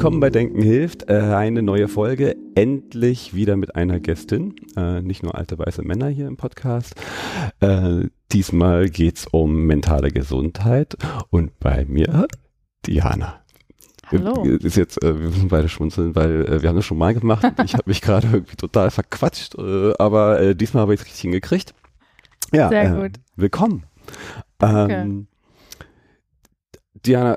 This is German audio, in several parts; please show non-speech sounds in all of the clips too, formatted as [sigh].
Willkommen bei Denken hilft. Äh, eine neue Folge. Endlich wieder mit einer Gästin. Äh, nicht nur alte weiße Männer hier im Podcast. Äh, diesmal geht's um mentale Gesundheit. Und bei mir Diana. Hallo. Ist jetzt, wir müssen beide schmunzeln, weil wir haben das schon mal gemacht. [laughs] ich habe mich gerade irgendwie total verquatscht, aber diesmal habe ich es richtig hingekriegt. Ja, Sehr gut. willkommen. Ähm, Diana,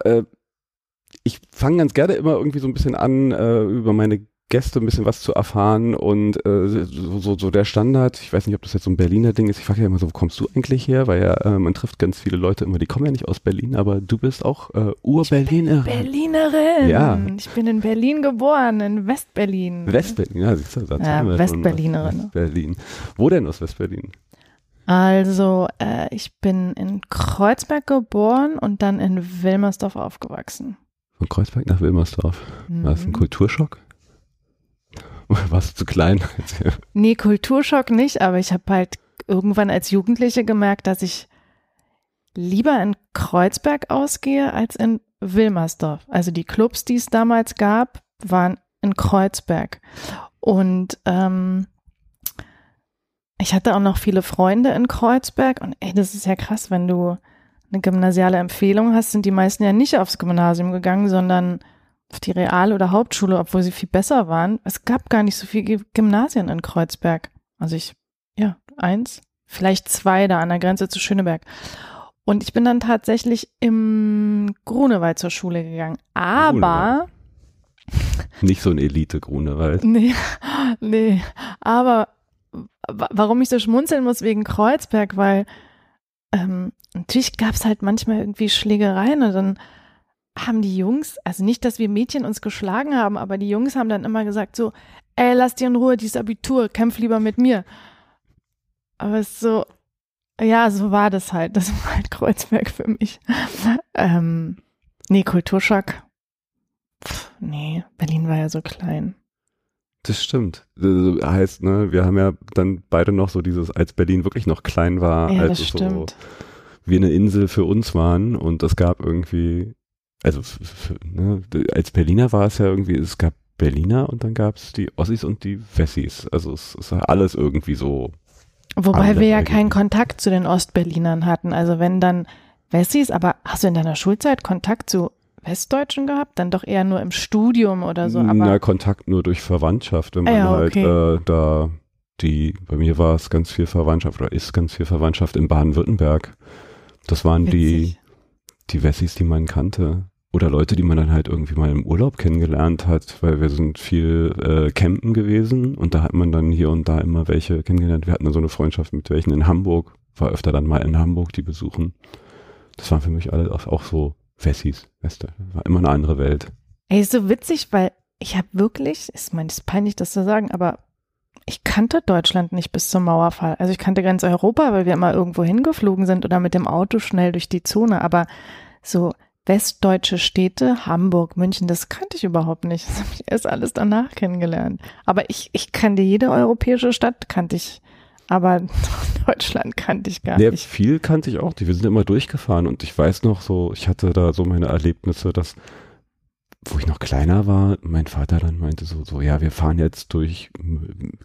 ich fange ganz gerne immer irgendwie so ein bisschen an, äh, über meine Gäste ein bisschen was zu erfahren und äh, so, so, so der Standard, ich weiß nicht, ob das jetzt so ein Berliner Ding ist, ich frage ja immer so, wo kommst du eigentlich her? Weil ja, äh, man trifft ganz viele Leute immer, die kommen ja nicht aus Berlin, aber du bist auch äh, Ur-Berlinerin. Berlinerin. Ja. Ich bin in Berlin geboren, in Westberlin. Westberlin, ja, siehst du, das Ja. Westberlinerin. Westberlin. Wo denn aus Westberlin? Also, äh, ich bin in Kreuzberg geboren und dann in Wilmersdorf aufgewachsen. Von Kreuzberg nach Wilmersdorf. War das ein Mhm. Kulturschock? Oder [laughs] warst du zu klein? [laughs] Nee, Kulturschock nicht, aber ich habe halt irgendwann als Jugendliche gemerkt, dass ich lieber in Kreuzberg ausgehe als in Wilmersdorf. Also die Clubs, die es damals gab, waren in Kreuzberg. Und ähm, ich hatte auch noch viele Freunde in Kreuzberg und ey, das ist ja krass, wenn du eine gymnasiale Empfehlung hast, sind die meisten ja nicht aufs Gymnasium gegangen, sondern auf die Real- oder Hauptschule, obwohl sie viel besser waren. Es gab gar nicht so viele Gymnasien in Kreuzberg. Also ich, ja, eins, vielleicht zwei da an der Grenze zu Schöneberg. Und ich bin dann tatsächlich im Grunewald zur Schule gegangen. Aber, Nicht so ein Elite-Grunewald. [laughs] nee, nee, aber wa- warum ich so schmunzeln muss wegen Kreuzberg, weil ähm, natürlich gab es halt manchmal irgendwie Schlägereien und dann haben die Jungs, also nicht, dass wir Mädchen uns geschlagen haben, aber die Jungs haben dann immer gesagt so, ey, lass dir in Ruhe, dieses Abitur, kämpf lieber mit mir. Aber es ist so, ja, so war das halt. Das [laughs] war halt Kreuzberg für mich. ähm, nee, Kulturschock. Pff, nee, Berlin war ja so klein. Das stimmt. Das heißt, ne, wir haben ja dann beide noch so dieses, als Berlin wirklich noch klein war, Ja, als so wie eine Insel für uns waren und es gab irgendwie, also ne, als Berliner war es ja irgendwie, es gab Berliner und dann gab es die Ossis und die Wessis. Also es es war alles irgendwie so. Wobei wir ja eigentlich. keinen Kontakt zu den Ostberlinern hatten. Also wenn dann Wessis, aber hast du in deiner Schulzeit Kontakt zu Westdeutschen gehabt? Dann doch eher nur im Studium oder so. Aber na, Kontakt nur durch Verwandtschaft, wenn man Ah ja, halt okay. äh, da die, bei mir war es ganz viel Verwandtschaft oder ist ganz viel Verwandtschaft in Baden-Württemberg. Das waren die, witzig. die Wessis, die man kannte. Oder Leute, die man dann halt irgendwie mal im Urlaub kennengelernt hat, weil wir sind viel äh, campen gewesen und da hat man dann hier und da immer welche kennengelernt. Wir hatten dann so eine Freundschaft mit welchen in Hamburg, war öfter dann mal in Hamburg, die besuchen. Das waren für mich alle auch so Wessis, weißt du, war immer eine andere Welt. Ey, ist so witzig, weil ich habe wirklich, ich meine, es ist peinlich, das zu sagen, aber ich kannte Deutschland nicht bis zum Mauerfall. Also ich kannte ganz Europa, weil wir immer irgendwo hingeflogen sind oder mit dem Auto schnell durch die Zone. Aber so westdeutsche Städte, Hamburg, München, das kannte ich überhaupt nicht. Das [laughs] habe ich erst alles danach kennengelernt. Aber ich, ich kannte jede europäische Stadt, kannte ich. Aber [laughs] Deutschland kannte ich gar Ja, nicht. viel kannte ich auch. Die, wir sind immer durchgefahren und ich weiß noch so, ich hatte da so meine Erlebnisse, dass, wo ich noch kleiner war, mein Vater dann meinte so, so, ja, wir fahren jetzt durch,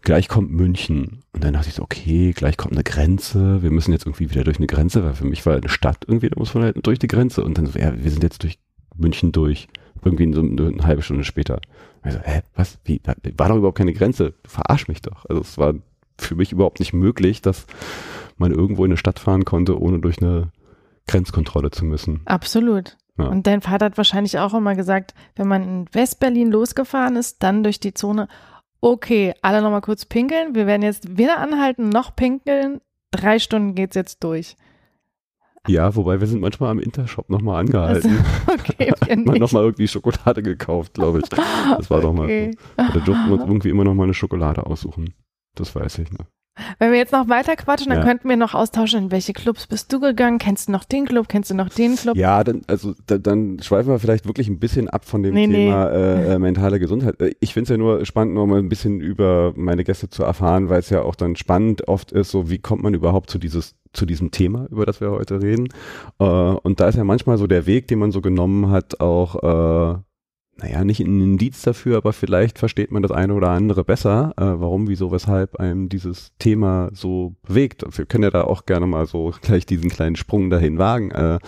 gleich kommt München. Und dann dachte ich so, okay, gleich kommt eine Grenze, wir müssen jetzt irgendwie wieder durch eine Grenze, weil für mich war eine Stadt irgendwie, da muss man halt durch die Grenze. Und dann so, ja, wir sind jetzt durch München durch. Irgendwie so eine, eine halbe Stunde später. Also, hä, was? Wie? Da war doch überhaupt keine Grenze. Du verarsch mich doch. Also es war für mich überhaupt nicht möglich, dass man irgendwo in eine Stadt fahren konnte, ohne durch eine Grenzkontrolle zu müssen. Absolut. Ja. Und dein Vater hat wahrscheinlich auch immer gesagt, wenn man in Westberlin losgefahren ist, dann durch die Zone Okay, alle nochmal kurz pinkeln. Wir werden jetzt weder anhalten noch pinkeln. Drei Stunden geht's jetzt durch. Ja, wobei wir sind manchmal am Intershop nochmal angehalten. Also, [laughs] okay, [laughs] wir Hat man nochmal irgendwie Schokolade gekauft, glaube ich. Das war doch mal [laughs] Okay. Da durften wir uns irgendwie immer nochmal eine Schokolade aussuchen. Das weiß ich noch. Wenn wir jetzt noch weiter quatschen, dann Ja. könnten wir noch austauschen, in welche Clubs bist du gegangen? Kennst du noch den Club? Kennst du noch den Club? Ja, dann, also da, dann schweifen wir vielleicht wirklich ein bisschen ab von dem Nee, nee. Thema Äh, äh, mentale Gesundheit. Äh, Ich finde es ja nur spannend, noch mal ein bisschen über meine Gäste zu erfahren, weil es ja auch dann spannend oft ist, so wie kommt man überhaupt zu dieses zu diesem Thema, über das wir heute reden. Äh, und da ist ja manchmal so der Weg, den man so genommen hat, auch äh, naja, nicht ein Indiz dafür, aber vielleicht versteht man das eine oder andere besser, äh, warum, wieso, weshalb einem dieses Thema so bewegt. Wir können ja da auch gerne mal so [laughs] gleich diesen kleinen Sprung dahin wagen. Äh,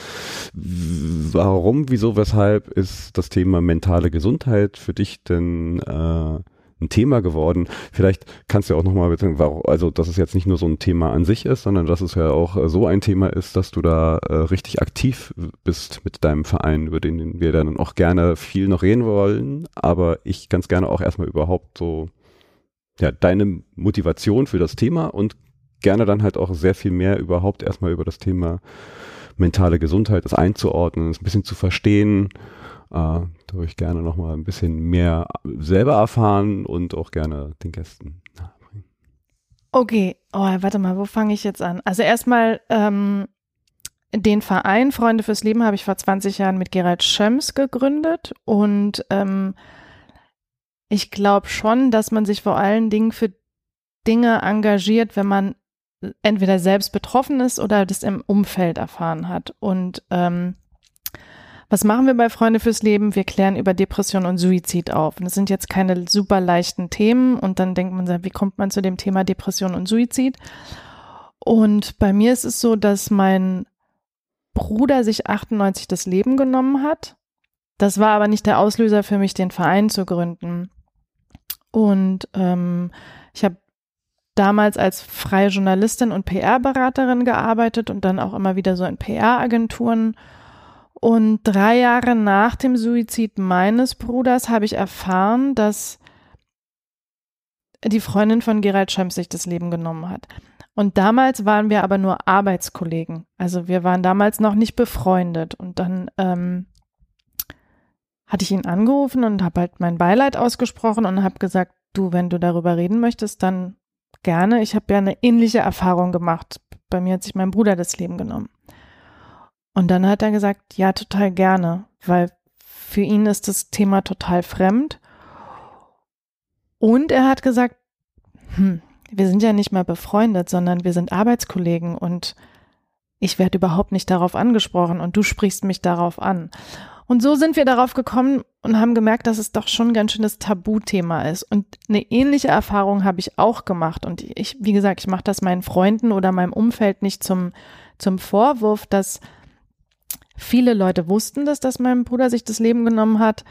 warum, wieso, weshalb ist das Thema mentale Gesundheit für dich denn äh, ein Thema geworden? Vielleicht kannst du ja auch nochmal also dass es jetzt nicht nur so ein Thema an sich ist, sondern dass es ja auch äh, so ein Thema ist, dass du da äh, richtig aktiv bist mit deinem Verein, über den wir dann auch gerne viel noch reden wollen, aber ich ganz gerne auch erstmal überhaupt so ja, deine Motivation für das Thema und gerne dann halt auch sehr viel mehr überhaupt erstmal über das Thema mentale Gesundheit, das einzuordnen, es ein bisschen zu verstehen. Äh, da würde ich gerne nochmal ein bisschen mehr selber erfahren und auch gerne den Gästen nahebringen. Okay, oh, warte mal, wo fange ich jetzt an? Also erstmal ähm, den Verein Freunde fürs Leben habe ich vor 20 Jahren mit Gerald Schöms gegründet und ähm, ich glaube schon, dass man sich vor allen Dingen für Dinge engagiert, wenn man entweder selbst betroffen ist oder das im Umfeld erfahren hat. Und ähm, was machen wir bei Freunde fürs Leben? Wir klären über Depression und Suizid auf. Und das sind jetzt keine super leichten Themen. Und dann denkt man wie kommt man zu dem Thema Depression und Suizid? Und bei mir ist es so, dass mein Bruder sich 98 das Leben genommen hat. Das war aber nicht der Auslöser für mich, den Verein zu gründen. Und ähm, ich habe damals als freie Journalistin und PR-Beraterin gearbeitet und dann auch immer wieder so in PR-Agenturen. Und drei Jahre nach dem Suizid meines Bruders habe ich erfahren, dass die Freundin von Gerald Schems sich das Leben genommen hat. Und damals waren wir aber nur Arbeitskollegen. Also wir waren damals noch nicht befreundet. Und dann ähm, hatte ich ihn angerufen und habe halt mein Beileid ausgesprochen und habe gesagt, du, wenn du darüber reden möchtest, dann gerne. Ich habe ja eine ähnliche Erfahrung gemacht. Bei mir hat sich mein Bruder das Leben genommen. Und dann hat er gesagt, ja, total gerne, weil für ihn ist das Thema total fremd. Und er hat gesagt, hm, wir sind ja nicht mehr befreundet, sondern wir sind Arbeitskollegen und ich werde überhaupt nicht darauf angesprochen und du sprichst mich darauf an. Und so sind wir darauf gekommen und haben gemerkt, dass es doch schon ein ganz schönes Tabuthema ist. Und eine ähnliche Erfahrung habe ich auch gemacht. Und ich, wie gesagt, ich mache das meinen Freunden oder meinem Umfeld nicht zum, zum Vorwurf, dass viele Leute wussten, dass, dass mein Bruder sich das Leben genommen hat.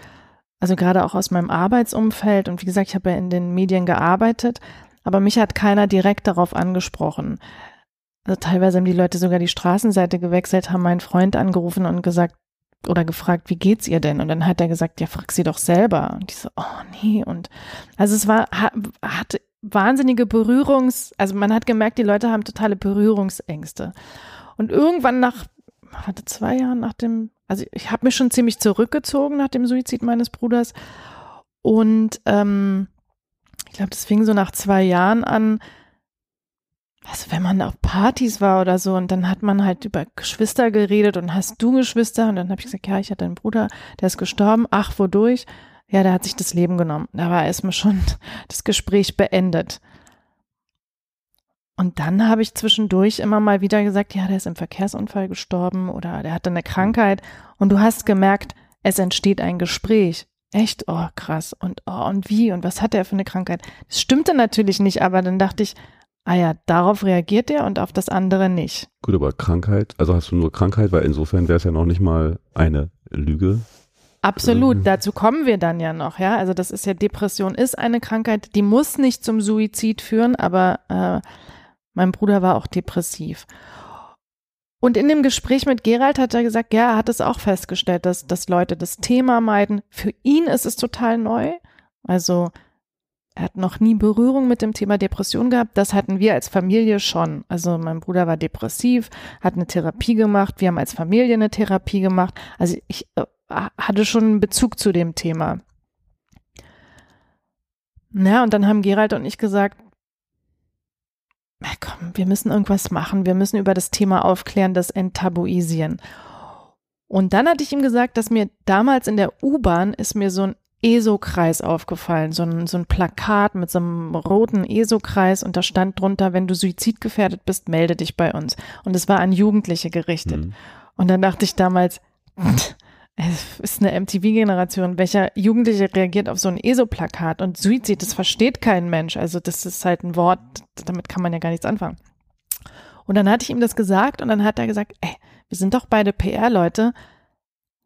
Also gerade auch aus meinem Arbeitsumfeld. Und wie gesagt, ich habe ja in den Medien gearbeitet. Aber mich hat keiner direkt darauf angesprochen. Also teilweise haben die Leute sogar die Straßenseite gewechselt, haben meinen Freund angerufen und gesagt, oder gefragt, wie geht's ihr denn? Und dann hat er gesagt, ja, frag sie doch selber. Und die so, oh nee. Und also es war, hat, hat wahnsinnige Berührungs, also man hat gemerkt, die Leute haben totale Berührungsängste. Und irgendwann nach, warte, zwei Jahren nach dem, also ich habe mich schon ziemlich zurückgezogen nach dem Suizid meines Bruders. Und ähm, ich glaube, das fing so nach zwei Jahren an, also wenn man auf Partys war oder so und dann hat man halt über Geschwister geredet und hast du Geschwister und dann habe ich gesagt, ja, ich hatte einen Bruder, der ist gestorben, ach, wodurch? Ja, der hat sich das Leben genommen. Da war erstmal schon [laughs] das Gespräch beendet. Und dann habe ich zwischendurch immer mal wieder gesagt, ja, der ist im Verkehrsunfall gestorben oder der hatte eine Krankheit und du hast gemerkt, es entsteht ein Gespräch. Echt? Oh, krass. Und oh, und wie? Und was hat er für eine Krankheit? Das stimmte natürlich nicht, aber dann dachte ich, ah ja, darauf reagiert er und auf das andere nicht. Gut, aber Krankheit, also hast du nur Krankheit, weil insofern wäre es ja noch nicht mal eine Lüge. Absolut, Mhm. dazu kommen wir dann ja noch, ja. Also das ist ja Depression ist eine Krankheit, die muss nicht zum Suizid führen, aber äh, mein Bruder war auch depressiv. Und in dem Gespräch mit Gerald hat er gesagt, ja, er hat es auch festgestellt, dass, dass Leute das Thema meiden. Für ihn ist es total neu. Also Er hat noch nie Berührung mit dem Thema Depression gehabt. Das hatten wir als Familie schon. Also mein Bruder war depressiv, hat eine Therapie gemacht. Wir haben als Familie eine Therapie gemacht. Also ich äh, hatte schon einen Bezug zu dem Thema. Na, und dann haben Gerald und ich gesagt, komm, wir müssen irgendwas machen. Wir müssen über das Thema aufklären, das enttabuisieren. Und dann hatte ich ihm gesagt, dass mir damals in der U-Bahn ist mir so ein ESO-Kreis aufgefallen, so ein, so ein Plakat mit so einem roten ESO-Kreis und da stand drunter, wenn du suizidgefährdet bist, melde dich bei uns. Und es war an Jugendliche gerichtet. Mhm. Und dann dachte ich damals, [laughs] es ist eine MTV-Generation, welcher Jugendliche reagiert auf so ein ESO-Plakat und Suizid, das versteht kein Mensch. Also das ist halt ein Wort, damit kann man ja gar nichts anfangen. Und dann hatte ich ihm das gesagt und dann hat er gesagt, ey, wir sind doch beide PR-Leute,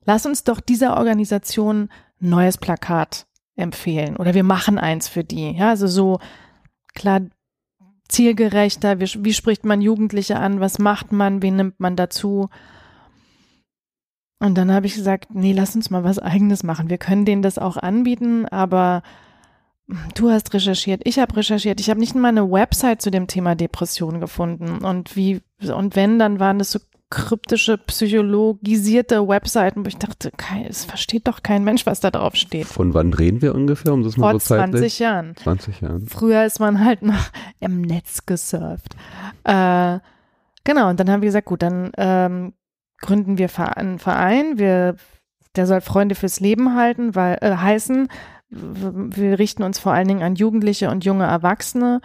lass uns doch dieser Organisation ein neues Plakat empfehlen oder wir machen eins für die. Ja, also so klar zielgerechter, wie, wie spricht man Jugendliche an, was macht man, wen nimmt man dazu? Und dann habe ich gesagt, nee, lass uns mal was eigenes machen. Wir können denen das auch anbieten, aber du hast recherchiert, ich habe recherchiert. Ich habe nicht mal eine Website zu dem Thema Depression gefunden. Und wie, und wenn, dann waren das so kryptische, psychologisierte Webseiten, wo ich dachte, es versteht doch kein Mensch, was da drauf steht. Von wann reden wir ungefähr, um das mal Vor so zeitlich? 20 Jahren. 20 Jahren. Früher ist man halt noch im Netz gesurft. Äh, genau, und dann haben wir gesagt, gut, dann ähm, gründen wir einen Verein, wir, der soll Freunde fürs Leben halten, weil, äh, heißen. Wir richten uns vor allen Dingen an Jugendliche und junge Erwachsene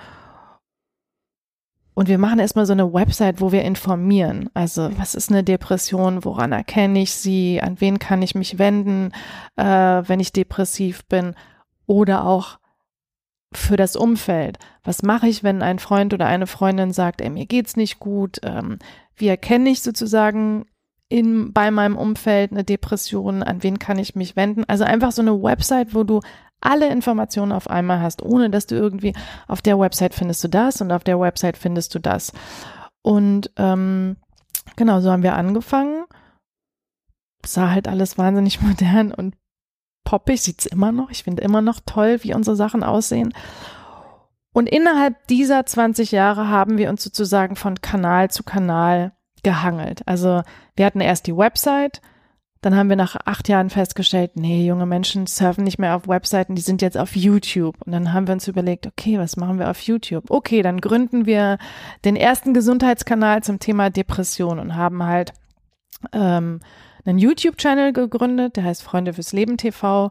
und wir machen erstmal so eine Website, wo wir informieren. Also, was ist eine Depression? Woran erkenne ich sie? An wen kann ich mich wenden, äh, wenn ich depressiv bin? Oder auch für das Umfeld. Was mache ich, wenn ein Freund oder eine Freundin sagt, ey, mir geht's nicht gut? Ähm, wie erkenne ich sozusagen in, bei meinem Umfeld eine Depression? An wen kann ich mich wenden? Also einfach so eine Website, wo du alle Informationen auf einmal hast, ohne dass du irgendwie auf der Website findest du das und auf der Website findest du das. Und ähm, genau, so haben wir angefangen. Sah halt alles wahnsinnig [laughs] modern und poppig, sieht's immer noch. Ich finde immer noch toll, wie unsere Sachen aussehen. Und innerhalb dieser 20 Jahre haben wir uns sozusagen von Kanal zu Kanal gehangelt. Also wir hatten erst die Website, dann haben wir nach acht Jahren festgestellt, nee, junge Menschen surfen nicht mehr auf Webseiten, die sind jetzt auf YouTube. Und dann haben wir uns überlegt, okay, was machen wir auf YouTube? Okay, dann gründen wir den ersten Gesundheitskanal zum Thema Depression und haben halt ähm, einen YouTube-Channel gegründet, der heißt Freunde fürs Leben TV.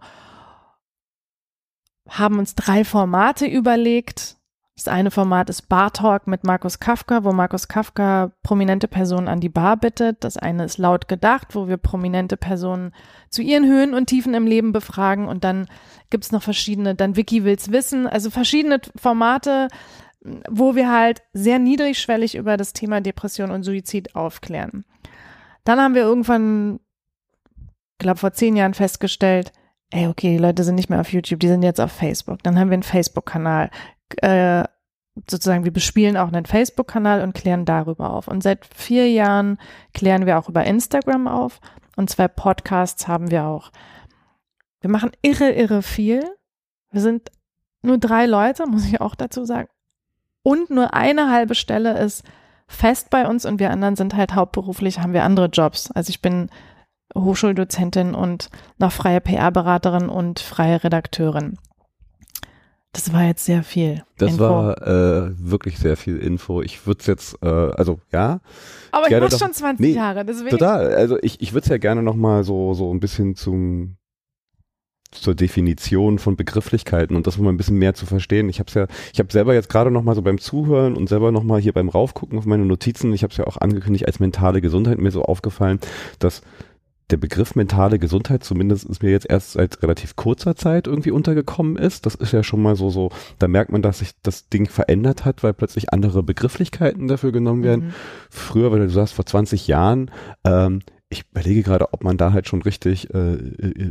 Haben uns drei Formate überlegt, das eine Format ist Bar Talk mit Markus Kafka, wo Markus Kafka prominente Personen an die Bar bittet. Das eine ist laut gedacht, wo wir prominente Personen zu ihren Höhen und Tiefen im Leben befragen. Und dann gibt's noch verschiedene, dann Vicky will's wissen, also verschiedene Formate, wo wir halt sehr niedrigschwellig über das Thema Depression und Suizid aufklären. Dann haben wir irgendwann, glaube vor zehn Jahren festgestellt, ey, okay, die Leute sind nicht mehr auf YouTube, die sind jetzt auf Facebook. Dann haben wir einen Facebook-Kanal äh, sozusagen, wir bespielen auch einen Facebook-Kanal und klären darüber auf. Und seit vier Jahren klären wir auch über Instagram auf und zwei Podcasts haben wir auch. Wir machen irre, irre viel. Wir sind nur drei Leute, muss ich auch dazu sagen. Und nur eine halbe Stelle ist fest bei uns und wir anderen sind halt hauptberuflich, haben wir andere Jobs. Also ich bin Hochschuldozentin und noch freie PR-Beraterin und freie Redakteurin. Das war jetzt sehr viel. Das Info. war äh, wirklich sehr viel Info. Ich würde es jetzt, äh, also ja. Aber ich mach schon 20 nee, Jahre, deswegen. Total. Also ich, ich würde es ja gerne nochmal so, so ein bisschen zum zur Definition von Begrifflichkeiten und das mal ein bisschen mehr zu verstehen. Ich habe ja, ich habe selber jetzt gerade noch mal so beim Zuhören und selber noch mal hier beim raufgucken auf meine Notizen, ich habe es ja auch angekündigt als mentale Gesundheit mir so aufgefallen, dass der Begriff mentale Gesundheit zumindest ist mir jetzt erst seit relativ kurzer Zeit irgendwie untergekommen ist. Das ist ja schon mal so, so, da merkt man, dass sich das Ding verändert hat, weil plötzlich andere Begrifflichkeiten dafür genommen werden. Mhm. Früher, weil du sagst, vor 20 Jahren, ähm, ich überlege gerade, ob man da halt schon richtig äh,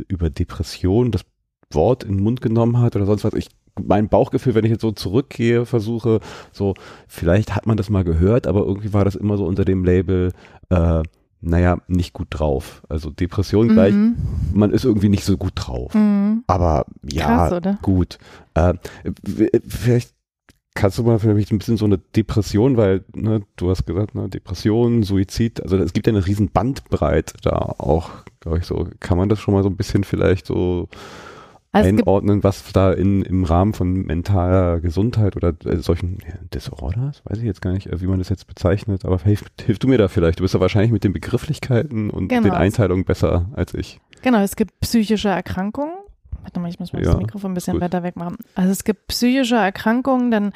über Depression das Wort in den Mund genommen hat oder sonst was. Ich mein Bauchgefühl, wenn ich jetzt so zurückgehe, versuche, so, vielleicht hat man das mal gehört, aber irgendwie war das immer so unter dem Label, äh, naja, nicht gut drauf. Also Depression gleich, Mhm. man ist irgendwie nicht so gut drauf. Mhm. Aber ja, Krass, gut. Äh, vielleicht kannst du mal vielleicht ein bisschen so eine Depression, weil ne, du hast gesagt, ne, Depression, Suizid, also es gibt ja eine riesen Bandbreite da auch, glaube ich so. Kann man das schon mal so ein bisschen vielleicht so Also einordnen, was da in, im Rahmen von mentaler Gesundheit oder äh, solchen ja, Disorders, weiß ich jetzt gar nicht, äh, wie man das jetzt bezeichnet, aber hilf, hilf du mir da vielleicht. Du bist ja wahrscheinlich mit den Begrifflichkeiten und Genau. den Einteilungen besser als ich. genau, es gibt psychische Erkrankungen. Warte mal, ich muss mal Ja, das Mikrofon ein bisschen gut. weiter weg machen. Also es gibt psychische Erkrankungen, dann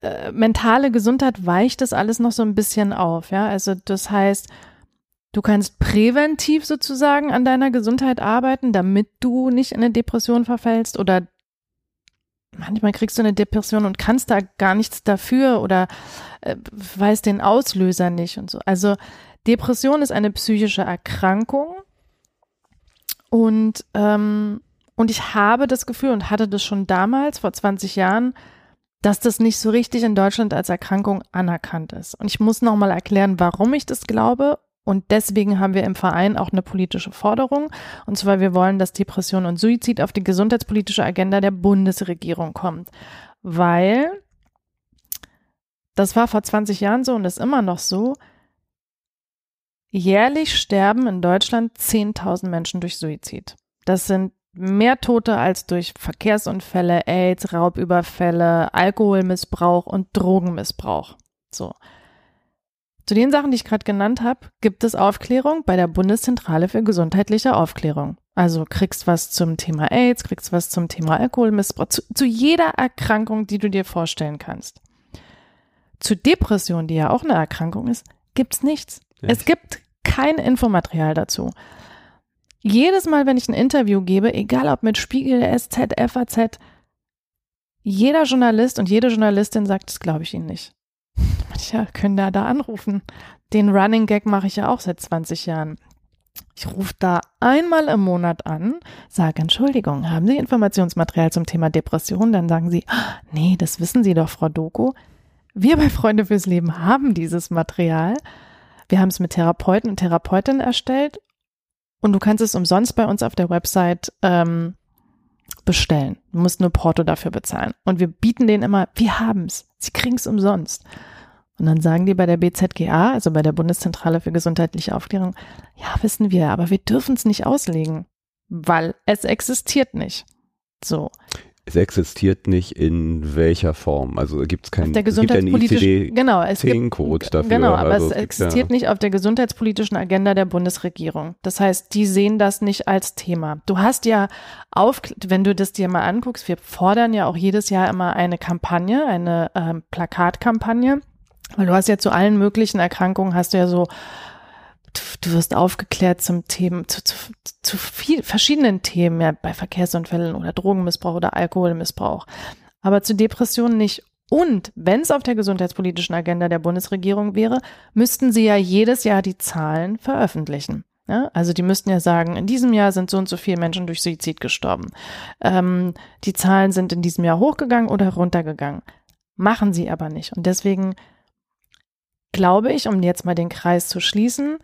äh, mentale Gesundheit weicht das alles noch so ein bisschen auf, ja. Also das heißt, du kannst präventiv sozusagen an deiner Gesundheit arbeiten, damit du nicht in eine Depression verfällst oder manchmal kriegst du eine Depression und kannst da gar nichts dafür oder äh, weißt den Auslöser nicht und so. Also Depression ist eine psychische Erkrankung und ähm, und ich habe das Gefühl und hatte das schon damals, vor 20 Jahren, dass das nicht so richtig in Deutschland als Erkrankung anerkannt ist. Und ich muss nochmal erklären, warum ich das glaube. Und deswegen haben wir im Verein auch eine politische Forderung. Und zwar, wir wollen, dass Depression und Suizid auf die gesundheitspolitische Agenda der Bundesregierung kommt. Weil das war vor 20 Jahren so und ist immer noch so. Jährlich sterben in Deutschland 10.000 Menschen durch Suizid. Das sind mehr Tote als durch Verkehrsunfälle, AIDS, Raubüberfälle, Alkoholmissbrauch und Drogenmissbrauch. So. Zu den Sachen, die ich gerade genannt habe, gibt es Aufklärung bei der Bundeszentrale für gesundheitliche Aufklärung. Also kriegst was zum Thema AIDS, kriegst was zum Thema Alkoholmissbrauch, zu, zu jeder Erkrankung, die du dir vorstellen kannst. Zu Depression, die ja auch eine Erkrankung ist, gibt's nichts. Es Echt? gibt kein Infomaterial dazu. Jedes Mal, wenn ich ein Interview gebe, egal ob mit Spiegel, SZ, FAZ, jeder Journalist und jede Journalistin sagt, das glaube ich Ihnen nicht. Manche können da da anrufen. Den Running Gag mache ich ja auch seit 20 Jahren. Ich rufe da einmal im Monat an, sage, Entschuldigung, haben Sie Informationsmaterial zum Thema Depression? Dann sagen sie, "Ah, nee, das wissen Sie doch, Frau Doku. Wir bei Freunde fürs Leben haben dieses Material. Wir haben es mit Therapeuten und Therapeutinnen erstellt und du kannst es umsonst bei uns auf der Website ähm, bestellen. Du musst nur Porto dafür bezahlen. Und wir bieten denen immer, wir haben's. Sie kriegen's umsonst. Und dann sagen die bei der BZGA, also bei der Bundeszentrale für gesundheitliche Aufklärung, ja, wissen wir, aber wir dürfen es nicht auslegen, weil es existiert nicht. So. Es existiert nicht in welcher Form. Also gibt es keinen der es gesundheitspolitischen, genau, es gibt, 10-Code dafür. genau, aber also es gibt existiert ja, nicht auf der gesundheitspolitischen Agenda der Bundesregierung. Das heißt, die sehen das nicht als Thema. Du hast ja auf, wenn du das dir mal anguckst, wir fordern ja auch jedes Jahr immer eine Kampagne, eine ähm, Plakatkampagne, weil du hast ja zu allen möglichen Erkrankungen hast du ja so du wirst aufgeklärt zum Themen, zu, zu, zu viel, verschiedenen Themen, ja, bei Verkehrsunfällen oder Drogenmissbrauch oder Alkoholmissbrauch. Aber zu Depressionen nicht. Und wenn es auf der gesundheitspolitischen Agenda der Bundesregierung wäre, müssten sie ja jedes Jahr die Zahlen veröffentlichen. Ja, also die müssten ja sagen, in diesem Jahr sind so und so viele Menschen durch Suizid gestorben. Ähm, die Zahlen sind in diesem Jahr hochgegangen oder runtergegangen. Machen sie aber nicht. Und deswegen glaube ich, um jetzt mal den Kreis zu schließen,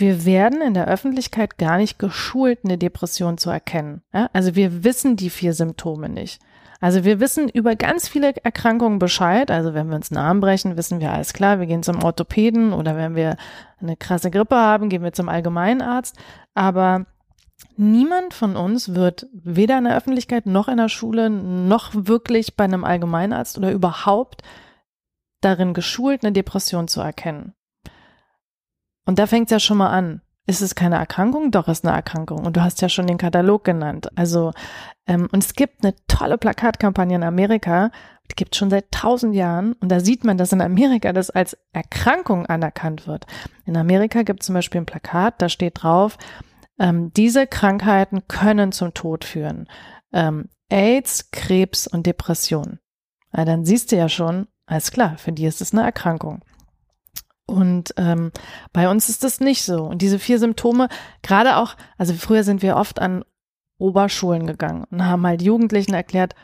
wir werden in der Öffentlichkeit gar nicht geschult, eine Depression zu erkennen. Ja? Also wir wissen die vier Symptome nicht. Also wir wissen über ganz viele Erkrankungen Bescheid. Also wenn wir uns einen Arm brechen, wissen wir alles klar, wir gehen zum Orthopäden oder wenn wir eine krasse Grippe haben, gehen wir zum Allgemeinarzt. Aber niemand von uns wird weder in der Öffentlichkeit noch in der Schule noch wirklich bei einem Allgemeinarzt oder überhaupt darin geschult, eine Depression zu erkennen. Und da fängt es ja schon mal an. Ist es keine Erkrankung? Doch, ist eine Erkrankung. Und du hast ja schon den Katalog genannt. Also, ähm, und es gibt eine tolle Plakatkampagne in Amerika, die gibt es schon seit tausend Jahren. Und da sieht man, dass in Amerika das als Erkrankung anerkannt wird. In Amerika gibt es zum Beispiel ein Plakat, da steht drauf, ähm, diese Krankheiten können zum Tod führen. Ähm, AIDS, Krebs und Depression. Na, dann siehst du ja schon, alles klar, für die ist es eine Erkrankung. Und ähm, bei uns ist das nicht so. Und diese vier Symptome, gerade auch, also früher sind wir oft an Oberschulen gegangen und haben halt Jugendlichen erklärt,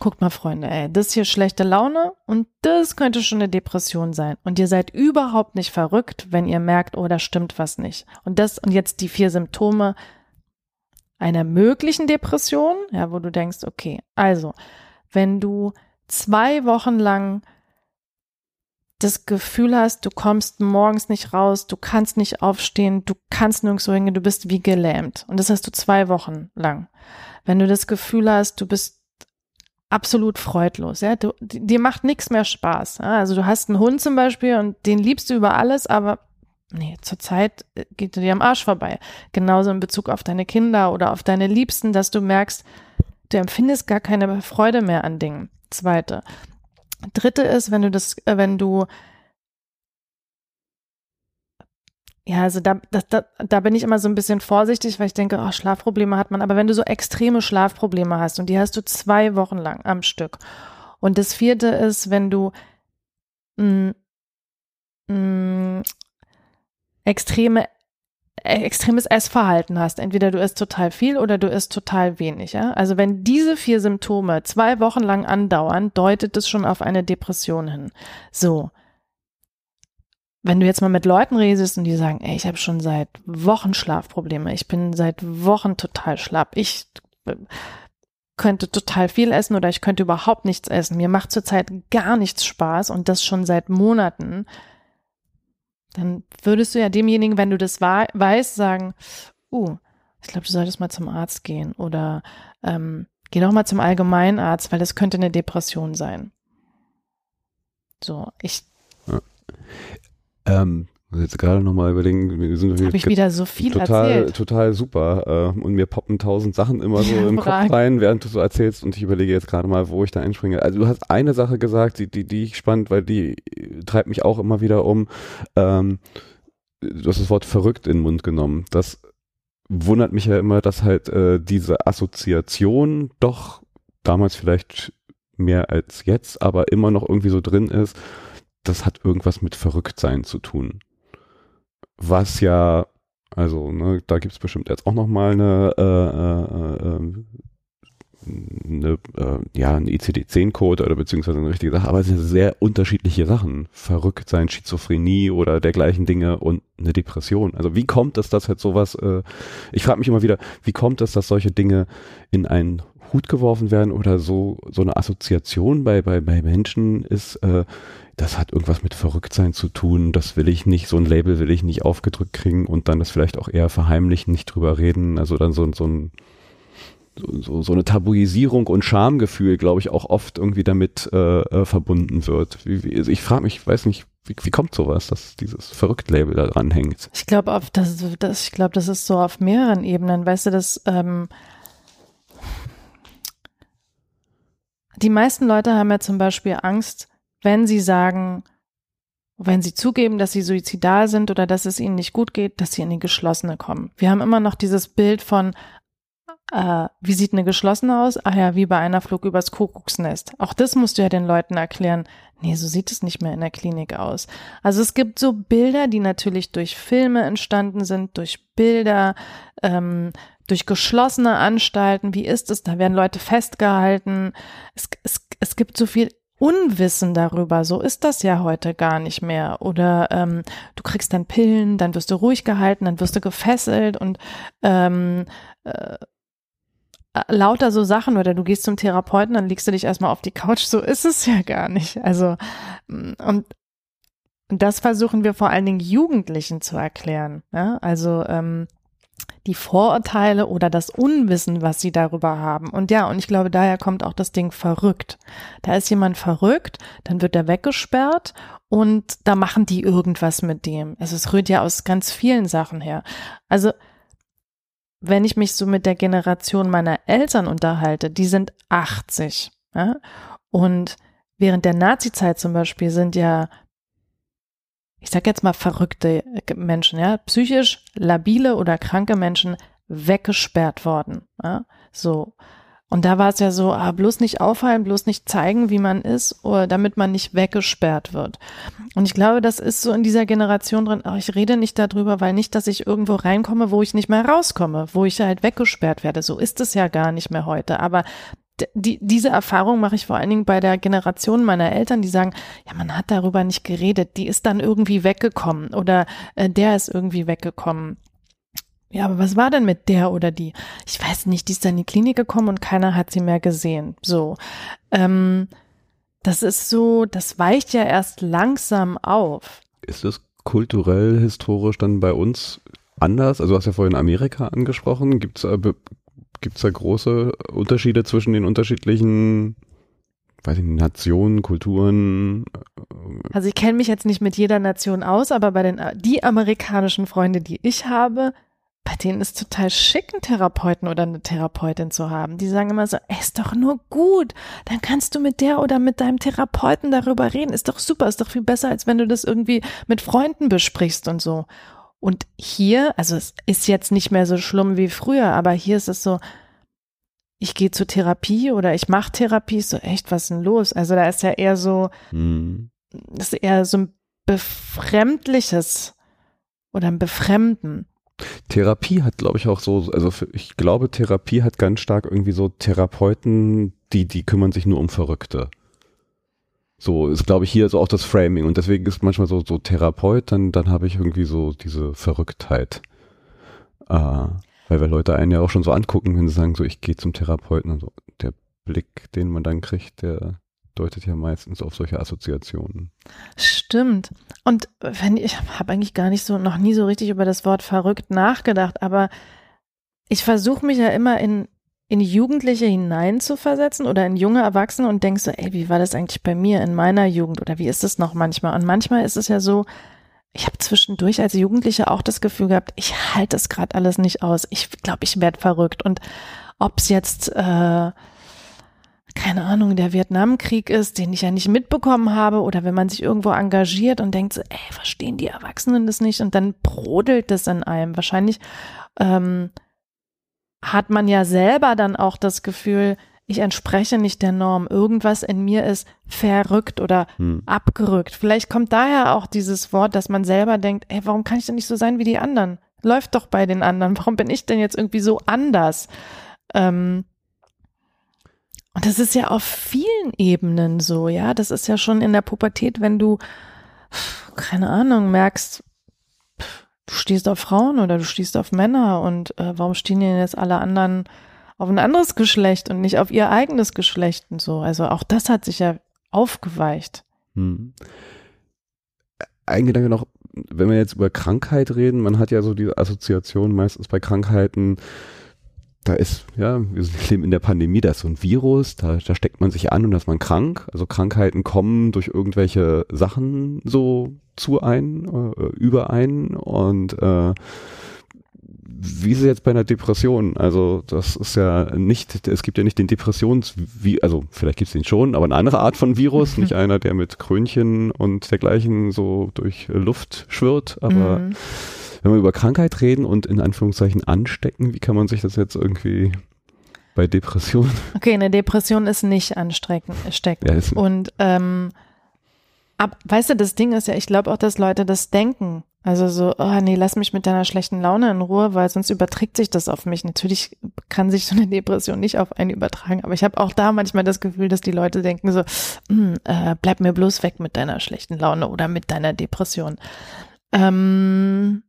guckt mal, Freunde, ey, das hier schlechte Laune und das könnte schon eine Depression sein. Und ihr seid überhaupt nicht verrückt, wenn ihr merkt, oh, da stimmt was nicht. Und das, und jetzt die vier Symptome einer möglichen Depression, ja, wo du denkst, okay, also, wenn du zwei Wochen lang das Gefühl hast, du kommst morgens nicht raus, du kannst nicht aufstehen, du kannst nirgendwo hingehen, du bist wie gelähmt. Und das hast du zwei Wochen lang. Wenn du das Gefühl hast, du bist absolut freudlos, ja, du, dir macht nichts mehr Spaß. Ja? Also du hast einen Hund zum Beispiel und den liebst du über alles, aber nee, zurzeit äh, geht dir am Arsch vorbei. Genauso in Bezug auf deine Kinder oder auf deine Liebsten, dass du merkst, du empfindest gar keine Freude mehr an Dingen. Zweite. Dritte ist, wenn du das, äh, wenn du Ja, also da, da, da bin ich immer so ein bisschen vorsichtig, weil ich denke, oh, Schlafprobleme hat man. Aber wenn du so extreme Schlafprobleme hast und die hast du zwei Wochen lang am Stück. Und das vierte ist, wenn du mh, mm, mh, mm, extreme extremes Essverhalten hast. Entweder du isst total viel oder du isst total wenig. Ja? Also wenn diese vier Symptome zwei Wochen lang andauern, deutet es schon auf eine Depression hin. So. Wenn du jetzt mal mit Leuten redest und die sagen, ey, ich habe schon seit Wochen Schlafprobleme, ich bin seit Wochen total schlapp, ich äh, könnte total viel essen oder ich könnte überhaupt nichts essen, mir macht zurzeit gar nichts Spaß und das schon seit Monaten, dann würdest du ja demjenigen, wenn du das weißt, sagen, uh, ich glaube, du solltest mal zum Arzt gehen oder ähm, geh doch mal zum Allgemeinarzt, weil das könnte eine Depression sein. So, ich. Ja. Ähm, jetzt gerade nochmal überlegen, wir sind Habe ich wieder so viel total, erzählt. total super. Äh, und mir poppen tausend Sachen immer so ja, im Kopf rein, während du so erzählst und ich überlege jetzt gerade mal, wo ich da einspringe. Also du hast eine Sache gesagt, die, die, die ich spannend, weil die treibt mich auch immer wieder um. Ähm, du hast das Wort verrückt in den Mund genommen. Das wundert mich ja immer, dass halt äh, diese Assoziation doch damals vielleicht mehr als jetzt, aber immer noch irgendwie so drin ist. Das hat irgendwas mit Verrücktsein zu tun was ja, also ne, da gibt es bestimmt jetzt auch nochmal eine, äh, äh, äh, eine äh, ja, ein ICD-10-Code oder beziehungsweise eine richtige Sache, aber es sind sehr unterschiedliche Sachen. Verrückt sein, Schizophrenie oder dergleichen Dinge und eine Depression. Also wie kommt es, dass halt sowas, äh, ich frage mich immer wieder, wie kommt es, dass solche Dinge in einen Hut geworfen werden oder so, so eine Assoziation bei, bei, bei Menschen ist, äh, das hat irgendwas mit Verrücktsein zu tun, das will ich nicht, so ein Label will ich nicht aufgedrückt kriegen und dann das vielleicht auch eher verheimlichen, nicht drüber reden, also dann so, so ein so, so eine Tabuisierung und Schamgefühl, glaube ich, auch oft irgendwie damit äh, äh, verbunden wird. Wie, wie, also ich frage mich, ich weiß nicht, wie, wie kommt sowas, dass dieses Verrückt-Label da dran hängt? Ich glaube, das, das, ich glaube, das ist so auf mehreren Ebenen. Weißt du, dass ähm, die meisten Leute haben ja zum Beispiel Angst, wenn sie sagen, wenn sie zugeben, dass sie suizidal sind oder dass es ihnen nicht gut geht, dass sie in die geschlossene kommen. Wir haben immer noch dieses Bild von, äh, wie sieht eine geschlossene aus? Ah ja, wie bei einer Flug übers Kuckucksnest. Auch das musst du ja den Leuten erklären. Nee, so sieht es nicht mehr in der Klinik aus. Also es gibt so Bilder, die natürlich durch Filme entstanden sind, durch Bilder, ähm, durch geschlossene Anstalten. Wie ist es? Da werden Leute festgehalten. Es, es, es gibt so viel Unwissen darüber. So ist das ja heute gar nicht mehr. Oder ähm, du kriegst dann Pillen, dann wirst du ruhig gehalten, dann wirst du gefesselt und ähm, äh, lauter so Sachen oder du gehst zum Therapeuten, dann legst du dich erstmal auf die Couch. So ist es [laughs] ja gar nicht. Also und das versuchen wir vor allen Dingen Jugendlichen zu erklären. Ja? Also ähm, die Vorurteile oder das Unwissen, was sie darüber haben. Und ja, und ich glaube, daher kommt auch das Ding verrückt. Da ist jemand verrückt, dann wird er weggesperrt und da machen die irgendwas mit dem. Also es rührt ja aus ganz vielen Sachen her. Also wenn ich mich so mit der Generation meiner Eltern unterhalte, die sind 80. Ja? Und während der Nazizeit zum Beispiel sind ja ich sag jetzt mal verrückte Menschen, ja, psychisch labile oder kranke Menschen weggesperrt worden. Ja? So. Und da war es ja so, ah, bloß nicht auffallen, bloß nicht zeigen, wie man ist, oder damit man nicht weggesperrt wird. Und ich glaube, das ist so in dieser Generation drin, oh, ich rede nicht darüber, weil nicht, dass ich irgendwo reinkomme, wo ich nicht mehr rauskomme, wo ich halt weggesperrt werde. So ist es ja gar nicht mehr heute. Aber die, diese Erfahrung mache ich vor allen Dingen bei der Generation meiner Eltern, die sagen, ja, man hat darüber nicht geredet, die ist dann irgendwie weggekommen oder äh, der ist irgendwie weggekommen. Ja, aber was war denn mit der oder die? Ich weiß nicht, die ist dann in die Klinik gekommen und keiner hat sie mehr gesehen. So. Ähm, das ist so, das weicht ja erst langsam auf. Ist es kulturell, historisch dann bei uns anders? Also du hast ja vorhin Amerika angesprochen. Gibt es Gibt es da große Unterschiede zwischen den unterschiedlichen, weiß ich Nationen, Kulturen? Also ich kenne mich jetzt nicht mit jeder Nation aus, aber bei den die amerikanischen Freunde, die ich habe, bei denen ist total schick, einen Therapeuten oder eine Therapeutin zu haben. Die sagen immer so, ey, ist doch nur gut. Dann kannst du mit der oder mit deinem Therapeuten darüber reden. Ist doch super, ist doch viel besser, als wenn du das irgendwie mit Freunden besprichst und so. Und hier, also es ist jetzt nicht mehr so schlimm wie früher, aber hier ist es so, ich gehe zur Therapie oder ich mache Therapie, so echt, was ist denn los? Also da ist ja eher so, hm. das ist eher so ein befremdliches oder ein Befremden. Therapie hat, glaube ich, auch so, also für, ich glaube, Therapie hat ganz stark irgendwie so Therapeuten, die, die kümmern sich nur um Verrückte. So ist, glaube ich, hier so auch das Framing. Und deswegen ist manchmal so, so Therapeut, dann, dann habe ich irgendwie so diese Verrücktheit. Äh, weil wir Leute einen ja auch schon so angucken, wenn sie sagen, so ich gehe zum Therapeuten und so. Der Blick, den man dann kriegt, der deutet ja meistens auf solche Assoziationen. Stimmt. Und wenn ich habe eigentlich gar nicht so noch nie so richtig über das Wort verrückt nachgedacht, aber ich versuche mich ja immer in in Jugendliche hineinzuversetzen oder in junge Erwachsene und denkst so, ey, wie war das eigentlich bei mir in meiner Jugend oder wie ist es noch manchmal? Und manchmal ist es ja so, ich habe zwischendurch als Jugendliche auch das Gefühl gehabt, ich halte das gerade alles nicht aus. Ich glaube, ich werde verrückt. Und ob es jetzt, äh, keine Ahnung, der Vietnamkrieg ist, den ich ja nicht mitbekommen habe, oder wenn man sich irgendwo engagiert und denkt so, ey, verstehen die Erwachsenen das nicht? Und dann brodelt das in einem. Wahrscheinlich ähm, hat man ja selber dann auch das Gefühl, ich entspreche nicht der Norm. Irgendwas in mir ist verrückt oder hm. abgerückt. Vielleicht kommt daher auch dieses Wort, dass man selber denkt, ey, warum kann ich denn nicht so sein wie die anderen? Läuft doch bei den anderen. [laughs] Warum bin ich denn jetzt irgendwie so anders? Ähm, und das ist ja auf vielen Ebenen so, ja. Das ist ja schon in der Pubertät, wenn du, keine Ahnung, merkst, du stehst auf Frauen oder du stehst auf Männer und äh, warum stehen denn jetzt alle anderen auf ein anderes Geschlecht und nicht auf ihr eigenes Geschlecht und so. Also auch das hat sich ja aufgeweicht. Hm. Ein Gedanke noch, wenn wir jetzt über Krankheit reden, man hat ja so diese Assoziation meistens bei Krankheiten, da ist, ja, wir leben in der Pandemie, da ist so ein Virus, da, da steckt man sich an und da ist man krank. Also Krankheiten kommen durch irgendwelche Sachen so zu ein, äh, über ein und äh, wie ist es jetzt bei einer Depression? Also das ist ja nicht, es gibt ja nicht den Depressions, also vielleicht gibt es den schon, aber eine andere Art von Virus, mhm. nicht einer, der mit Krönchen und dergleichen so durch Luft schwirrt, aber mhm. wenn wir über Krankheit reden und in Anführungszeichen anstecken, wie kann man sich das jetzt irgendwie bei Depression? Okay, eine Depression ist nicht ansteckend. Ja, und ähm, ab, weißt du, das Ding ist ja, ich glaube auch, dass Leute das denken. Also so, oh nee, lass mich mit deiner schlechten Laune in Ruhe, weil sonst überträgt sich das auf mich. Natürlich kann sich so eine Depression nicht auf einen übertragen, aber ich habe auch da manchmal das Gefühl, dass die Leute denken so, hm, äh, bleib mir bloß weg mit deiner schlechten Laune oder mit deiner Depression. Ähm,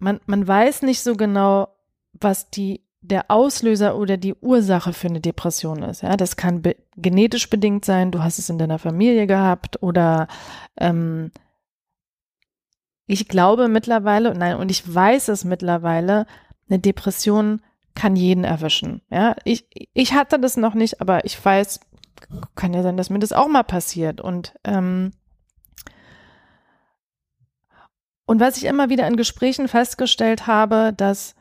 man, man weiß nicht so genau, was die der Auslöser oder die Ursache für eine Depression ist. Ja, das kann be genetisch bedingt sein, du hast es in deiner Familie gehabt oder ähm, ich glaube mittlerweile, nein, und ich weiß es mittlerweile, eine Depression kann jeden erwischen. Ja, ich, ich hatte das noch nicht, aber ich weiß, kann ja sein, dass mir das auch mal passiert. Und ähm, und was ich immer wieder in Gesprächen festgestellt habe, dass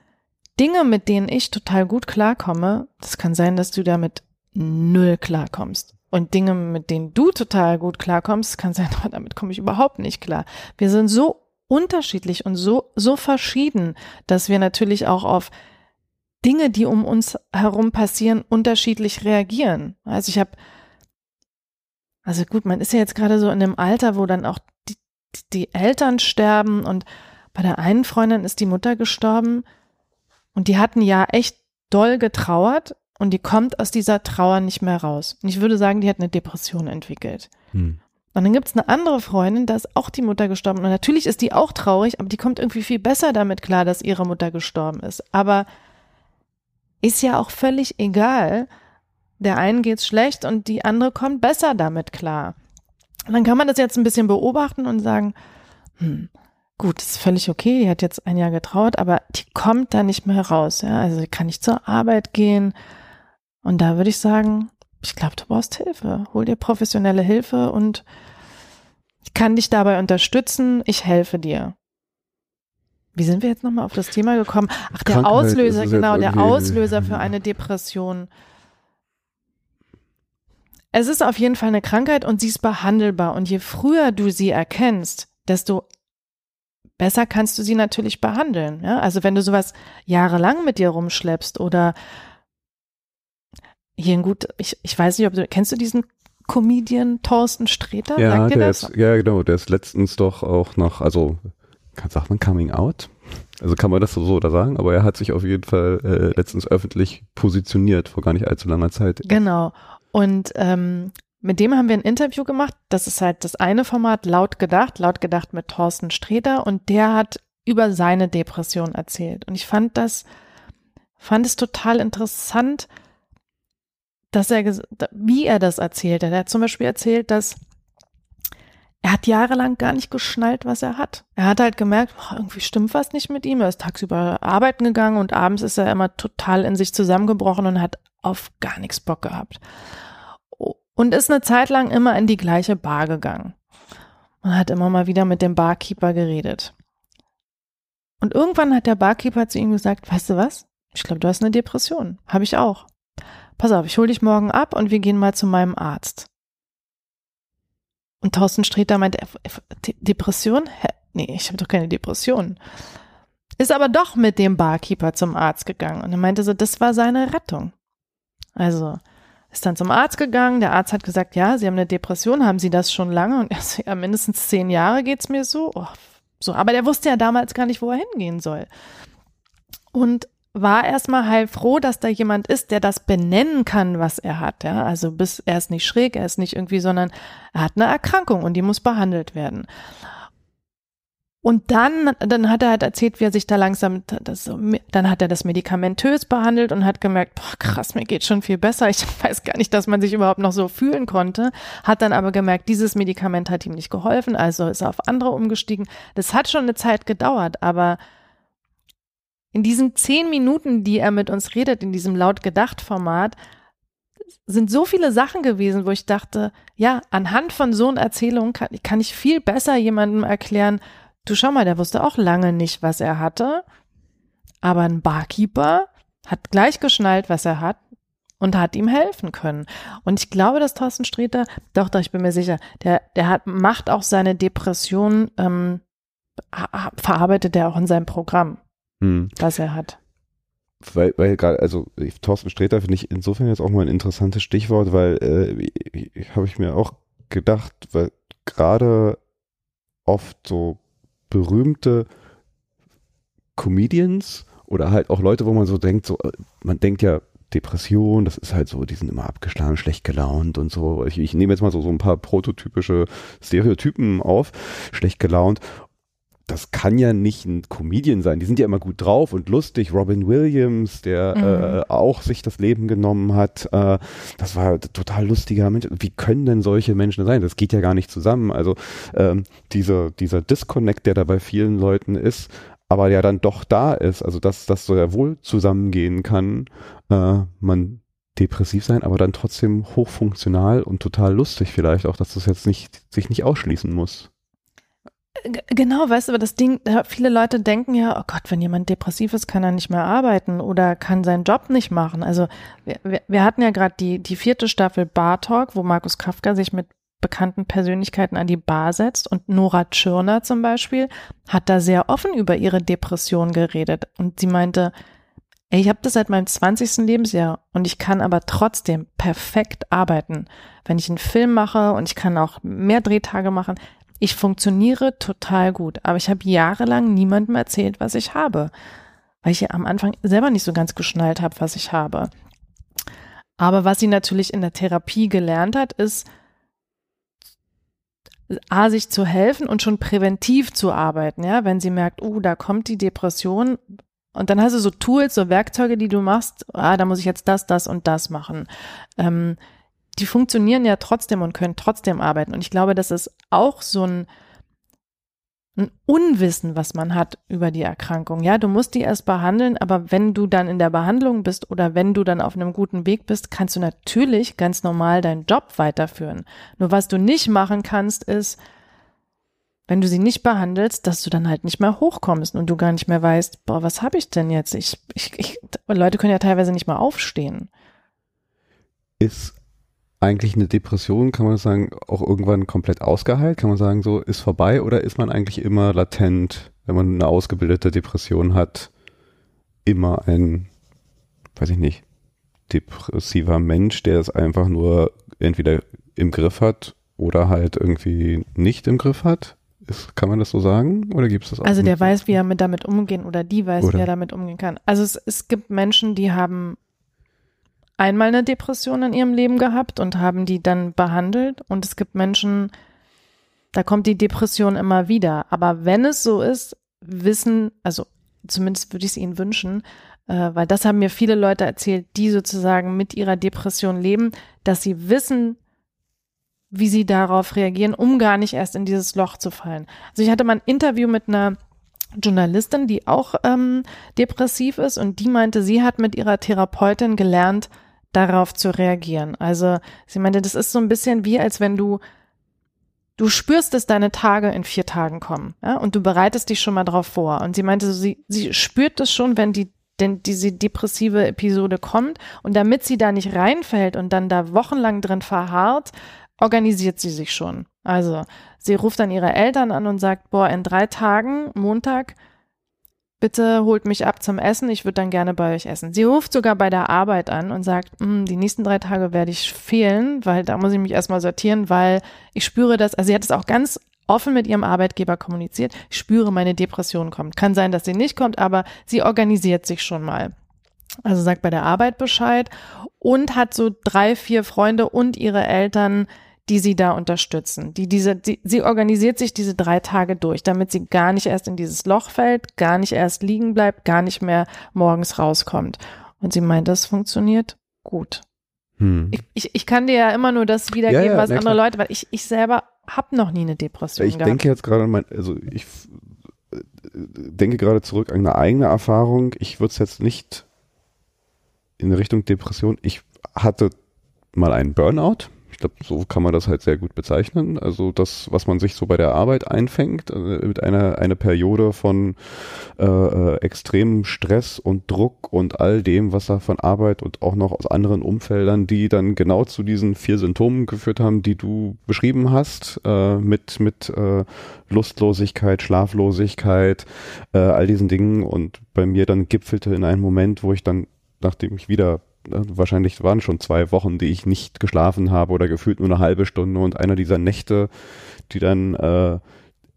Dinge, mit denen ich total gut klarkomme, das kann sein, dass du damit null klarkommst. Und Dinge, mit denen du total gut klarkommst, kann sein, [laughs] damit komme ich überhaupt nicht klar. Wir sind so unterschiedlich und so, so verschieden, dass wir natürlich auch auf Dinge, die um uns herum passieren, unterschiedlich reagieren. Also ich habe, also gut, man ist ja jetzt gerade so in einem Alter, wo dann auch die, die Eltern sterben und bei der einen Freundin ist die Mutter gestorben und die hatten ja echt doll getrauert und die kommt aus dieser Trauer nicht mehr raus. Und ich würde sagen, die hat eine Depression entwickelt. Hm. Und dann gibt's eine andere Freundin, da ist auch die Mutter gestorben. Und natürlich ist die auch traurig, aber die kommt irgendwie viel besser damit klar, dass ihre Mutter gestorben ist. Aber ist ja auch völlig egal. Der einen geht's schlecht und die andere kommt besser damit klar. Und dann kann man das jetzt ein bisschen beobachten und sagen, hm, gut, ist völlig okay, die hat jetzt ein Jahr getraut, aber die kommt da nicht mehr raus. Ja? Also kann nicht zur Arbeit gehen. Und da würde ich sagen, ich glaube, du brauchst Hilfe. Hol dir professionelle Hilfe und ich kann dich dabei unterstützen. Ich helfe dir. Wie sind wir jetzt nochmal auf das Thema gekommen? Ach, der Krankheit Auslöser, genau, der Auslöser für eine Depression. Es ist auf jeden Fall eine Krankheit und sie ist behandelbar. Und je früher du sie erkennst, desto besser kannst du sie natürlich behandeln. Ja? Also wenn du sowas jahrelang mit dir rumschleppst oder hier ein gut, ich, ich weiß nicht, ob du, kennst du diesen Comedian Thorsten Sträter? Ja, der das? ist, ja, genau, der ist letztens doch auch noch, also, sagt man Coming Out? Also kann man das so oder sagen, aber er hat sich auf jeden Fall äh, letztens öffentlich positioniert, vor gar nicht allzu langer Zeit. Genau. Und ähm, mit dem haben wir ein Interview gemacht. Das ist halt das eine Format, laut gedacht, laut gedacht mit Thorsten Sträter und der hat über seine Depression erzählt. Und ich fand das, fand es total interessant, dass er, wie er das erzählt hat. Er hat zum Beispiel erzählt, dass er hat jahrelang gar nicht geschnallt, was er hat. Er hat halt gemerkt, boah, irgendwie stimmt was nicht mit ihm. Er ist tagsüber arbeiten gegangen und abends ist er immer total in sich zusammengebrochen und hat auf gar nichts Bock gehabt. Und ist eine Zeit lang immer in die gleiche Bar gegangen. Und hat immer mal wieder mit dem Barkeeper geredet. Und irgendwann hat der Barkeeper zu ihm gesagt, weißt du was? Ich glaube, du hast eine Depression. Habe ich auch pass auf, ich hole dich morgen ab und wir gehen mal zu meinem Arzt. Und Thorsten Sträter meinte, Depression? Hä? Nee, ich habe doch keine Depression. Ist aber doch mit dem Barkeeper zum Arzt gegangen und er meinte so, das war seine Rettung. Also ist dann zum Arzt gegangen, der Arzt hat gesagt, ja, Sie haben eine Depression, haben Sie das schon lange? Und [laughs] er so, ja, mindestens zehn Jahre geht's mir so. Oh, so, aber der wusste ja damals gar nicht, wo er hingehen soll. Und war erstmal heilfroh, dass da jemand ist, der das benennen kann, was er hat. Ja, also bis er ist nicht schräg, er ist nicht irgendwie, sondern er hat eine Erkrankung und die muss behandelt werden. Und dann, dann hat er halt erzählt, wie er sich da langsam, das, dann hat er das medikamentös behandelt und hat gemerkt, boah, krass, mir geht schon viel besser. Ich [laughs] weiß gar nicht, dass man sich überhaupt noch so fühlen konnte. Hat dann aber gemerkt, dieses Medikament hat ihm nicht geholfen, also ist er auf andere umgestiegen. Das hat schon eine Zeit gedauert, aber in diesen zehn Minuten, die er mit uns redet, in diesem laut gedacht Format, sind so viele Sachen gewesen, wo ich dachte, ja, anhand von so einer Erzählung kann, kann ich viel besser jemandem erklären, du schau mal, der wusste auch lange nicht, was er hatte, aber ein Barkeeper hat gleich geschnallt, was er hat und hat ihm helfen können. Und ich glaube, dass Thorsten Sträter, doch, doch, ich bin mir sicher, der, der hat, macht auch seine Depression, ähm, verarbeitet er auch in seinem Programm hm. was er hat. Weil, weil gerade, also Thorsten Sträter finde ich insofern jetzt auch mal ein interessantes Stichwort, weil äh, habe ich mir auch gedacht, weil gerade oft so berühmte Comedians oder halt auch Leute, wo man so denkt, so, äh, man denkt ja, Depression, das ist halt so, die sind immer abgeschlagen, schlecht gelaunt und so. Ich, ich nehme jetzt mal so, so ein paar prototypische Stereotypen auf, schlecht gelaunt das kann ja nicht ein Comedian sein. Die sind ja immer gut drauf und lustig. Robin Williams, der mhm. äh, auch sich das Leben genommen hat, äh, das war total lustiger Mensch. Wie können denn solche Menschen sein? Das geht ja gar nicht zusammen. Also ähm, dieser, dieser Disconnect, der da bei vielen Leuten ist, aber ja dann doch da ist, also dass das so ja wohl zusammengehen kann, äh, man depressiv sein, aber dann trotzdem hochfunktional und total lustig vielleicht auch, dass das jetzt nicht sich nicht ausschließen muss. Genau, weißt du, aber das Ding, viele Leute denken ja, oh Gott, wenn jemand depressiv ist, kann er nicht mehr arbeiten oder kann seinen Job nicht machen. Also wir, wir hatten ja gerade die, die vierte Staffel Bar Talk, wo Markus Kafka sich mit bekannten Persönlichkeiten an die Bar setzt und Nora Tschirner zum Beispiel hat da sehr offen über ihre Depression geredet und sie meinte, ey, ich habe das seit meinem 20. Lebensjahr und ich kann aber trotzdem perfekt arbeiten. Wenn ich einen Film mache und ich kann auch mehr Drehtage machen, Ich funktioniere total gut, aber ich habe jahrelang niemandem erzählt, was ich habe, weil ich ja am Anfang selber nicht so ganz geschnallt habe, was ich habe. Aber was sie natürlich in der Therapie gelernt hat, ist, A, sich zu helfen und schon präventiv zu arbeiten, ja, wenn sie merkt, uh, da kommt die Depression. Und dann hast du so Tools, so Werkzeuge, die du machst, ah, da muss ich jetzt das, das und das machen. Ähm, die funktionieren ja trotzdem und können trotzdem arbeiten. Und ich glaube, das ist auch so ein, ein Unwissen, was man hat über die Erkrankung. Ja, du musst die erst behandeln, aber wenn du dann in der Behandlung bist oder wenn du dann auf einem guten Weg bist, kannst du natürlich ganz normal deinen Job weiterführen. Nur was du nicht machen kannst, ist, wenn du sie nicht behandelst, dass du dann halt nicht mehr hochkommst und du gar nicht mehr weißt, boah, was habe ich denn jetzt? Ich, ich, ich, Leute können ja teilweise nicht mal aufstehen. Ist eigentlich eine Depression, kann man sagen, auch irgendwann komplett ausgeheilt? Kann man sagen, so ist vorbei oder ist man eigentlich immer latent, wenn man eine ausgebildete Depression hat, immer ein, weiß ich nicht, depressiver Mensch, der es einfach nur entweder im Griff hat oder halt irgendwie nicht im Griff hat? Ist, kann man das so sagen? Oder gibt es das auch? Also der weiß, wie er mit damit umgehen oder die weiß, oder? wie er damit umgehen kann. Also es, es gibt Menschen, die haben einmal eine Depression in ihrem Leben gehabt und haben die dann behandelt. Und es gibt Menschen, da kommt die Depression immer wieder. Aber wenn es so ist, wissen, also zumindest würde ich es ihnen wünschen, äh, weil das haben mir viele Leute erzählt, die sozusagen mit ihrer Depression leben, dass sie wissen, wie sie darauf reagieren, um gar nicht erst in dieses Loch zu fallen. Also ich hatte mal ein Interview mit einer Journalistin, die auch ähm, depressiv ist und die meinte, sie hat mit ihrer Therapeutin gelernt, darauf zu reagieren. Also sie meinte, das ist so ein bisschen wie, als wenn du du spürst, dass deine Tage in vier Tagen kommen, ja, und du bereitest dich schon mal drauf vor. Und sie meinte, sie, sie spürt das schon, wenn die denn diese depressive Episode kommt und damit sie da nicht reinfällt und dann da wochenlang drin verharrt, organisiert sie sich schon. Also sie ruft dann ihre Eltern an und sagt, boah, in drei Tagen, Montag, bitte holt mich ab zum Essen, ich würde dann gerne bei euch essen. Sie ruft sogar bei der Arbeit an und sagt, hm, die nächsten drei Tage werde ich fehlen, weil da muss ich mich erstmal sortieren, weil ich spüre das, also sie hat es auch ganz offen mit ihrem Arbeitgeber kommuniziert, ich spüre, meine Depression kommt. Kann sein, dass sie nicht kommt, aber sie organisiert sich schon mal. Also sagt bei der Arbeit Bescheid und hat so drei, vier Freunde und ihre Eltern, die sie da unterstützen. Die diese, die, sie organisiert sich diese drei Tage durch, damit sie gar nicht erst in dieses Loch fällt, gar nicht erst liegen bleibt, gar nicht mehr morgens rauskommt. Und sie meint, das funktioniert gut. Hm. Ich, ich, ich kann dir ja immer nur das wiedergeben, ja, ja, was andere Leute, weil ich, ich selber habe noch nie eine Depression ich gehabt. Ich denke jetzt gerade an mein, also ich äh, denke gerade zurück an eine eigene Erfahrung. Ich würde es jetzt nicht in Richtung Depression. Ich hatte mal einen Burnout glaube, so kann man das halt sehr gut bezeichnen. Also das, was man sich so bei der Arbeit einfängt, äh, mit einer eine Periode von äh, äh, extremem Stress und Druck und all dem, was da von Arbeit und auch noch aus anderen Umfeldern, die dann genau zu diesen vier Symptomen geführt haben, die du beschrieben hast, äh, mit mit äh, Lustlosigkeit, Schlaflosigkeit, äh, all diesen Dingen und bei mir dann gipfelte in einem Moment, wo ich dann nachdem ich wieder wahrscheinlich waren schon zwei Wochen, die ich nicht geschlafen habe oder gefühlt nur eine halbe Stunde und einer dieser Nächte, die dann äh,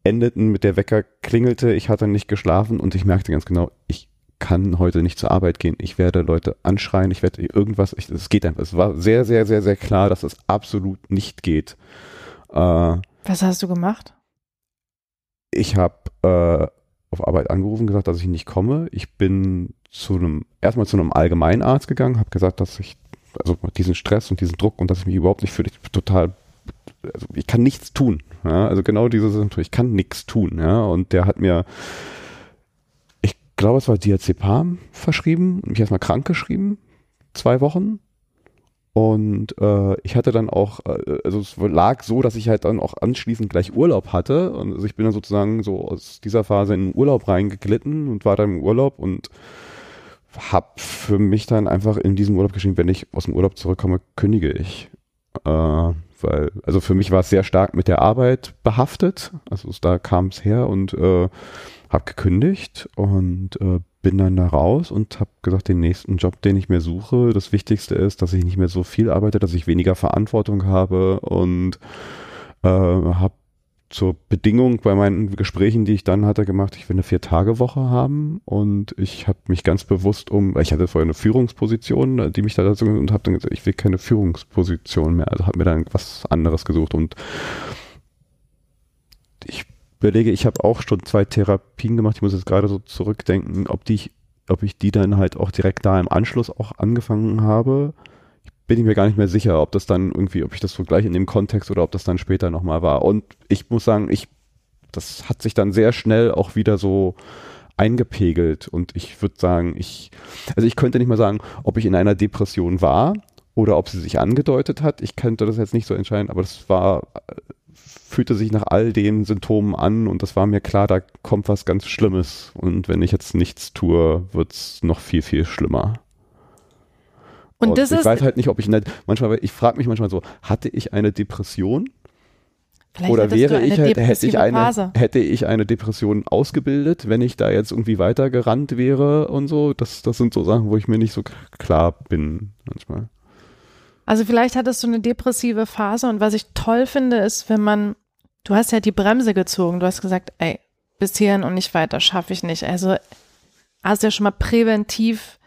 endeten mit der Wecker klingelte, ich hatte nicht geschlafen und ich merkte ganz genau, ich kann heute nicht zur Arbeit gehen. Ich werde Leute anschreien, ich werde irgendwas, es geht einfach. Es war sehr, sehr, sehr, sehr klar, dass es absolut nicht geht. Äh, Was hast du gemacht? Ich habe äh, auf Arbeit angerufen, gesagt, dass ich nicht komme. Ich bin zu einem, erstmal zu einem Allgemeinarzt gegangen, habe gesagt, dass ich, also diesen Stress und diesen Druck und dass ich mich überhaupt nicht fühle, ich total, also ich kann nichts tun. Ja, also genau diese Symptome, ich kann nichts tun. Ja, und der hat mir, ich glaube, es war Diazepam verschrieben, mich erstmal krank geschrieben, zwei Wochen. Und äh, ich hatte dann auch, äh, also es lag so, dass ich halt dann auch anschließend gleich Urlaub hatte. Und also ich bin dann sozusagen so aus dieser Phase in den Urlaub reingeglitten und war dann im Urlaub und habe für mich dann einfach in diesem Urlaub geschrieben, wenn ich aus dem Urlaub zurückkomme, kündige ich. Äh, weil, also für mich war es sehr stark mit der Arbeit behaftet. Also da kam es her und äh, habe gekündigt und äh, bin dann da raus und habe gesagt, den nächsten Job, den ich mir suche, das Wichtigste ist, dass ich nicht mehr so viel arbeite, dass ich weniger Verantwortung habe und äh, habe zur Bedingung bei meinen Gesprächen, die ich dann hatte, gemacht, ich will eine Vier-Tage-Woche haben und ich habe mich ganz bewusst um, ich hatte vorher eine Führungsposition, die mich da dazu und habe dann gesagt, ich will keine Führungsposition mehr, also habe mir dann was anderes gesucht und ich überlege, ich habe auch schon zwei Therapien gemacht, ich muss jetzt gerade so zurückdenken, ob die, ob ich die dann halt auch direkt da im Anschluss auch angefangen habe bin ich mir gar nicht mehr sicher, ob das dann irgendwie, ob ich das so gleich in dem Kontext oder ob das dann später nochmal war. Und ich muss sagen, ich, das hat sich dann sehr schnell auch wieder so eingepegelt und ich würde sagen, ich, also ich könnte nicht mal sagen, ob ich in einer Depression war oder ob sie sich angedeutet hat. Ich könnte das jetzt nicht so entscheiden, aber das war, fühlte sich nach all den Symptomen an und das war mir klar, da kommt was ganz Schlimmes und wenn ich jetzt nichts tue, wird's noch viel, viel schlimmer. Und, und das ich ist, weiß halt nicht, ob ich eine, manchmal, ich frage mich manchmal so, hatte ich eine Depression? Oder wäre ich halt, hätte ich eine, Phase. hätte ich eine Depression ausgebildet, wenn ich da jetzt irgendwie weitergerannt wäre und so? Das, das sind so Sachen, wo ich mir nicht so klar bin manchmal. Also vielleicht hattest du eine depressive Phase und was ich toll finde, ist, wenn man, du hast ja die Bremse gezogen, du hast gesagt, ey, bis hierhin und nicht weiter, schaffe ich nicht. Also hast ja schon mal präventiv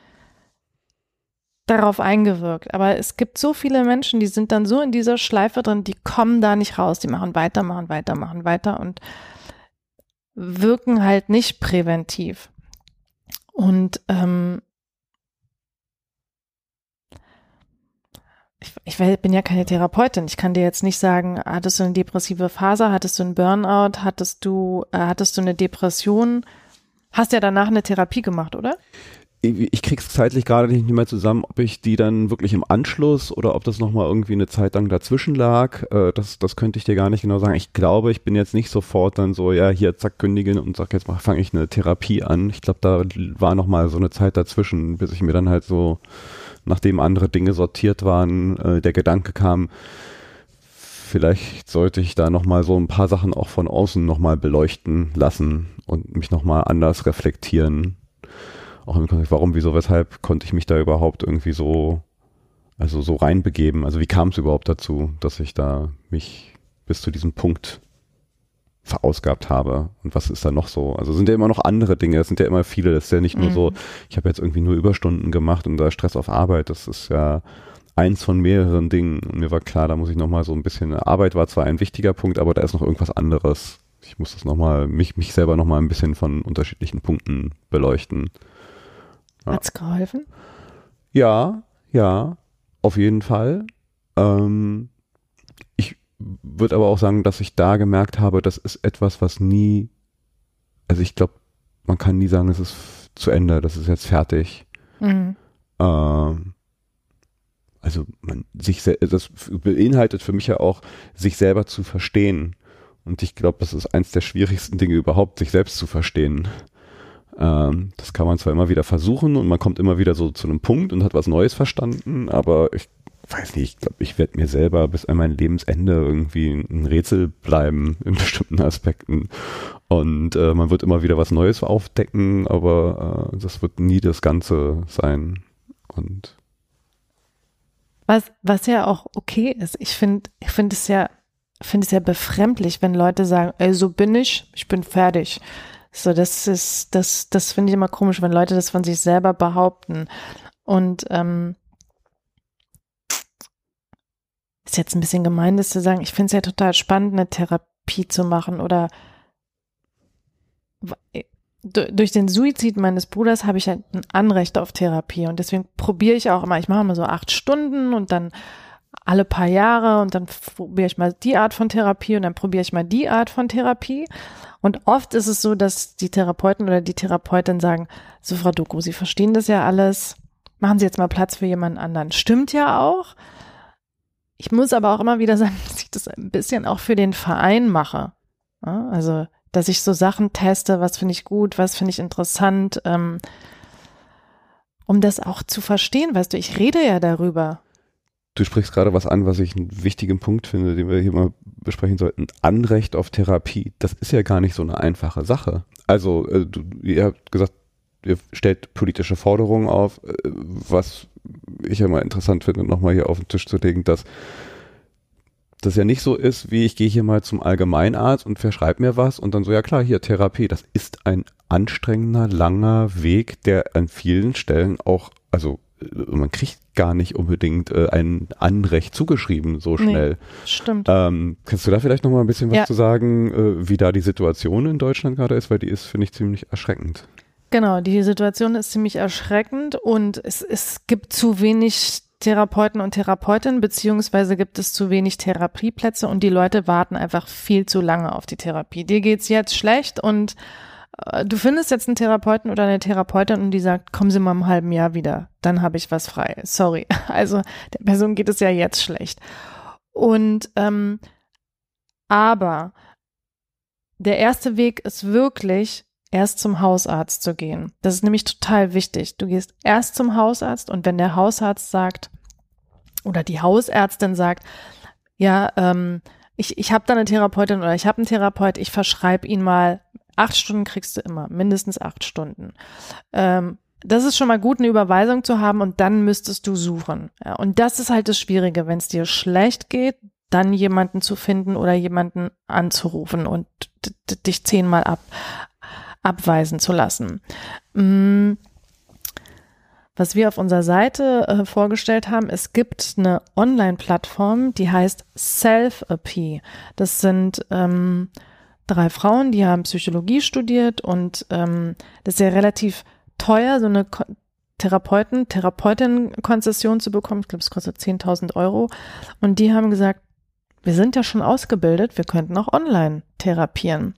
darauf eingewirkt. Aber es gibt so viele Menschen, die sind dann so in dieser Schleife drin, die kommen da nicht raus. Die machen weiter, machen weiter, machen weiter und wirken halt nicht präventiv. Und ähm, ich, ich bin ja keine Therapeutin. Ich kann dir jetzt nicht sagen, hattest du eine depressive Phase, hattest du einen Burnout, hattest du, äh, hattest du eine Depression? Hast ja danach eine Therapie gemacht, oder? ich krieg's zeitlich gerade nicht mehr zusammen, ob ich die dann wirklich im Anschluss oder ob das nochmal irgendwie eine Zeit lang dazwischen lag. Äh, das, das könnte ich dir gar nicht genau sagen. Ich glaube, ich bin jetzt nicht sofort dann so, ja, hier zack, kündigen und sag, jetzt fange ich eine Therapie an. Ich glaube, da war nochmal so eine Zeit dazwischen, bis ich mir dann halt so, nachdem andere Dinge sortiert waren, äh, der Gedanke kam, vielleicht sollte ich da nochmal so ein paar Sachen auch von außen nochmal beleuchten lassen und mich nochmal anders reflektieren auch im Kontext, warum, wieso, weshalb konnte ich mich da überhaupt irgendwie so, also so reinbegeben? Also wie kam es überhaupt dazu, dass ich da mich bis zu diesem Punkt verausgabt habe und was ist da noch so? Also sind ja immer noch andere Dinge, es sind ja immer viele, das ist ja nicht nur so, mhm. ich habe jetzt irgendwie nur Überstunden gemacht und da Stress auf Arbeit, das ist ja eins von mehreren Dingen und mir war klar, da muss ich nochmal so ein bisschen, Arbeit war zwar ein wichtiger Punkt, aber da ist noch irgendwas anderes. Ich muss das nochmal, mich, mich selber nochmal ein bisschen von unterschiedlichen Punkten beleuchten. Ja. Hat's geholfen? Ja, ja, auf jeden Fall. Ähm, würde aber auch sagen, dass ich da gemerkt habe, das ist etwas, was nie, also ich glaube, man kann nie sagen, es ist zu Ende, das ist jetzt fertig. Mhm. Ähm, also man sich das beinhaltet für mich ja auch, sich selber zu verstehen. Und ich glaube, das ist eins der schwierigsten Dinge überhaupt, sich selbst zu verstehen. Ähm, das kann man zwar immer wieder versuchen und man kommt immer wieder so zu einem Punkt und hat was Neues verstanden, aber ich weiß nicht, ich glaube, ich werde mir selber bis an mein Lebensende irgendwie ein Rätsel bleiben in bestimmten Aspekten. Und äh, man wird immer wieder was Neues aufdecken, aber äh, das wird nie das Ganze sein. Und was, was ja auch okay ist. Ich finde, ich finde es ja, finde es ja befremdlich, wenn Leute sagen, ey, so bin ich, ich bin fertig. So, das ist, das, das finde ich immer komisch, wenn Leute das von sich selber behaupten. Und ähm, ist jetzt ein bisschen gemein, das zu sagen. Ich finde es ja total spannend, eine Therapie zu machen oder durch den Suizid meines Bruders habe ich halt ein Anrecht auf Therapie und deswegen probiere ich auch immer, ich mache immer so acht Stunden und dann alle paar Jahre und dann probiere ich mal die Art von Therapie und dann probiere ich mal die Art von Therapie und oft ist es so, dass die Therapeuten oder die Therapeutin sagen, so Frau Doku, Sie verstehen das ja alles, machen Sie jetzt mal Platz für jemanden anderen. Stimmt ja auch. Ich muss aber auch immer wieder sagen, [laughs] dass ich das ein bisschen auch für den Verein mache. Ja, also, dass ich so Sachen teste, was finde ich gut, was finde ich interessant, ähm, um das auch zu verstehen. Weißt du, ich rede ja darüber du sprichst gerade was an, was ich einen wichtigen Punkt finde, den wir hier mal besprechen sollten. Anrecht auf Therapie. Das ist ja gar nicht so eine einfache Sache. Also, äh, du, ihr habt gesagt, stellt politische Forderungen auf, äh, was ich ja mal interessant finde, nochmal hier auf den Tisch zu legen, dass das ja nicht so ist, wie ich gehe hier mal zum Allgemeinarzt und verschreibe mir was und dann so, ja klar, hier Therapie. Das ist ein anstrengender, langer Weg, der an vielen Stellen auch, also äh, man kriegt gar nicht unbedingt äh, ein Anrecht zugeschrieben so schnell. Nee, stimmt. Ähm, kannst du da vielleicht noch mal ein bisschen was ja. zu sagen, äh, wie da die Situation in Deutschland gerade ist, weil die ist, finde ich, ziemlich erschreckend. Genau, die Situation ist ziemlich erschreckend und es, es gibt zu wenig Therapeuten und Therapeutinnen, beziehungsweise gibt es zu wenig Therapieplätze und die Leute warten einfach viel zu lange auf die Therapie. Dir geht's jetzt schlecht und äh, du findest jetzt einen Therapeuten oder eine Therapeutin und die sagt, kommen Sie mal im halben Jahr wieder, dann habe ich was frei. Sorry. [laughs] Also der Person geht es ja jetzt schlecht. Und ähm, aber der erste Weg ist wirklich, erst zum Hausarzt zu gehen. Das ist nämlich total wichtig. Du gehst erst zum Hausarzt und wenn der Hausarzt sagt oder die Hausärztin sagt, ja, ähm, ich, ich habe da eine Therapeutin oder ich habe einen Therapeut, ich verschreibe ihn mal, acht Stunden kriegst du immer, mindestens acht Stunden. Ähm, das ist schon mal gut, eine Überweisung zu haben und dann müsstest du suchen. Ja, und das ist halt das Schwierige, wenn es dir schlecht geht, dann jemanden zu finden oder jemanden anzurufen und dich zehnmal ab, abweisen zu lassen. Mm, was wir auf unserer Seite äh, vorgestellt haben, es gibt eine Online-Plattform, die heißt Self-AP. Das sind ähm, drei Frauen, die haben Psychologie studiert und ähm, das ist ja relativ teuer, so eine Ko Therapeuten, Therapeutin-Konzession zu bekommen. Ich glaube, es kostet 10.000 Euro. Und die haben gesagt, wir sind ja schon ausgebildet, wir könnten auch online therapieren.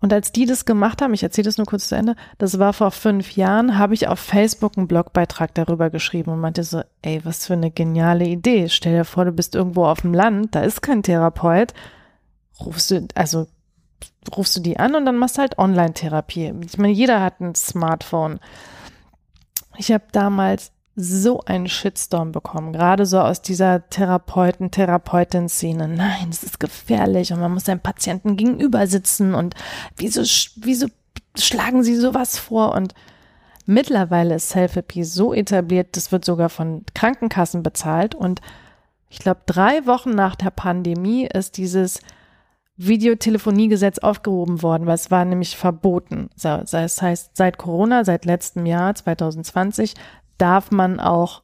Und als die das gemacht haben, ich erzähle das nur kurz zu Ende, das war vor fünf Jahren, habe ich auf Facebook einen Blogbeitrag darüber geschrieben und meinte so, ey, was für eine geniale Idee. Stell dir vor, du bist irgendwo auf dem Land, da ist kein Therapeut. Rufst du, also rufst du die an und dann machst du halt Online-Therapie. Ich meine, jeder hat ein Smartphone. Ich habe damals so einen Shitstorm bekommen, gerade so aus dieser Therapeuten, Therapeutin-Szene. Nein, es ist gefährlich und man muss seinem Patienten gegenüber sitzen und wieso, wieso schlagen sie sowas vor? Und mittlerweile ist Self-Therapy so etabliert, das wird sogar von Krankenkassen bezahlt und ich glaube, drei Wochen nach der Pandemie ist dieses Videotelefoniegesetz aufgehoben worden, weil es war nämlich verboten. Das heißt, seit Corona, seit letztem Jahr 2020 darf man auch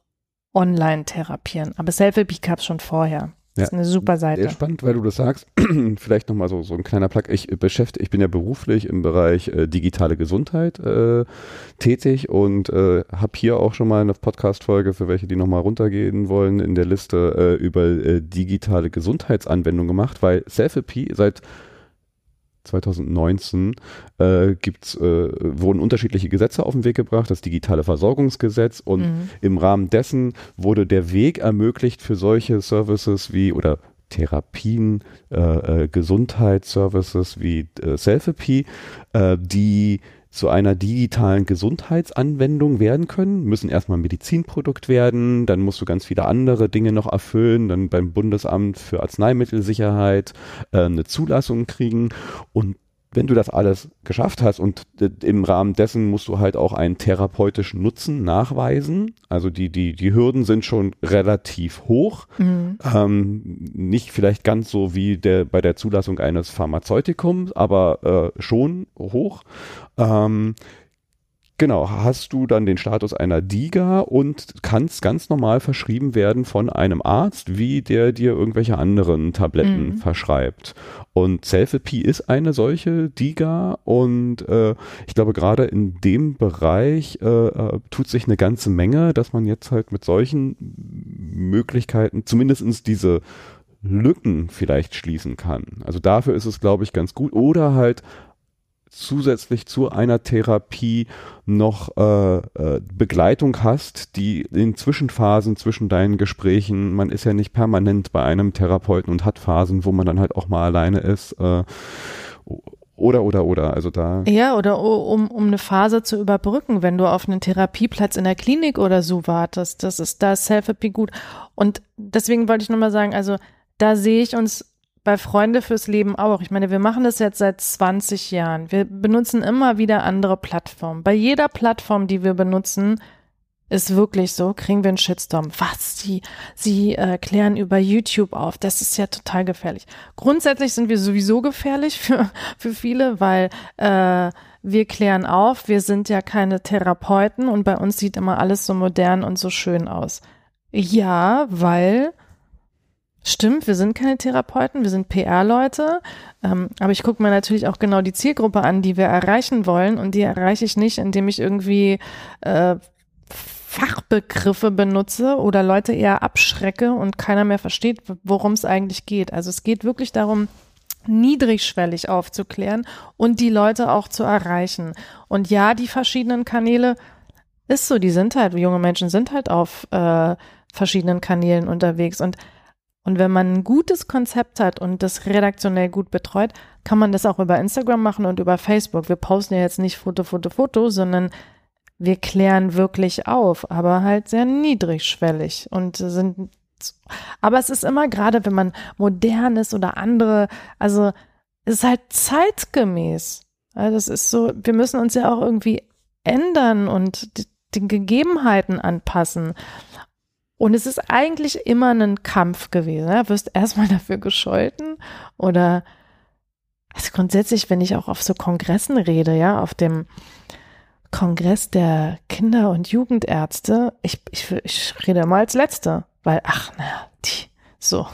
online therapieren. Aber Self-Help gab es schon vorher. Das ja, ist eine super Seite. Sehr spannend, weil du das sagst. [clears throat] Vielleicht nochmal so, so ein kleiner Plug. Ich beschäftige, ich bin ja beruflich im Bereich äh, digitale Gesundheit äh, tätig und äh, habe hier auch schon mal eine Podcast-Folge für welche, die nochmal runtergehen wollen, in der Liste äh, über äh, digitale Gesundheitsanwendungen gemacht, weil Self-Help seit 2019 äh, gibt's, äh, wurden unterschiedliche Gesetze auf den Weg gebracht, das digitale Versorgungsgesetz und mhm. im Rahmen dessen wurde der Weg ermöglicht für solche Services wie oder Therapien, äh, äh, Gesundheitsservices wie äh, Selfie, äh, die zu einer digitalen Gesundheitsanwendung werden können, müssen erstmal Medizinprodukt werden, dann musst du ganz viele andere Dinge noch erfüllen, dann beim Bundesamt für Arzneimittelsicherheit äh, eine Zulassung kriegen und wenn du das alles geschafft hast und im Rahmen dessen musst du halt auch einen therapeutischen Nutzen nachweisen. Also die, die, die Hürden sind schon relativ hoch. Mhm. Ähm, nicht vielleicht ganz so wie der, bei der Zulassung eines Pharmazeutikums, aber äh, schon hoch. Ähm, Genau, hast du dann den Status einer DIGA und kannst ganz normal verschrieben werden von einem Arzt, wie der dir irgendwelche anderen Tabletten mhm. verschreibt. Und Selfie ist eine solche DIGA und äh, ich glaube gerade in dem Bereich äh, äh, tut sich eine ganze Menge, dass man jetzt halt mit solchen Möglichkeiten zumindestens diese Lücken vielleicht schließen kann. Also dafür ist es, glaube ich, ganz gut. Oder halt zusätzlich zu einer Therapie noch äh, äh, Begleitung hast, die in Zwischenphasen zwischen deinen Gesprächen, man ist ja nicht permanent bei einem Therapeuten und hat Phasen, wo man dann halt auch mal alleine ist. Äh, oder, oder, oder, also da. Ja, oder um, um eine Phase zu überbrücken, wenn du auf einen Therapieplatz in der Klinik oder so wartest. Das ist, da Self-Therapy gut. Und deswegen wollte ich nochmal sagen, also da sehe ich uns bei Freunde fürs Leben auch. Ich meine, wir machen das jetzt seit 20 Jahren. Wir benutzen immer wieder andere Plattformen. Bei jeder Plattform, die wir benutzen, Ist wirklich so, kriegen wir einen Shitstorm. Was? Sie, sie äh, klären über YouTube auf. Das ist ja total gefährlich. Grundsätzlich sind wir sowieso gefährlich [laughs] für, für viele, weil äh, wir klären auf, wir sind ja keine Therapeuten und bei uns sieht immer alles so modern und so schön aus. Ja, weil Stimmt, wir sind keine Therapeuten, wir sind PR-Leute, ähm, aber ich gucke mir natürlich auch genau die Zielgruppe an, die wir erreichen wollen und die erreiche ich nicht, indem ich irgendwie äh, Fachbegriffe benutze oder Leute eher abschrecke und keiner mehr versteht, worum es eigentlich geht. Also es geht wirklich darum, niedrigschwellig aufzuklären und die Leute auch zu erreichen. Und ja, die verschiedenen Kanäle ist so, die sind halt, junge Menschen sind halt auf äh, verschiedenen Kanälen unterwegs und und wenn man ein gutes Konzept hat und das redaktionell gut betreut, kann man das auch über Instagram machen und über Facebook. Wir posten ja jetzt nicht Foto, Foto, Foto, sondern wir klären wirklich auf, aber halt sehr niedrigschwellig und sind, aber es ist immer gerade, wenn man modern ist oder andere, also es ist halt zeitgemäß. Also das ist so, wir müssen uns ja auch irgendwie ändern und den Gegebenheiten anpassen. Und es ist eigentlich immer ein Kampf gewesen. Ja? Wirst erstmal [laughs] dafür gescholten oder also grundsätzlich, wenn ich auch auf so Kongressen rede, ja, auf dem Kongress der Kinder- und Jugendärzte, ich, ich, ich rede immer als Letzte, weil, ach, naja, die, so,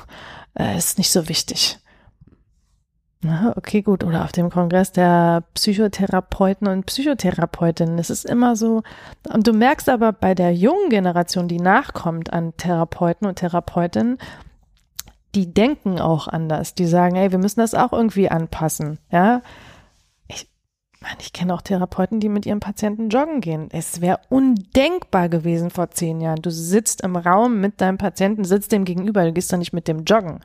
äh, ist nicht so wichtig. Okay, gut. Oder auf dem Kongress der Psychotherapeuten und Psychotherapeutinnen. Es ist immer so, und du merkst aber bei der jungen Generation, die nachkommt an Therapeuten und Therapeutinnen, die denken auch anders. Die sagen, ey, wir müssen das auch irgendwie anpassen. Ja. Ich meine, ich kenne auch Therapeuten, die mit ihren Patienten joggen gehen. Es wäre undenkbar gewesen vor zehn Jahren. Du sitzt im Raum mit deinem Patienten, sitzt dem gegenüber, du gehst doch nicht mit dem joggen.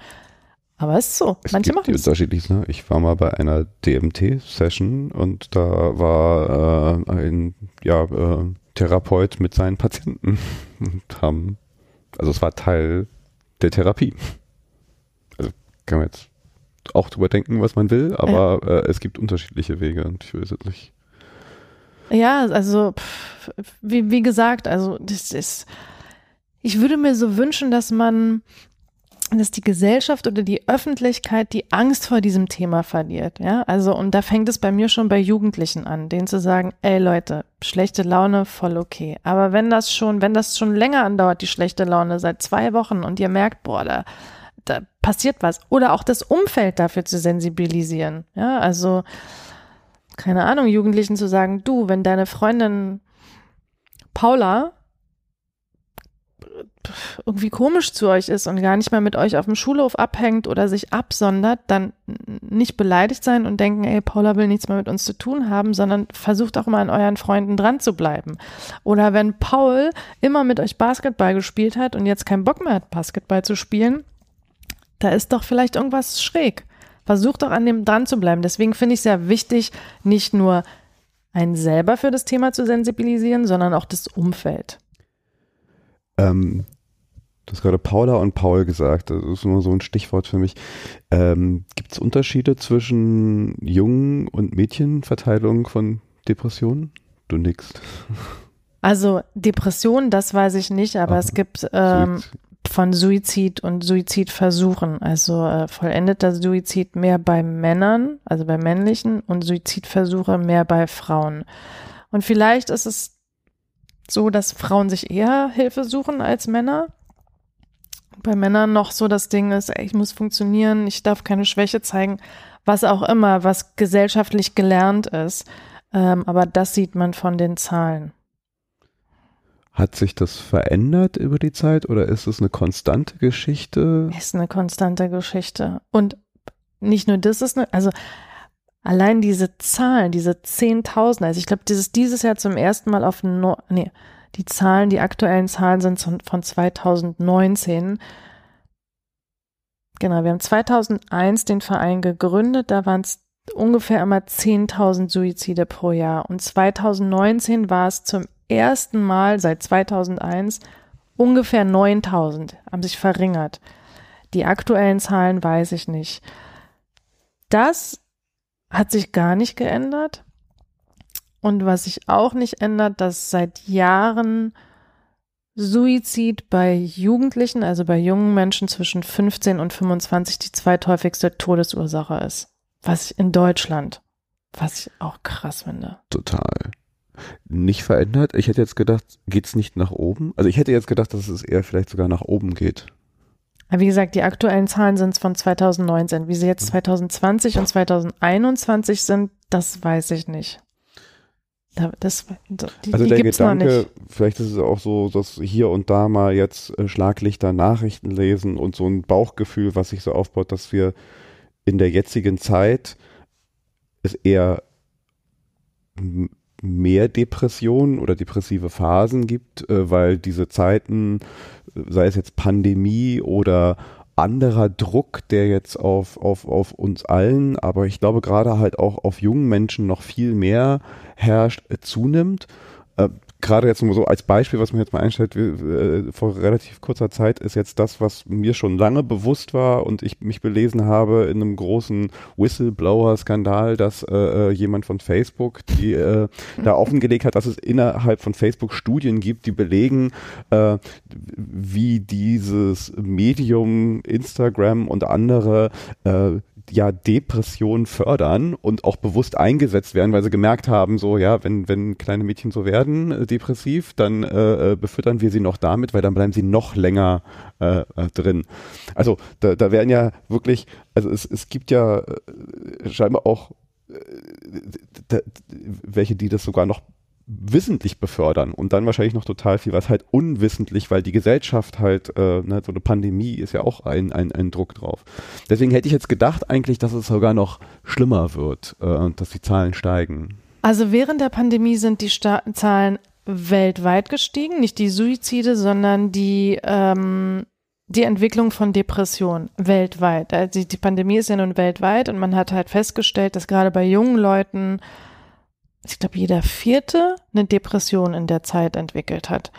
Aber es ist so. Es Manche machen es. unterschiedlich. Ne? Ich war mal bei einer DMT-Session und da war äh, ein ja, äh, Therapeut mit seinen Patienten [laughs] und haben, also es war Teil der Therapie. Also kann man jetzt auch drüber denken, was man will, aber ja. äh, es gibt unterschiedliche Wege und ich will es jetzt nicht. Ja, also pff, wie, wie gesagt, also das ist, ich würde mir so wünschen, dass man dass die Gesellschaft oder die Öffentlichkeit die Angst vor diesem Thema verliert. Ja, also, und da fängt es bei mir schon bei Jugendlichen an, denen zu sagen, ey Leute, schlechte Laune, voll okay. Aber wenn das schon, wenn das schon länger andauert, die schlechte Laune, seit zwei Wochen und ihr merkt, boah, da, da passiert was. Oder auch das Umfeld dafür zu sensibilisieren. Ja, also, keine Ahnung, Jugendlichen zu sagen, du, wenn deine Freundin Paula irgendwie komisch zu euch ist und gar nicht mehr mit euch auf dem Schulhof abhängt oder sich absondert, dann nicht beleidigt sein und denken, ey, Paula will nichts mehr mit uns zu tun haben, sondern versucht auch mal an euren Freunden dran zu bleiben. Oder wenn Paul immer mit euch Basketball gespielt hat und jetzt keinen Bock mehr hat, Basketball zu spielen, da ist doch vielleicht irgendwas schräg. Versucht doch an dem dran zu bleiben. Deswegen finde ich es sehr wichtig, nicht nur einen selber für das Thema zu sensibilisieren, sondern auch das Umfeld. Ähm, Du hast gerade Paula und Paul gesagt, das ist nur so ein Stichwort für mich. Ähm, Gibt es Unterschiede zwischen Jungen- und Mädchenverteilung von Depressionen? Du nix. [laughs] Also Depression, das weiß ich nicht, aber Aha. es gibt ähm, von Suizid und Suizidversuchen. Also äh, vollendeter Suizid mehr bei Männern, also bei männlichen, und Suizidversuche mehr bei Frauen. Und vielleicht ist es so, dass Frauen sich eher Hilfe suchen als Männer bei Männern noch so das Ding ist, ey, ich muss funktionieren, ich darf keine Schwäche zeigen, was auch immer, was gesellschaftlich gelernt ist. Ähm, aber das sieht man von den Zahlen. Hat sich das verändert über die Zeit oder ist es eine konstante Geschichte? Ist eine konstante Geschichte. Und nicht nur das ist eine, also allein diese Zahlen, diese 10.000, also ich glaube, dieses dieses Jahr zum ersten Mal auf, no, nee, die Zahlen, die aktuellen Zahlen sind von 2019. Genau, wir haben 2001 den Verein gegründet, da waren es ungefähr immer 10.000 Suizide pro Jahr. Und 2019 war es zum ersten Mal seit 2001 ungefähr 9.000, haben sich verringert. Die aktuellen Zahlen weiß ich nicht. Das hat sich gar nicht geändert. Und was sich auch nicht ändert, dass seit Jahren Suizid bei Jugendlichen, also bei jungen Menschen zwischen 15 und 25 die zweithäufigste Todesursache ist. Was in Deutschland, was ich auch krass finde. Total. Nicht verändert. Ich hätte jetzt gedacht, geht's nicht nach oben? Also ich hätte jetzt gedacht, dass es eher vielleicht sogar nach oben geht. Aber wie gesagt, die aktuellen Zahlen sind von 2019. Wie sie jetzt 2020 und 2021 sind, das weiß ich nicht. Das, die, also die der Gedanke, vielleicht ist es auch so, dass hier und da mal jetzt äh, Schlaglichter Nachrichten lesen und so ein Bauchgefühl, was sich so aufbaut, dass wir in der jetzigen Zeit es eher mehr Depressionen oder depressive Phasen gibt, äh, weil diese Zeiten, sei es jetzt Pandemie oder anderer Druck, der jetzt auf, auf, auf uns allen, aber ich glaube gerade halt auch auf jungen Menschen noch viel mehr herrscht, äh, zunimmt. Gerade jetzt nur so als Beispiel, was mir jetzt mal einstellt, äh, vor relativ kurzer Zeit ist jetzt das, was mir schon lange bewusst war und ich mich belesen habe in einem großen Whistleblower-Skandal, dass äh, äh jemand von Facebook die äh, [laughs] da offengelegt hat, dass es innerhalb von Facebook Studien gibt, die belegen, äh, wie dieses Medium Instagram und andere äh, ja Depression fördern und auch bewusst eingesetzt werden, weil sie gemerkt haben, so ja, wenn wenn kleine Mädchen so werden äh, depressiv, dann äh, äh, befüttern wir sie noch damit, weil dann bleiben sie noch länger äh, äh, drin. Also da, da werden ja wirklich, also es, es gibt ja äh, scheinbar auch äh, welche, die das sogar noch wissentlich befördern und dann wahrscheinlich noch total viel, was halt unwissentlich, weil die Gesellschaft halt, äh, ne, so eine Pandemie ist ja auch ein, ein, ein Druck drauf. Deswegen hätte ich jetzt gedacht eigentlich, dass es sogar noch schlimmer wird äh, und dass die Zahlen steigen. Also während der Pandemie sind die Sta Zahlen weltweit gestiegen, nicht die Suizide, sondern die ähm, die Entwicklung von Depressionen weltweit. Also die Pandemie ist ja nun weltweit und man hat halt festgestellt, dass gerade bei jungen Leuten ich glaube, jeder vierte eine Depression in der Zeit entwickelt hat.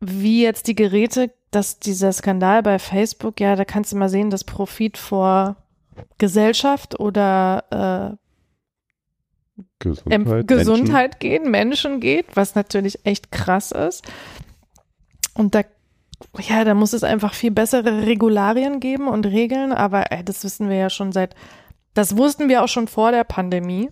Wie jetzt die Geräte, dass dieser Skandal bei Facebook, ja, da kannst du mal sehen, dass Profit vor Gesellschaft oder äh, Gesundheit, Gesundheit Menschen. geht, Menschen geht, was natürlich echt krass ist. Und da, ja, da muss es einfach viel bessere Regularien geben und Regeln, aber ey, das wissen wir ja schon seit das wussten wir auch schon vor der Pandemie.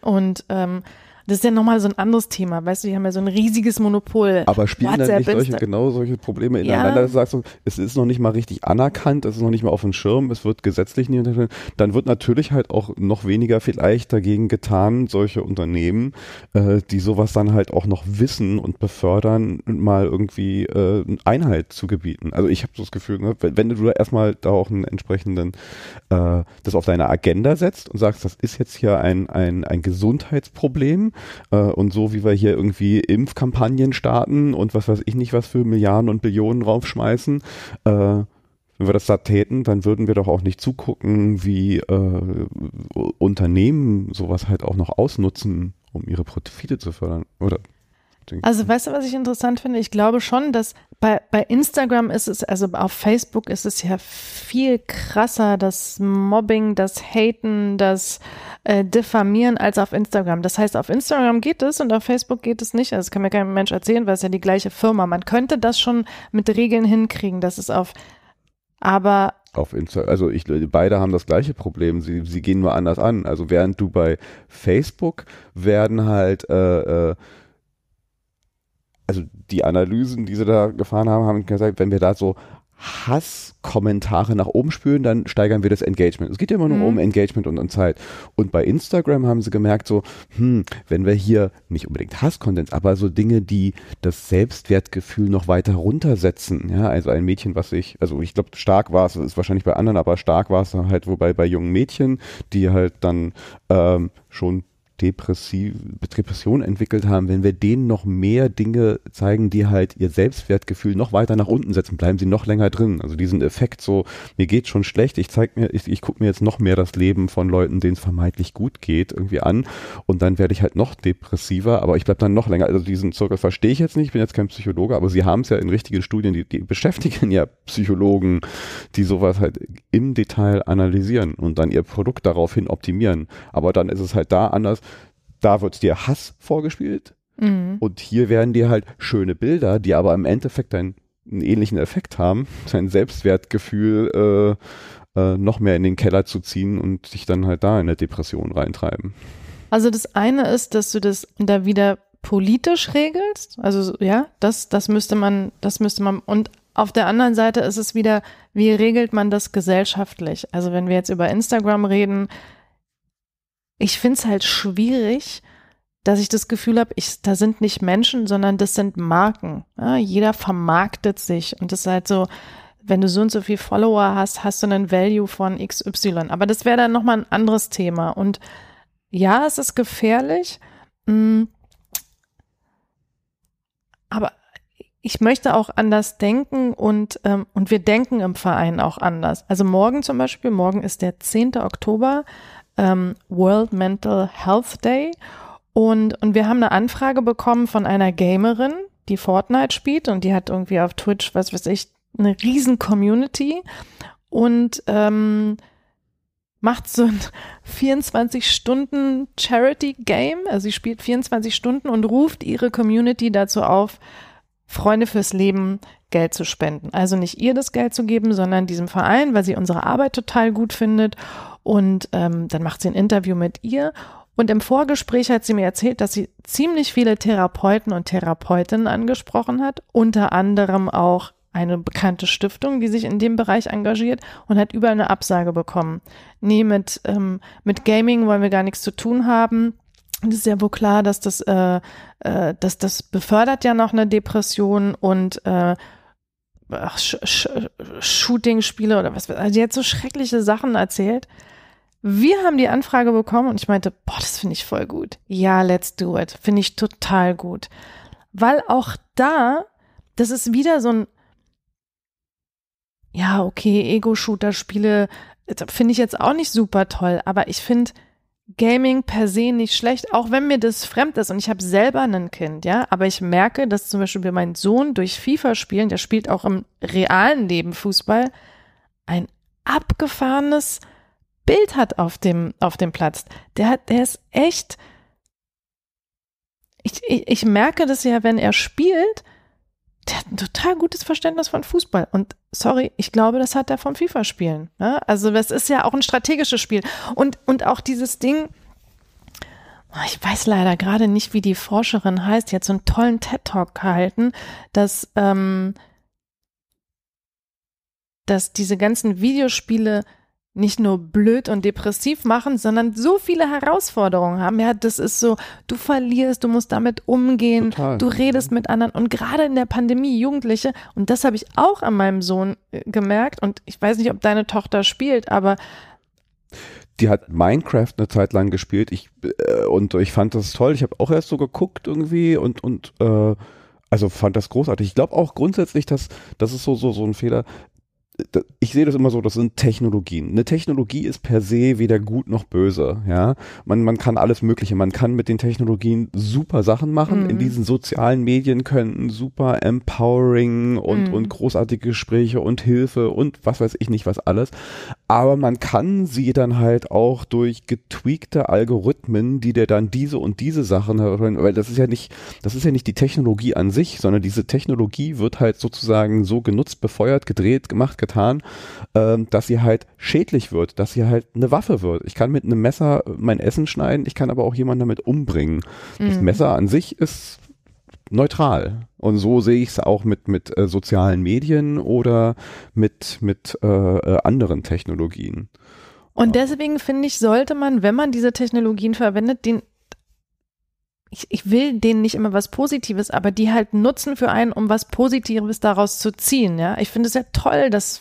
Und ähm, das ist ja nochmal so ein anderes Thema, weißt du, die haben ja so ein riesiges Monopol. Aber spielen WhatsApp, dann nicht solche, genau solche Probleme ineinander, ja. du sagst, es ist noch nicht mal richtig anerkannt, es ist noch nicht mal auf dem Schirm, es wird gesetzlich nicht unterstützt, dann wird natürlich halt auch noch weniger vielleicht dagegen getan, solche Unternehmen, äh, die sowas dann halt auch noch wissen und befördern, mal irgendwie äh, Einhalt zu gebieten. Also ich habe so das Gefühl, ne, wenn, du da erstmal da auch einen entsprechenden, äh, das auf deine Agenda setzt und sagst, das ist jetzt hier ein, ein, ein Gesundheitsproblem, und so wie wir hier irgendwie Impfkampagnen starten und was weiß ich nicht, was für Milliarden und Billionen raufschmeißen, äh, wenn wir das da täten, dann würden wir doch auch nicht zugucken, wie äh, Unternehmen sowas halt auch noch ausnutzen, um ihre Profite zu fördern. Oder also weißt du, was ich interessant finde? Ich glaube schon, dass bei, bei Instagram ist es, also auf Facebook ist es ja viel krasser, das Mobbing, das Haten, das äh, Diffamieren als auf Instagram. Das heißt, auf Instagram geht es und auf Facebook geht es nicht. Also das kann mir kein Mensch erzählen, weil es ja die gleiche Firma. Man könnte das schon mit Regeln hinkriegen, dass es auf aber auf Insta also ich, beide haben das gleiche Problem. Sie, sie gehen nur anders an. Also während du bei Facebook werden halt äh, äh, also die Analysen, die sie da gefahren haben, haben gesagt, wenn wir da so Hasskommentare nach oben spüren, dann steigern wir das Engagement. Es geht ja immer nur mhm. um Engagement und um Zeit. Und bei Instagram haben sie gemerkt, so, hm, wenn wir hier nicht unbedingt Hasscontent, aber so Dinge, die das Selbstwertgefühl noch weiter runtersetzen, ja, also ein Mädchen, was ich, also ich glaube, stark war es, ist wahrscheinlich bei anderen, aber stark war es halt, wobei bei jungen Mädchen, die halt dann ähm, schon Depressiv, Depression entwickelt haben, wenn wir denen noch mehr Dinge zeigen, die halt ihr Selbstwertgefühl noch weiter nach unten setzen, bleiben sie noch länger drin. Also diesen Effekt so, mir geht schon schlecht, ich zeig mir, ich, ich gucke mir jetzt noch mehr das Leben von Leuten, denen es vermeintlich gut geht, irgendwie an und dann werde ich halt noch depressiver, aber ich bleibe dann noch länger. Also diesen Zirkel verstehe ich jetzt nicht, ich bin jetzt kein Psychologe, aber sie haben es ja in richtigen Studien, die, die beschäftigen ja Psychologen, die sowas halt im Detail analysieren und dann ihr Produkt daraufhin optimieren. Aber dann ist es halt da anders da wird dir Hass vorgespielt Mhm. Und hier werden dir halt schöne Bilder, die aber im Endeffekt einen, einen ähnlichen Effekt haben, [laughs] sein Selbstwertgefühl äh, äh, noch mehr in den Keller zu ziehen und dich dann halt da in eine Depression reintreiben. Also das eine ist, dass du das da wieder politisch regelst. Also ja, das, das müsste man, das müsste man. Und auf der anderen Seite ist es wieder, wie regelt man das gesellschaftlich? Also wenn wir jetzt über Instagram reden, ich finde es halt schwierig, dass ich das Gefühl habe, da sind nicht Menschen, sondern das sind Marken. Ja, jeder vermarktet sich und das ist halt so, wenn du so und so viel Follower hast, hast du einen Value von XY. Aber das wäre dann nochmal ein anderes Thema. Und ja, es ist gefährlich. Mm, aber ich möchte auch anders denken und, ähm, und wir denken im Verein auch anders. Also morgen zum Beispiel, morgen ist der 10. Oktober, ähm, World Mental Health Day. Und, und wir haben eine Anfrage bekommen von einer Gamerin, die Fortnite spielt und die hat irgendwie auf Twitch, was weiß ich, eine riesen Community und ähm, macht so ein 24-Stunden Charity-Game. Also sie spielt 24 Stunden und ruft ihre Community dazu auf, Freunde fürs Leben Geld zu spenden. Also nicht ihr das Geld zu geben, sondern diesem Verein, weil sie unsere Arbeit total gut findet. Und ähm, dann macht sie ein Interview mit ihr. Und im Vorgespräch hat sie mir erzählt, dass sie ziemlich viele Therapeuten und Therapeutinnen angesprochen hat, unter anderem auch eine bekannte Stiftung, die sich in dem Bereich engagiert und hat überall eine Absage bekommen. Nee, mit, ähm, mit Gaming wollen wir gar nichts zu tun haben. Und es ist ja wohl klar, dass das, äh, äh, dass das befördert ja noch eine Depression und äh, Sh Sh Shooting-Spiele oder was. Also die hat so schreckliche Sachen erzählt. Wir haben die Anfrage bekommen und ich meinte, boah, das finde ich voll gut. Ja, let's do it. Finde ich total gut. Weil auch da, das ist wieder so ein ja, okay, Ego-Shooter-Spiele finde ich jetzt auch nicht super toll, aber ich finde Gaming per se nicht schlecht, auch wenn mir das fremd ist und ich habe selber ein Kind, ja, aber ich merke, dass zum Beispiel mein Sohn durch FIFA spielen, der spielt auch im realen Leben Fußball, ein abgefahrenes Bild hat auf dem, auf dem Platz. Der der ist echt, ich, ich, ich merke das ja, wenn er spielt, der hat ein total gutes Verständnis von Fußball. Und sorry, ich glaube, das hat er vom FIFA-Spielen. Ne? Also das ist ja auch ein strategisches Spiel. Und, und auch dieses Ding, oh, ich weiß leider gerade nicht, wie die Forscherin heißt, die hat so einen tollen TED-Talk gehalten, dass, ähm, dass diese ganzen Videospiele nicht nur blöd und depressiv machen, sondern so viele Herausforderungen haben. Ja, das ist so, du verlierst, du musst damit umgehen, Total. du redest mit anderen und gerade in der Pandemie Jugendliche und das habe ich auch an meinem Sohn äh, gemerkt und ich weiß nicht, ob deine Tochter spielt, aber die hat Minecraft eine Zeit lang gespielt. Ich äh, und ich fand das toll. Ich habe auch erst so geguckt irgendwie und und äh, also fand das großartig. Ich glaube auch grundsätzlich, dass das ist so so so ein Fehler ich sehe das immer so, das sind Technologien. Eine Technologie ist per se weder gut noch böse, ja. Man, man kann alles Mögliche, man kann mit den Technologien super Sachen machen. Mhm. In diesen sozialen Medien könnten super empowering und, mhm. und großartige Gespräche und Hilfe und was weiß ich nicht was alles. Aber man kann sie dann halt auch durch getweakte Algorithmen, die dir dann diese und diese Sachen, weil das ist ja nicht, das ist ja nicht die Technologie an sich, sondern diese Technologie wird halt sozusagen so genutzt, befeuert, gedreht, gemacht, getan, ähm, dass sie halt schädlich wird, dass sie halt eine Waffe wird. Ich kann mit einem Messer mein Essen schneiden, ich kann aber auch jemanden damit umbringen. Mhm. Das Messer an sich ist neutral. Und so sehe ich es auch mit, mit äh, sozialen Medien oder mit, mit äh, äh anderen Technologien. Und deswegen finde ich, sollte man, wenn man diese Technologien verwendet, den ich, ich will denen nicht immer was Positives, aber die halt nutzen für einen, um was Positives daraus zu ziehen. Ja, ich finde es ja toll, dass,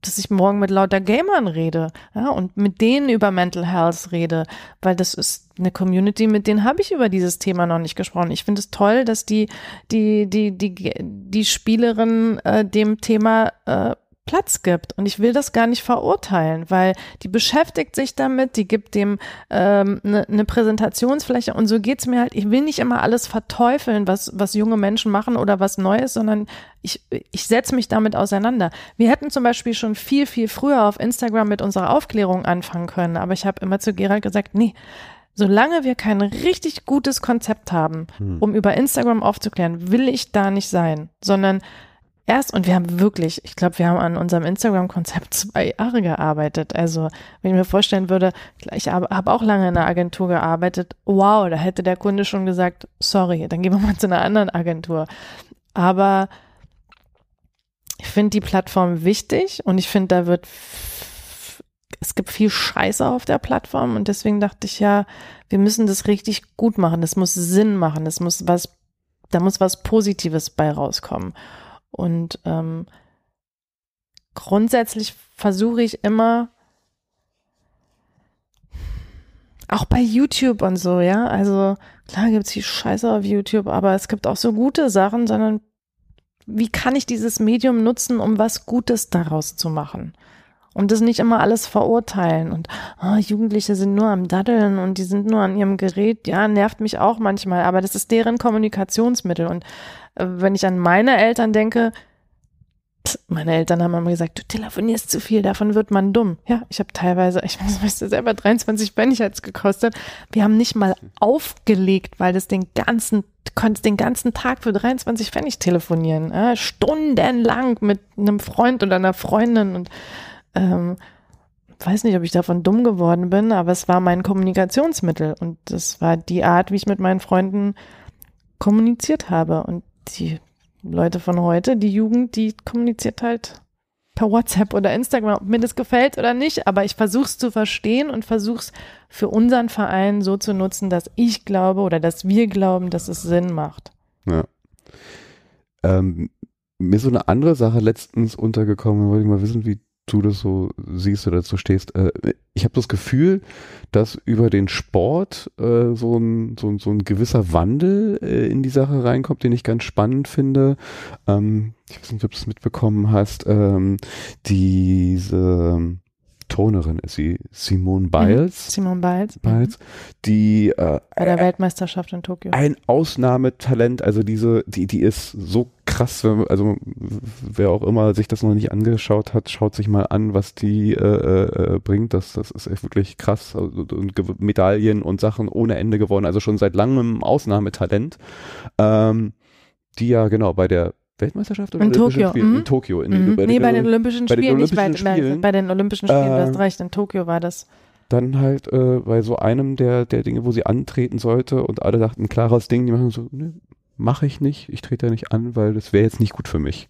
dass ich morgen mit lauter Gamern rede, ja, und mit denen über Mental Health rede, weil das ist eine Community, mit denen habe ich über dieses Thema noch nicht gesprochen. Ich finde es toll, dass die, die, die, die, die Spielerin äh, dem Thema äh, Platz gibt. Und ich will das gar nicht verurteilen, weil die beschäftigt sich damit, die gibt dem ähm, eine ne Präsentationsfläche und so geht's mir halt. Ich will nicht immer alles verteufeln, was, was junge Menschen machen oder was Neues, sondern ich, ich setze mich damit auseinander. Wir hätten zum Beispiel schon viel, viel früher auf Instagram mit unserer Aufklärung anfangen können, aber ich habe immer zu Gerald gesagt, nee, Solange wir kein richtig gutes Konzept haben, Hm. um über Instagram aufzuklären, will ich da nicht sein, sondern erst, und wir haben wirklich, ich glaube, wir haben an unserem Instagram-Konzept zwei Jahre gearbeitet. Also, wenn ich mir vorstellen würde, ich habe hab auch lange in einer Agentur gearbeitet, wow, da hätte der Kunde schon gesagt, sorry, dann gehen wir mal zu einer anderen Agentur. Aber ich finde die Plattform wichtig und ich finde, da wird, es gibt viel Scheiße auf der Plattform und deswegen dachte ich ja, wir müssen das richtig gut machen. Das muss Sinn machen. Das muss was, da muss was Positives bei rauskommen. Und ähm, grundsätzlich versuche ich immer, auch bei YouTube und so, ja, also klar gibt's viel Scheiße auf YouTube, aber es gibt auch so gute Sachen, sondern wie kann ich dieses Medium nutzen, um was Gutes daraus zu machen? Und das nicht immer alles verurteilen und ah, Jugendliche sind nur am Daddeln und die sind nur an ihrem Gerät. Ja, nervt mich auch manchmal, aber das ist deren Kommunikationsmittel. Und äh, wenn ich an meine Eltern denke, meine Eltern haben immer gesagt, du telefonierst zu viel, davon wird man dumm. Ja, ich habe teilweise, ich weiß, [laughs] weißt selber, 23 Pfennig hat's gekostet. Wir haben nicht mal aufgelegt, weil das den ganzen, du konntest den ganzen Tag für 23 Pfennig telefonieren. Ja, stundenlang mit einem Freund oder einer Freundin und ähm, weiß nicht, ob ich davon dumm geworden bin, aber es war mein Kommunikationsmittel und das war die Art, wie ich mit meinen Freunden kommuniziert habe. Und die Leute von heute, die Jugend, die kommuniziert halt per WhatsApp oder Instagram, ob mir das gefällt oder nicht, aber ich versuche es zu verstehen und versuche es für unseren Verein so zu nutzen, dass ich glaube oder dass wir glauben, dass es Sinn macht. Ja. Ähm, mir ist so eine andere Sache letztens untergekommen, wollte ich mal wissen, wie du das so siehst oder dazu stehst. Äh, ich habe das Gefühl, dass über den Sport äh, so, ein, so, ein, so ein gewisser Wandel äh, in die Sache reinkommt, den ich ganz spannend finde. Ähm, ich weiß nicht, ob du es mitbekommen hast. Ähm, diese Turnerin ist sie, Simone Biles. Simon Biles, mhm. Biles die äh, bei der Weltmeisterschaft in Tokio. ein Ausnahmetalent, also diese, die, die ist so krass, wenn- also wer auch immer sich das noch nicht angeschaut hat, schaut sich mal an, was die äh, äh, bringt. Das, das ist echt wirklich krass. Also, und Medaillen und Sachen ohne Ende gewonnen, also schon seit langem Ausnahmetalent. Ähm, die ja genau bei der Weltmeisterschaft oder In Olympischen Tokio, mhm. In Tokio. In, Mhm. bei nee, den- bei den Olympischen bei den Spielen, nicht Olympischen bei, Spielen. bei, den Olympischen Spielen, du Äh, hast recht, in Tokio war das. dann halt äh, bei so einem der, der Dinge, wo sie antreten sollte und alle dachten, klares Ding, die machen so, ne, mache ich nicht, ich trete da nicht an, weil das wäre jetzt nicht gut für mich.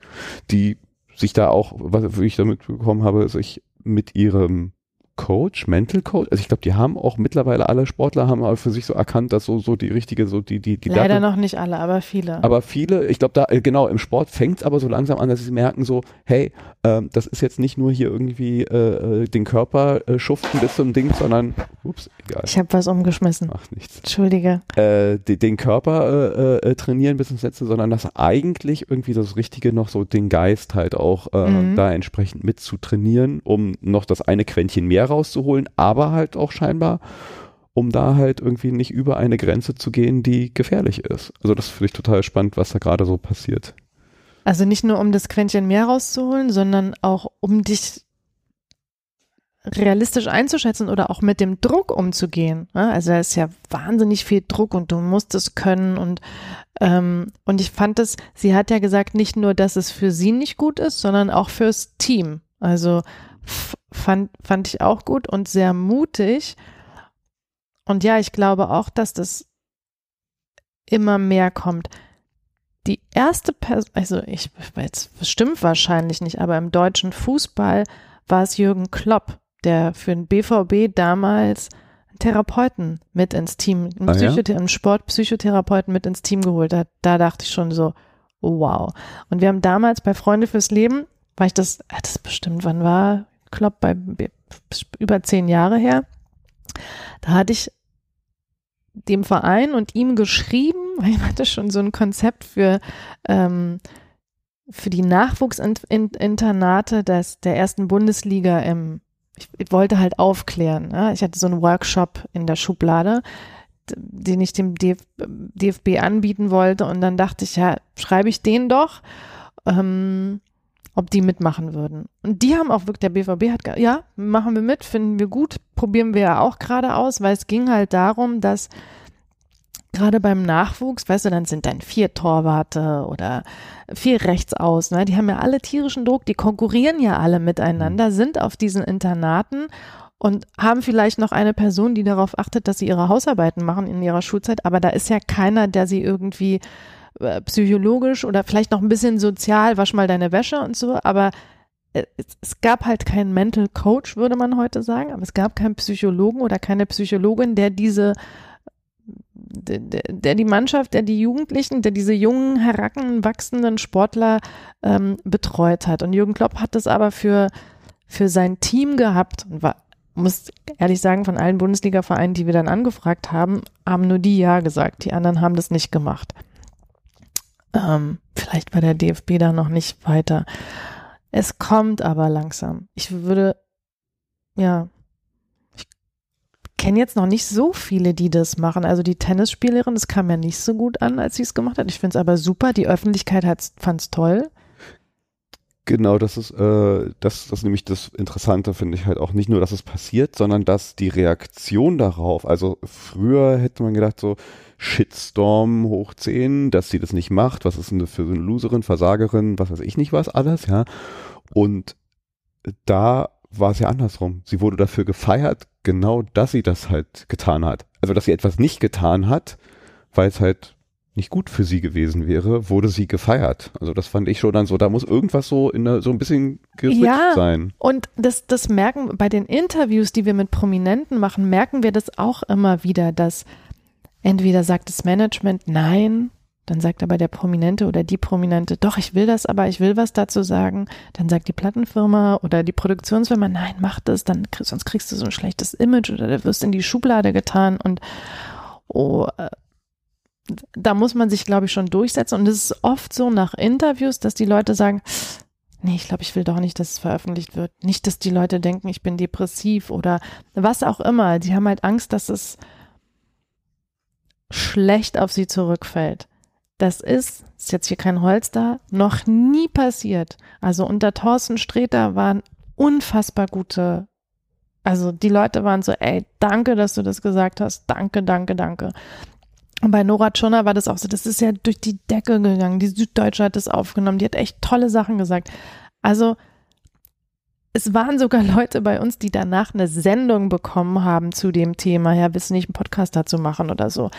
Die sich da auch, was ich damit bekommen habe, sich mit ihrem Coach, Mental Coach, also ich glaube, die haben auch mittlerweile alle Sportler haben aber für sich so erkannt, dass so, so die richtige, so die, die, die Leider Latte- noch nicht alle, aber viele. aber viele, ich glaube, da, äh, genau, im Sport fängt es aber so langsam an, dass sie merken so, hey, ähm, das ist jetzt nicht nur hier irgendwie äh, äh, den Körper äh, schuften bis zum Ding, sondern, ups, egal, ich habe was umgeschmissen. macht nichts, Entschuldige. äh, die, den Körper äh, äh, trainieren bis ins Letzte, sondern dass eigentlich irgendwie das Richtige noch so den Geist halt auch äh, Mhm. da entsprechend mit zu trainieren, um noch das eine Quäntchen mehr rauszuholen, aber halt auch scheinbar um da halt irgendwie nicht über eine Grenze zu gehen, die gefährlich ist. Also das finde ich total spannend, was da gerade so passiert. Also nicht nur um das Quäntchen mehr rauszuholen, sondern auch um dich realistisch einzuschätzen oder auch mit dem Druck umzugehen. Also da ist ja wahnsinnig viel Druck und du musst es können und ähm, und ich fand es, sie hat ja gesagt, nicht nur, dass es für sie nicht gut ist, sondern auch fürs Team. Also fand, fand ich auch gut und sehr mutig. Und ja, ich glaube auch, dass das immer mehr kommt. Die erste Person, also ich jetzt stimmt wahrscheinlich nicht, aber im deutschen Fußball war es Jürgen Klopp, der für den BVB damals einen Therapeuten mit ins Team, einen, Ah, ja? Einen Sportpsychotherapeuten mit ins Team geholt hat. Da dachte ich schon so, wow. Und wir haben damals bei Freunde fürs Leben, war ich das, das bestimmt, wann war Klopp bei über zehn Jahre her, da hatte ich dem Verein und ihm geschrieben, [laughs] weil ich hatte schon so ein Konzept für, ähm, für die Nachwuchsinternate des, der ersten Bundesliga im, ich, ich wollte halt aufklären. Ja? Ich hatte so einen Workshop in der Schublade, den ich dem DF, DFB anbieten wollte und dann dachte ich, ja, schreibe ich den doch. Ähm, ob die mitmachen würden. Und die haben auch wirklich, der BVB hat, ja, machen wir mit, finden wir gut, probieren wir ja auch gerade aus, weil es ging halt darum, dass gerade beim Nachwuchs, weißt du, dann sind dann vier Torwarte oder vier Rechtsaus, ne? die haben ja alle tierischen Druck, die konkurrieren ja alle miteinander, sind auf diesen Internaten und haben vielleicht noch eine Person, die darauf achtet, dass sie ihre Hausarbeiten machen in ihrer Schulzeit, aber da ist ja keiner, der sie irgendwie äh, psychologisch oder vielleicht noch ein bisschen sozial, wasch mal deine Wäsche und so, aber äh, es, gab halt keinen Mental Coach, würde man heute sagen, aber es gab keinen Psychologen oder keine Psychologin, der diese der, der, die Mannschaft, der die Jugendlichen, der diese jungen, heranwachsenden Sportler ähm, betreut hat. Und Jürgen Klopp hat das aber für, für sein Team gehabt und war, muss ehrlich sagen, von allen Bundesliga-Vereinen, die wir dann angefragt haben, haben nur die Ja gesagt. Die anderen haben das nicht gemacht. Ähm, vielleicht war der DFB da noch nicht weiter. Es kommt aber langsam. Ich würde, ja, ich kenne jetzt noch nicht so viele, die das machen. Also die Tennisspielerin, das kam ja nicht so gut an, als sie es gemacht hat. Ich finde es aber super. Die Öffentlichkeit fand es toll. Genau, das ist, äh, das, das ist nämlich das Interessante, finde ich halt auch nicht nur, dass es passiert, sondern dass die Reaktion darauf, also früher hätte man gedacht so, Shitstorm hoch 10, dass sie das nicht macht, was ist denn für so eine Loserin, Versagerin, was weiß ich nicht was alles, ja. Und da war es ja andersrum. Sie wurde dafür gefeiert, genau, dass sie das halt getan hat. Also, dass sie etwas nicht getan hat, weil es halt nicht gut für sie gewesen wäre, wurde sie gefeiert. Also das fand ich schon dann so, da muss irgendwas so in der, so ein bisschen geswitcht ja, sein. Und das, das merken bei den Interviews, die wir mit Prominenten machen, merken wir das auch immer wieder, dass entweder sagt das Management nein, dann sagt aber der Prominente oder die Prominente, doch, ich will das, aber ich will was dazu sagen. Dann sagt die Plattenfirma oder die Produktionsfirma, nein, mach das, dann sonst kriegst du so ein schlechtes Image oder du wirst in die Schublade getan und oh, da muss man sich, glaube ich, schon durchsetzen. Und es ist oft so nach Interviews, dass die Leute sagen, nee, ich glaube, ich will doch nicht, dass es veröffentlicht wird. Nicht, dass die Leute denken, ich bin depressiv oder was auch immer. Die haben halt Angst, dass es schlecht auf sie zurückfällt. Das ist, ist jetzt hier kein Holz da, noch nie passiert. Also unter Thorsten Sträter waren unfassbar gute, also die Leute waren so, ey, danke, dass du das gesagt hast. Danke, danke, danke. Und bei Nora Tschirner war das auch so, das ist ja durch die Decke gegangen. Die Süddeutsche hat das aufgenommen, die hat echt tolle Sachen gesagt. Also es waren sogar [laughs] Leute bei uns, die danach eine Sendung bekommen haben zu dem Thema. Ja, du nicht einen Podcast dazu machen oder so?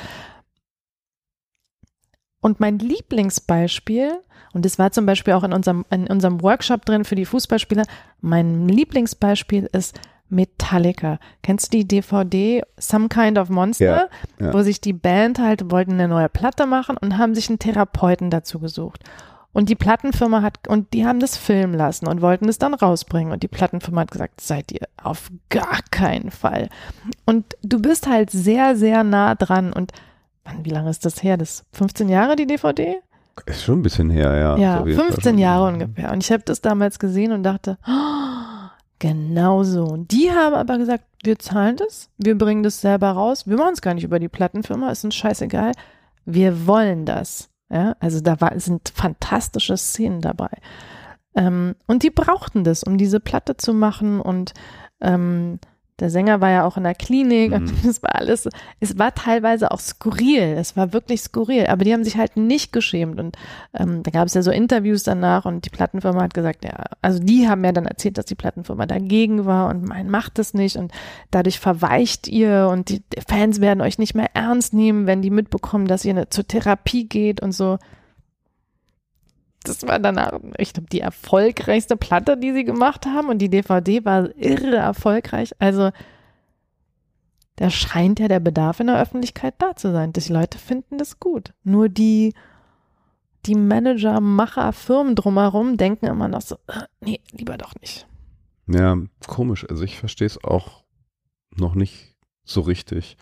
Und mein Lieblingsbeispiel, und das war zum Beispiel auch in unserem, in unserem Workshop drin für die Fußballspieler, mein Lieblingsbeispiel ist Metallica. Kennst du die DVD Some Kind of Monster? Ja, ja. Wo sich die Band halt wollten eine neue Platte machen und haben sich einen Therapeuten dazu gesucht. Und die Plattenfirma hat, und die haben das filmen lassen und wollten es dann rausbringen. Und die Plattenfirma hat gesagt, seid ihr auf gar keinen Fall. Und du bist halt sehr, sehr nah dran. Und Mann, wie lange ist das her? Das 15 Jahre, die DVD? Ist schon ein bisschen her, ja. Ja, So wie es da 15 schon- Jahre ungefähr. Und ich habe das damals gesehen und dachte, oh, genau so. Und die haben aber gesagt, wir zahlen das, wir bringen das selber raus, wir machen es gar nicht über die Plattenfirma, ist uns scheißegal, wir wollen das. Ja, also da war, sind fantastische Szenen dabei. Ähm, und die brauchten das, um diese Platte zu machen und ähm, der Sänger war ja auch in der Klinik Mhm. [laughs] und es war alles, es war teilweise auch skurril, es war wirklich skurril, aber die haben sich halt nicht geschämt und ähm, da gab es ja so Interviews danach und die Plattenfirma hat gesagt, ja, also die haben ja dann erzählt, dass die Plattenfirma dagegen war und mein macht es nicht und dadurch verweicht ihr und die Fans werden euch nicht mehr ernst nehmen, wenn die mitbekommen, dass ihr ne, zur Therapie geht und so. Das war danach, ich glaube, die erfolgreichste Platte, die sie gemacht haben und die DVD war irre erfolgreich. Also da scheint ja der Bedarf in der Öffentlichkeit da zu sein. Die Leute finden das gut. Nur die, die Manager, Macher, Firmen drumherum denken immer noch so, äh, nee, lieber doch nicht. Ja, komisch. Also ich verstehe es auch noch nicht so richtig.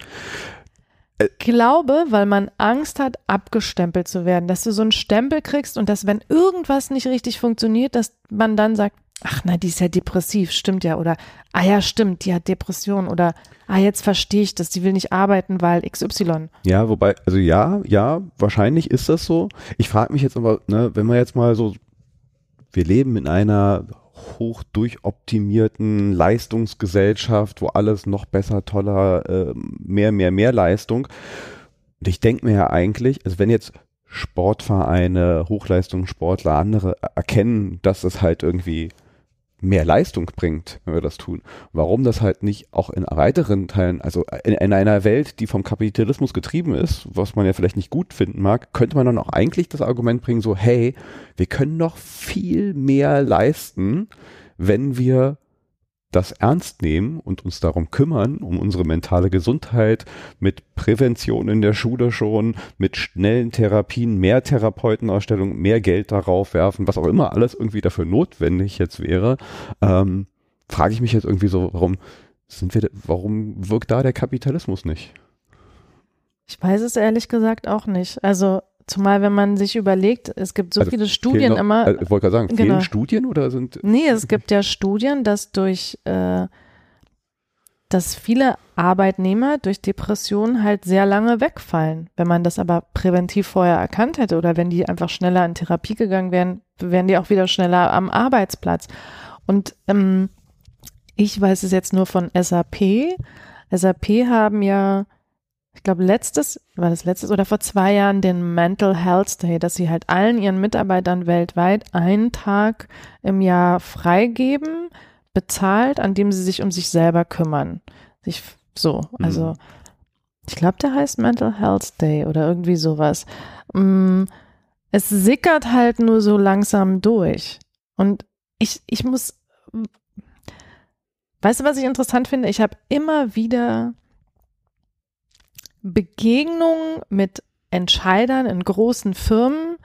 Glaube, weil man Angst hat, abgestempelt zu werden, dass du so einen Stempel kriegst und dass, wenn irgendwas nicht richtig funktioniert, dass man dann sagt, ach na, die ist ja depressiv, stimmt ja, oder ah ja, stimmt, die hat Depression oder ah, jetzt verstehe ich das, die will nicht arbeiten, weil XY. Ja, wobei, also ja, ja, wahrscheinlich ist das so. Ich frage mich jetzt aber, ne, wenn wir jetzt mal so wir leben in einer hoch durchoptimierten Leistungsgesellschaft, wo alles noch besser, toller, äh, mehr, mehr, mehr Leistung. Und ich denke mir ja eigentlich, also wenn jetzt Sportvereine, Hochleistungssportler, andere erkennen, dass es halt irgendwie mehr Leistung bringt, wenn wir das tun. Warum das halt nicht auch in weiteren Teilen, also in, in, einer Welt, die vom Kapitalismus getrieben ist, was man ja vielleicht nicht gut finden mag, könnte man dann auch eigentlich das Argument bringen, so, hey, wir können noch viel mehr leisten, wenn wir das ernst nehmen und uns darum kümmern, um unsere mentale Gesundheit, mit Prävention in der Schule schon, mit schnellen Therapien, mehr Therapeutenausstellungen, mehr Geld darauf werfen, was auch immer alles irgendwie dafür notwendig jetzt wäre, ähm, frage ich mich jetzt irgendwie so, warum sind wir, warum wirkt da der Kapitalismus nicht? Ich weiß es ehrlich gesagt auch nicht. Also Zumal, wenn man sich überlegt, es gibt so also viele Studien noch, immer. Also ich wollte gerade sagen, fehlen genau. Studien oder sind. Nee, es gibt ja Studien, dass durch, äh, dass viele Arbeitnehmer durch Depressionen halt sehr lange wegfallen. Wenn man das aber präventiv vorher erkannt hätte oder wenn die einfach schneller in Therapie gegangen wären, wären die auch wieder schneller am Arbeitsplatz. Und ähm, ich weiß es jetzt nur von SAP. SAP haben ja ich glaube, letztes, war das letztes oder vor zwei Jahren den Mental Health Day, dass sie halt allen ihren Mitarbeitern weltweit einen Tag im Jahr freigeben, bezahlt, an dem sie sich um sich selber kümmern. Sich so, also mhm. ich glaube, der heißt Mental Health Day oder irgendwie sowas. Mm, es sickert halt nur so langsam durch. Und ich, ich muss, weißt du, was ich interessant finde? Ich habe immer wieder Begegnungen mit Entscheidern in großen Firmen.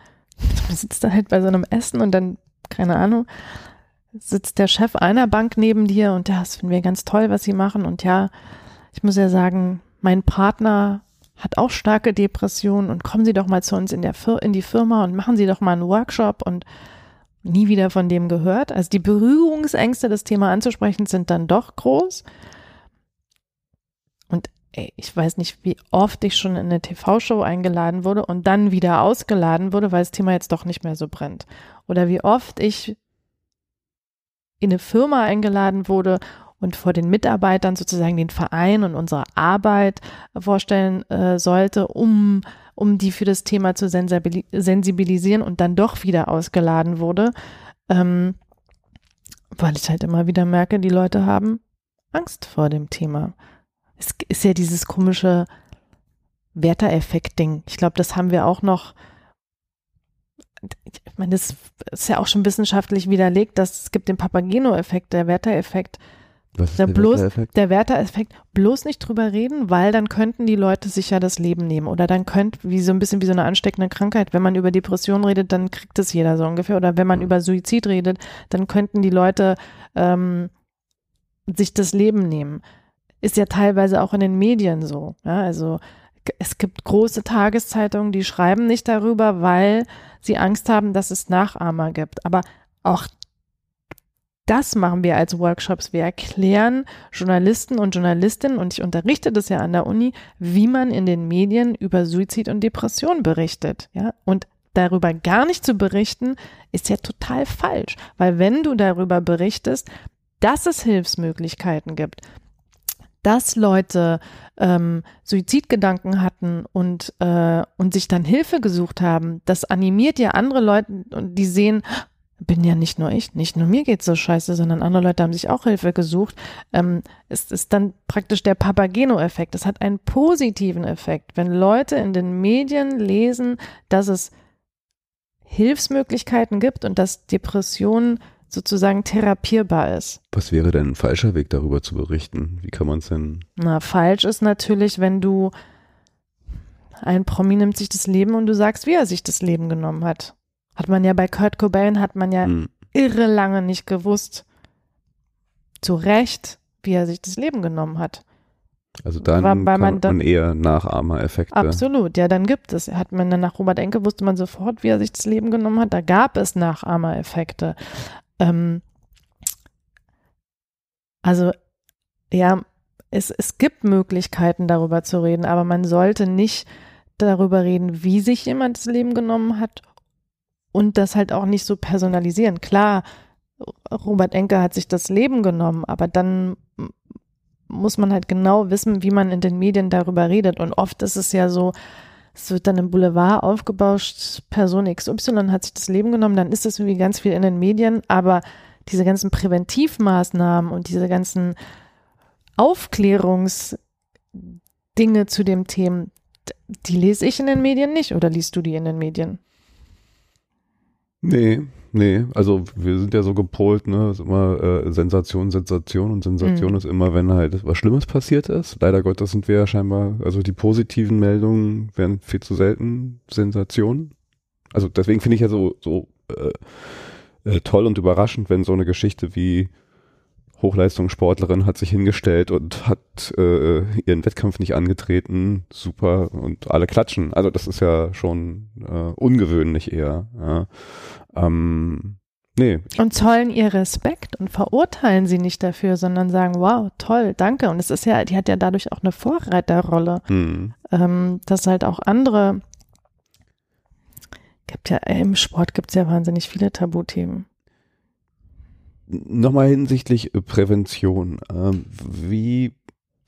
Man sitzt da halt bei so einem Essen und dann, keine Ahnung, sitzt der Chef einer Bank neben dir und ja, das finden wir ganz toll, was sie machen. Und ja, ich muss ja sagen, mein Partner hat auch starke Depressionen und kommen Sie doch mal zu uns in, der Fir in die Firma und machen Sie doch mal einen Workshop und nie wieder von dem gehört. Also die Berührungsängste, das Thema anzusprechen, sind dann doch groß. Ey, ich weiß nicht, wie oft ich schon in eine TV-Show eingeladen wurde und dann wieder ausgeladen wurde, weil das Thema jetzt doch nicht mehr so brennt. Oder wie oft ich in eine Firma eingeladen wurde und vor den Mitarbeitern sozusagen den Verein und unsere Arbeit vorstellen äh, sollte, um, um die für das Thema zu sensibilisieren und dann doch wieder ausgeladen wurde, ähm, weil ich halt immer wieder merke, die Leute haben Angst vor dem Thema es ist ja dieses komische Werter-Effekt-Ding. Ich glaube, das haben wir auch noch. Ich meine, das ist ja auch schon wissenschaftlich widerlegt, dass es gibt den Papageno-Effekt, der Werter-Effekt. Was ist der, der bloß, Werter-Effekt? Der Werter-Effekt, bloß nicht drüber reden, weil dann könnten die Leute sich ja das Leben nehmen. Oder dann könnte, wie so ein bisschen wie so eine ansteckende Krankheit, wenn man über Depression redet, dann kriegt es jeder so ungefähr. Oder wenn man mhm. über Suizid redet, dann könnten die Leute ähm, sich das Leben nehmen ist ja teilweise auch in den Medien so. Ja, also es gibt große Tageszeitungen, die schreiben nicht darüber, weil sie Angst haben, dass es Nachahmer gibt. Aber auch das machen wir als Workshops. Wir erklären Journalisten und Journalistinnen, und ich unterrichte das ja an der Uni, wie man in den Medien über Suizid und Depression berichtet. Ja, und darüber gar nicht zu berichten, ist ja total falsch. Weil wenn du darüber berichtest, dass es Hilfsmöglichkeiten gibt, dass Leute ähm, Suizidgedanken hatten und, äh, und sich dann Hilfe gesucht haben, das animiert ja andere Leute und die sehen, bin ja nicht nur ich, nicht nur mir geht's so scheiße, sondern andere Leute haben sich auch Hilfe gesucht. Ähm, es ist dann praktisch der Papageno-Effekt. Es hat einen positiven Effekt, wenn Leute in den Medien lesen, dass es Hilfsmöglichkeiten gibt und dass Depressionen sozusagen therapierbar ist. Was wäre denn ein falscher Weg, darüber zu berichten? Wie kann man es denn? Na, falsch ist natürlich, wenn du ein Promi nimmt sich das Leben und du sagst, wie er sich das Leben genommen hat. Hat man ja bei Kurt Cobain, hat man ja hm. irre lange nicht gewusst, zu Recht, wie er sich das Leben genommen hat. Also dann War, weil man, dann, man eher Nachahmereffekte. Absolut, ja, dann gibt es. Hat man dann nach Robert Enke wusste man sofort, wie er sich das Leben genommen hat. Da gab es Nachahmereffekte. Ähm, also ja, es, es gibt Möglichkeiten darüber zu reden, aber man sollte nicht darüber reden, wie sich jemand das Leben genommen hat und das halt auch nicht so personalisieren. Klar, Robert Enke hat sich das Leben genommen, aber dann muss man halt genau wissen, wie man in den Medien darüber redet. Und oft ist es ja so, es wird dann im Boulevard aufgebauscht, Person XY hat sich das Leben genommen, dann ist das irgendwie ganz viel in den Medien, aber diese ganzen Präventivmaßnahmen und diese ganzen Aufklärungsdinge zu dem Thema, die lese ich in den Medien nicht oder liest du die in den Medien? Nee, nee, also wir sind ja so gepolt, ne, ist immer äh, Sensation, Sensation und Sensation mhm. ist immer, wenn halt was Schlimmes passiert ist. Leider Gottes sind wir ja scheinbar, also die positiven Meldungen werden viel zu selten Sensationen. Also deswegen finde ich ja so, so äh, äh, toll und überraschend, wenn so eine Geschichte wie Hochleistungssportlerin hat sich hingestellt und hat äh, ihren Wettkampf nicht angetreten, super und alle klatschen. Also das ist ja schon äh, ungewöhnlich eher. Ja. Ähm, nee. Und zollen ihr Respekt und verurteilen sie nicht dafür, sondern sagen, wow, toll, danke. Und es ist ja, die hat ja dadurch auch eine Vorreiterrolle, hm. ähm, dass halt auch andere gibt ja im Sport gibt es ja wahnsinnig viele Tabuthemen nochmal hinsichtlich äh, Prävention. Ähm, wie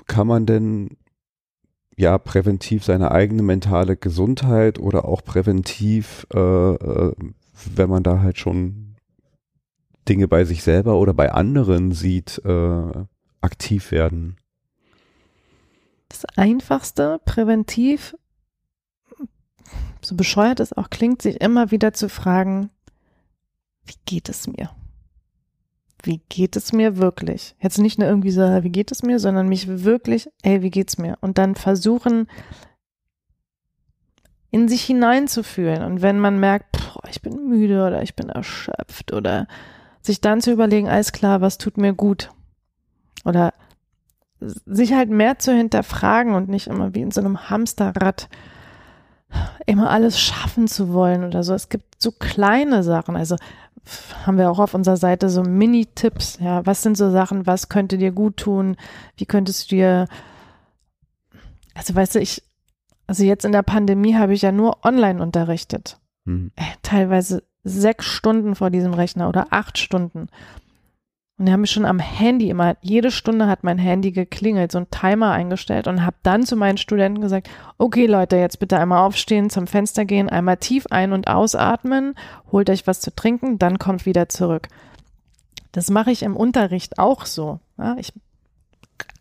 kann man denn ja präventiv seine eigene mentale Gesundheit oder auch präventiv, äh, äh, wenn man da halt schon Dinge bei sich selber oder bei anderen sieht, äh, aktiv werden? Das Einfachste präventiv, so bescheuert es auch klingt, sich immer wieder zu fragen, wie geht es mir? wie geht es mir wirklich? Jetzt nicht nur irgendwie so, wie geht es mir, sondern mich wirklich, ey, wie geht's mir? Und dann versuchen, in sich hineinzufühlen. Und wenn man merkt, boah, ich bin müde oder ich bin erschöpft oder sich dann zu überlegen, alles klar, was tut mir gut? Oder sich halt mehr zu hinterfragen und nicht immer wie in so einem Hamsterrad immer alles schaffen zu wollen oder so. Es gibt so kleine Sachen. Also haben wir auch auf unserer Seite so Mini-Tipps. Ja, was sind so Sachen, was könnte dir gut tun? Wie könntest du dir, also weißt du, ich, also jetzt in der Pandemie habe ich ja nur online unterrichtet. Mhm. Teilweise sechs Stunden vor diesem Rechner oder acht Stunden. Und die haben mich schon am Handy immer, jede Stunde hat mein Handy geklingelt, so ein Timer eingestellt und habe dann zu meinen Studenten gesagt, okay Leute, jetzt bitte einmal aufstehen, zum Fenster gehen, einmal tief ein- und ausatmen, holt euch was zu trinken, dann kommt wieder zurück. Das mache ich im Unterricht auch so. Ja, ich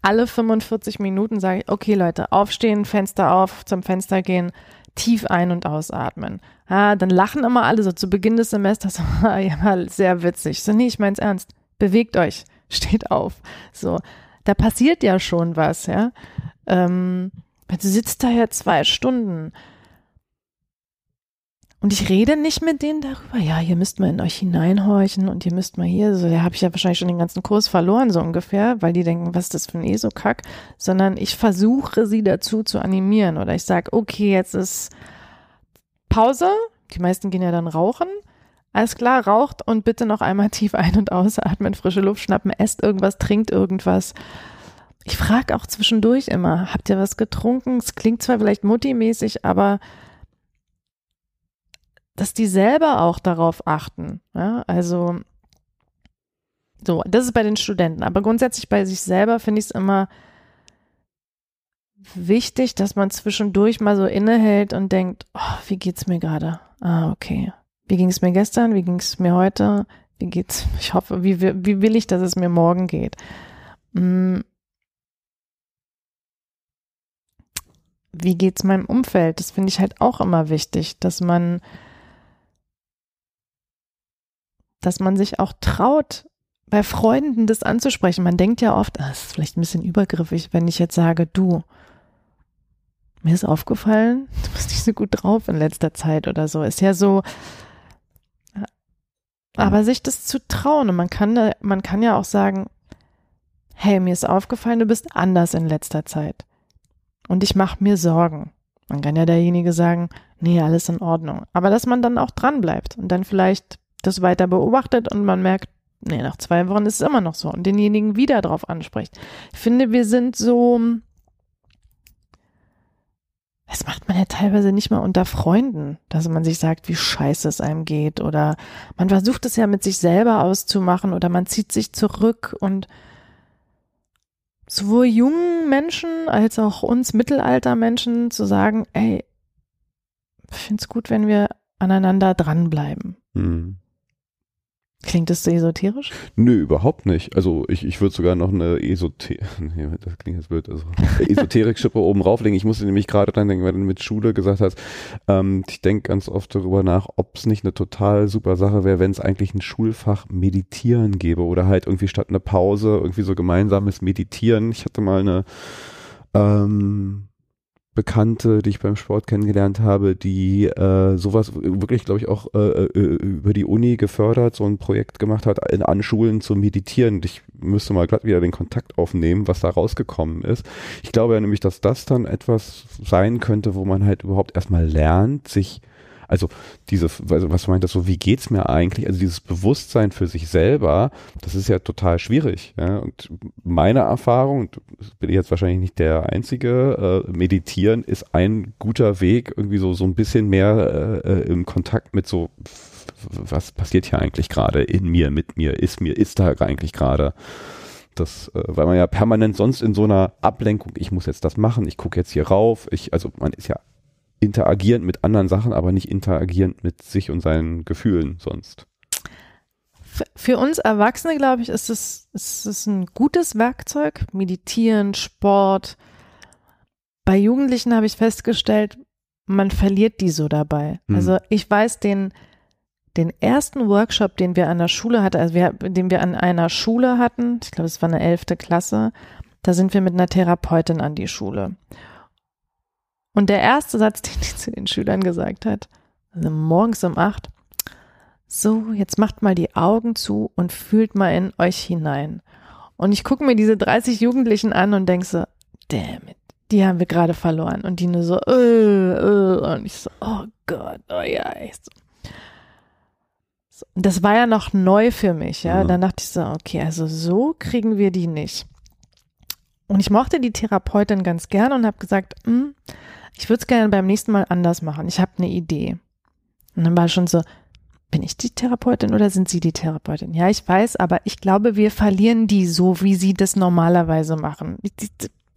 alle 45 Minuten sage ich, okay Leute, aufstehen, Fenster auf, zum Fenster gehen, tief ein- und ausatmen. Ja, dann lachen immer alle so zu Beginn des Semesters, [laughs] ja, sehr witzig. So, nee, ich mein's ernst bewegt euch, [laughs] steht auf. So, da passiert ja schon was, ja. Ähm, du sitzt da ja zwei Stunden. Und ich rede nicht mit denen darüber, ja, ihr müsst mal in euch hineinhorchen und ihr müsst mal hier, so, da habe ich ja wahrscheinlich schon den ganzen Kurs verloren, so ungefähr, weil die denken, was ist das für ein ESO-Kack, sondern ich versuche sie dazu zu animieren. Oder ich sage, okay, jetzt ist Pause, die meisten gehen ja dann rauchen, alles klar, raucht und bitte noch einmal [laughs] tief ein- und ausatmen, frische Luft schnappen, esst irgendwas, trinkt irgendwas. Ich frage auch zwischendurch immer, habt ihr was getrunken? Es klingt zwar vielleicht muttimäßig, aber dass die selber auch darauf achten. Ja? Also so, das ist bei den Studenten. Aber grundsätzlich bei sich selber finde ich es immer wichtig, dass man zwischendurch mal so innehält und denkt, oh, wie geht's mir gerade? Ah, okay. Wie ging es mir gestern? Wie ging es mir heute? Wie geht's? [laughs] Ich hoffe, wie, wie will ich, dass es mir morgen geht? Hm. Wie geht's meinem Umfeld? Das finde ich halt auch immer wichtig, dass man, dass man sich auch traut, bei Freunden das anzusprechen. Man denkt ja oft, das ist vielleicht ein bisschen übergriffig, wenn ich jetzt sage, du, mir ist aufgefallen, [laughs] du bist nicht so gut drauf in letzter Zeit oder so. Ist ja so, aber sich das zu trauen und man kann, man kann ja auch sagen, hey, mir ist aufgefallen, du bist anders in letzter Zeit. Und ich mache mir Sorgen. Man kann ja derjenige sagen, nee, alles in Ordnung. Aber dass man dann auch dran bleibt und dann vielleicht das weiter beobachtet und man merkt, nee, nach zwei Wochen ist es immer noch so und denjenigen wieder drauf anspricht. Ich finde, wir sind so, das macht man ja teilweise nicht mal unter Freunden, dass man sich sagt, wie scheiße es einem geht oder man versucht es ja mit sich selber auszumachen oder man zieht sich zurück und sowohl jungen Menschen als auch uns Mittelaltermenschen zu sagen, ey, ich finde es gut, wenn wir aneinander dranbleiben. Mhm. Klingt das so esoterisch? Nö, überhaupt nicht. Also ich, ich würde sogar noch eine Esoterik, [laughs] nee, das klingt jetzt blöd, also Esoterik-Schippe oben rauflegen. Ich musste nämlich gerade dran denken, weil du mit Schule gesagt hast, ähm, ich denke ganz oft darüber nach, ob es nicht eine total super Sache wäre, wenn es eigentlich ein Schulfach Meditieren gäbe oder halt irgendwie statt einer Pause irgendwie so gemeinsames Meditieren. Ich hatte mal eine ähm, Bekannte, die ich beim Sport kennengelernt habe, die äh, sowas wirklich, glaube ich, auch äh, äh, über die Uni gefördert, so ein Projekt gemacht hat, in Anschulen zu meditieren. Ich müsste mal glatt wieder den Kontakt aufnehmen, was da rausgekommen ist. Ich glaube ja nämlich, dass das dann etwas sein könnte, wo man halt überhaupt erstmal lernt, sich also diese, also was meint das so, wie geht's mir eigentlich? Also dieses Bewusstsein für sich selber, das ist ja total schwierig. Ja? Und meine Erfahrung, bin ich jetzt wahrscheinlich nicht der Einzige, äh, meditieren ist ein guter Weg, irgendwie so, so ein bisschen mehr äh, äh im Kontakt mit so, was passiert hier eigentlich gerade in mir, mit mir, ist mir, ist da eigentlich gerade. Das, äh, weil man ja permanent sonst in so einer Ablenkung, ich muss jetzt das machen, ich gucke jetzt hier rauf, ich, also man ist ja interagierend mit anderen Sachen, aber nicht interagierend mit sich und seinen Gefühlen sonst. Für uns Erwachsene, glaube ich, ist es, ist es ein gutes Werkzeug. Meditieren, Sport. Bei Jugendlichen habe ich festgestellt, man verliert die so dabei. Hm. Also ich weiß, den, den ersten Workshop, den wir an der Schule hatten, also wir, den wir an einer Schule hatten, ich glaube, es war eine elfte Klasse, da sind wir mit einer Therapeutin an die Schule. Und der erste Satz, [laughs] den die zu den Schülern gesagt hat, also morgens um acht, so, jetzt macht mal die Augen zu und fühlt mal in euch hinein. Und ich gucke mir diese 30 Jugendlichen an und denke so, damn it, die haben wir gerade verloren. Und die nur so, äh, äh, und ich so, oh Gott, oh ja, echt so. Das war ja noch neu für mich, ja. Mhm. Dann dachte ich so, okay, also so kriegen wir die nicht. Und ich mochte die Therapeutin ganz gern und habe gesagt, hm, ich würde es gerne beim nächsten Mal anders machen. Ich habe eine Idee. Und dann war schon so, bin ich die Therapeutin oder sind Sie die Therapeutin? Ja, ich weiß, aber ich glaube, wir verlieren die so, wie sie das normalerweise machen.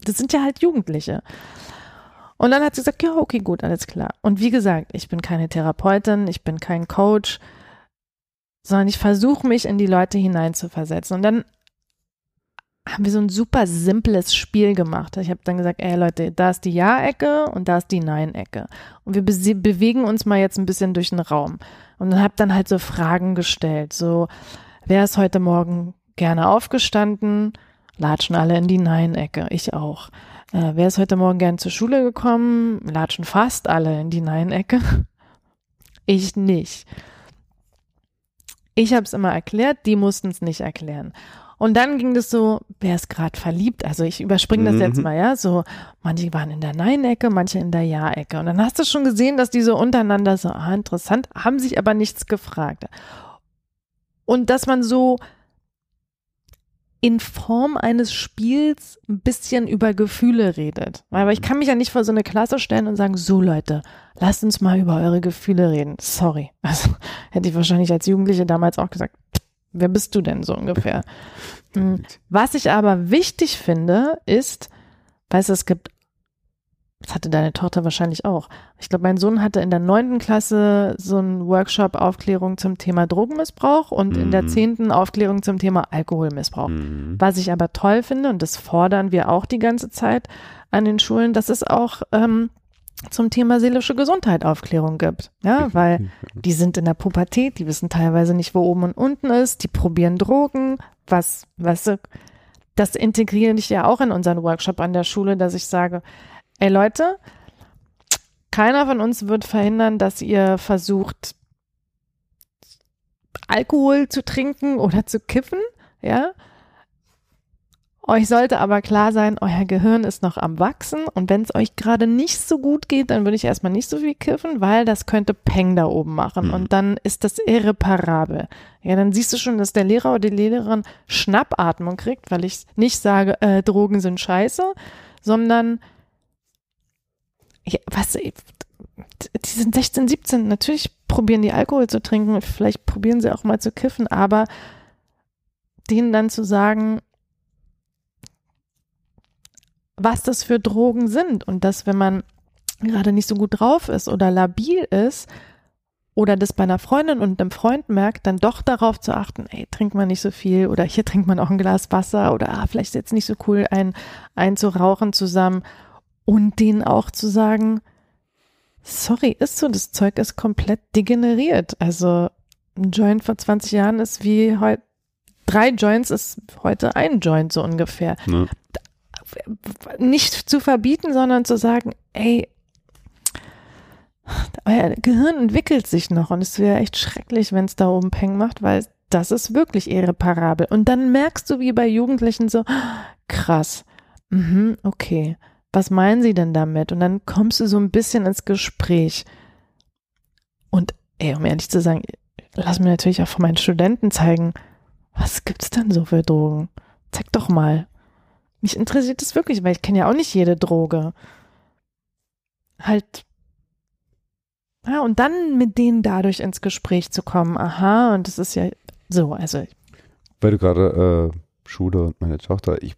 Das sind ja halt Jugendliche. Und dann hat sie gesagt, ja, okay, gut, alles klar. Und wie gesagt, ich bin keine Therapeutin, ich bin kein Coach, sondern ich versuche mich in die Leute hineinzuversetzen. Und dann haben wir so ein super simples Spiel gemacht. Ich habe dann gesagt, ey Leute, da ist die Ja-Ecke und da ist die Nein-Ecke. Und wir be bewegen uns mal jetzt ein bisschen durch den Raum. Und dann habe dann halt so Fragen gestellt. So, wer ist heute Morgen gerne aufgestanden? Latschen alle in die Nein-Ecke. Ich auch. Äh, wer ist heute Morgen gern zur Schule gekommen? Latschen fast alle in die Nein-Ecke. [laughs] Ich nicht. Ich habe es immer erklärt, die mussten es nicht erklären. Und dann ging das so, wer ist gerade verliebt? Also ich überspringe das mhm. jetzt mal, ja. So, manche waren in der Nein-Ecke, manche in der Ja-Ecke. Und dann hast du schon gesehen, dass die so untereinander so, ah, interessant, haben sich aber nichts gefragt. Und dass man so in Form eines Spiels ein bisschen über Gefühle redet. Aber ich kann mich ja nicht vor so eine Klasse stellen und sagen, so Leute, lasst uns mal über eure Gefühle reden. Sorry. [laughs] Also hätte ich wahrscheinlich als Jugendliche damals auch gesagt, Wer bist du denn so ungefähr? [laughs] Hm. Was ich aber wichtig finde, ist, weißt du, es gibt, das hatte deine Tochter wahrscheinlich auch. Ich glaube, mein Sohn hatte in der neunten Klasse so einen Workshop Aufklärung zum Thema Drogenmissbrauch und mhm. in der mhm. zehnten Aufklärung zum Thema Alkoholmissbrauch. Mhm. Was ich aber toll finde, und das fordern wir auch die ganze Zeit an den Schulen, dass es auch ähm, zum Thema seelische Gesundheit Aufklärung gibt. Ja, weil die sind in der Pubertät, die wissen teilweise nicht, wo oben und unten ist, die probieren Drogen, was, was, das integriere ich ja auch in unseren Workshop an der Schule, dass ich sage, ey Leute, keiner von uns wird verhindern, dass ihr versucht, Alkohol zu trinken oder zu kiffen, ja, euch sollte aber klar sein, euer Gehirn ist noch am Wachsen und wenn es euch gerade nicht so gut geht, dann würde ich erstmal nicht so viel kiffen, weil das könnte Peng da oben machen mhm. und dann ist das irreparabel. Ja, dann siehst du schon, dass der Lehrer oder die Lehrerin Schnappatmung kriegt, weil ich nicht sage, äh, Drogen sind scheiße, sondern ja, was, die sind 16, 17, natürlich probieren die Alkohol zu trinken, vielleicht probieren sie auch mal zu kiffen, aber denen dann zu sagen, was das für Drogen sind und dass, wenn man gerade nicht so gut drauf ist oder labil ist oder das bei einer Freundin und einem Freund merkt, dann doch darauf zu achten, ey, trinkt man nicht so viel oder hier [laughs] trinkt man auch ein Glas Wasser oder ah, vielleicht ist jetzt nicht so cool, ein, ein zu rauchen zusammen und denen auch zu sagen, sorry, ist so, das Zeug ist komplett degeneriert. Also ein Joint vor 20 Jahren ist wie heute, drei Joints ist heute ein Joint so ungefähr. Ja. Nicht zu verbieten, sondern zu sagen, ey, euer Gehirn entwickelt sich noch und es wäre echt schrecklich, wenn es da oben Peng macht, weil das ist wirklich irreparabel. Und dann merkst du wie bei Jugendlichen so, krass, mhm, okay, was meinen sie denn damit? Und dann kommst du so ein bisschen ins Gespräch. Und ey, um ehrlich zu sagen, lass mir natürlich auch von meinen Studenten zeigen, was gibt's denn so für Drogen? Zeig doch mal. Mich interessiert das wirklich, weil ich kenne ja auch nicht jede Droge. Halt ja, und dann mit denen dadurch ins Gespräch zu kommen. Aha, und das ist ja so, also. Weil du gerade äh, Schule und meine Tochter, ich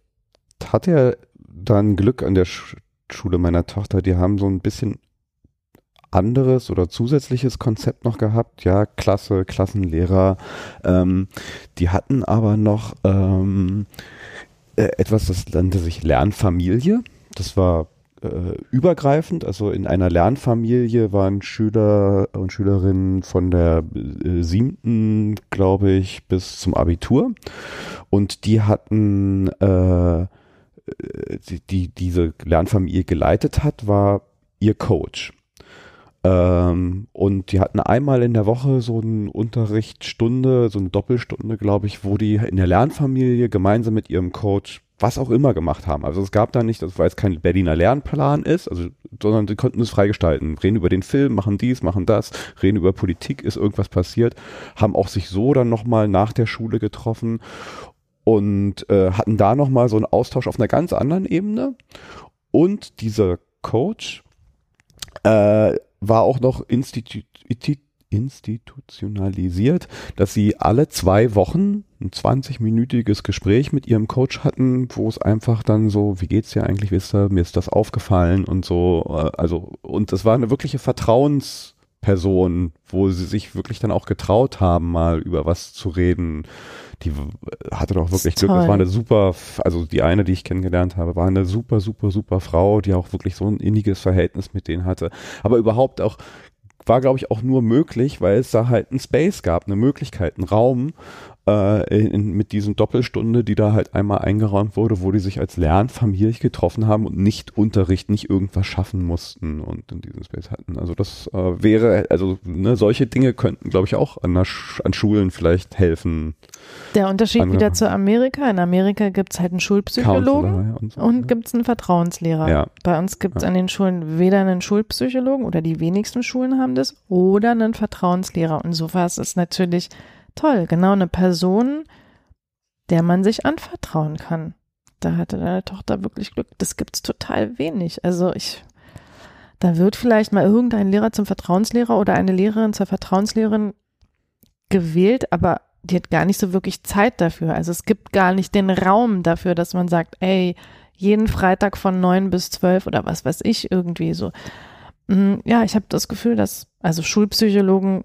hatte ja dann Glück an der Sch Schule meiner Tochter, die haben so ein bisschen anderes oder zusätzliches Konzept noch gehabt. Ja, Klasse, Klassenlehrer. Ähm, die hatten aber noch ähm, äh, etwas, das nannte sich Lernfamilie. Das war äh, übergreifend. Also in einer Lernfamilie waren Schüler und Schülerinnen von der äh, siebten, glaube ich, bis zum Abitur. Und die hatten, äh, die, die diese Lernfamilie geleitet hat, war ihr Coach. Ähm, und die hatten einmal in der Woche so eine Unterrichtsstunde, so eine Doppelstunde, glaube ich, wo die in der Lernfamilie gemeinsam mit ihrem Coach was auch immer gemacht haben. Also es gab da nicht, weil es kein Berliner Lernplan ist, also, sondern sie konnten es freigestalten. Reden über den Film, machen dies, machen das, reden über Politik, ist irgendwas passiert, haben auch sich so dann nochmal nach der Schule getroffen und äh, hatten da nochmal so einen Austausch auf einer ganz anderen Ebene. Und dieser Coach äh, war auch noch Institu institutionalisiert, dass sie alle zwei Wochen ein 20-minütiges Gespräch mit ihrem Coach hatten, wo es einfach dann so, wie geht's dir eigentlich, wisst ihr, mir ist das aufgefallen und so, äh, also, und das war eine wirkliche Vertrauensperson, wo sie sich wirklich dann auch getraut haben, mal über was zu reden. Die hatte doch wirklich Glück. Das war eine super, also die eine, die ich kennengelernt habe, war eine super, super, super Frau, die auch wirklich so ein inniges Verhältnis mit denen hatte. Aber überhaupt auch war, glaube ich, auch nur möglich, weil es da halt ein Space gab, eine Möglichkeit, einen Raum äh, in, mit diesen Doppelstunde, die da halt einmal eingeräumt wurde, wo die sich als Lernfamilie getroffen haben und nicht Unterricht, nicht irgendwas schaffen mussten und in diesem Space hatten. Also das äh, wäre, also ne, solche Dinge könnten, glaube ich, auch an, Sch an Schulen vielleicht helfen. Der Unterschied Andere. wieder zu Amerika. In Amerika gibt es halt einen Schulpsychologen ja, und, so, und gibt es einen Vertrauenslehrer. Ja. Bei uns gibt es ja. an den Schulen weder einen Schulpsychologen oder die wenigsten Schulen haben das oder einen Vertrauenslehrer. Und sowas ist natürlich toll. Genau eine Person, der man sich anvertrauen kann. Da hatte deine Tochter wirklich Glück. Das gibt's total wenig. Also ich, da wird vielleicht mal irgendein Lehrer zum Vertrauenslehrer oder eine Lehrerin zur Vertrauenslehrerin gewählt, aber die hat gar nicht so wirklich Zeit dafür. Also es gibt gar nicht den Raum dafür, dass man sagt, ey, jeden Freitag von neun bis zwölf oder was weiß ich irgendwie so. Mm, ja, ich habe das Gefühl, dass also Schulpsychologen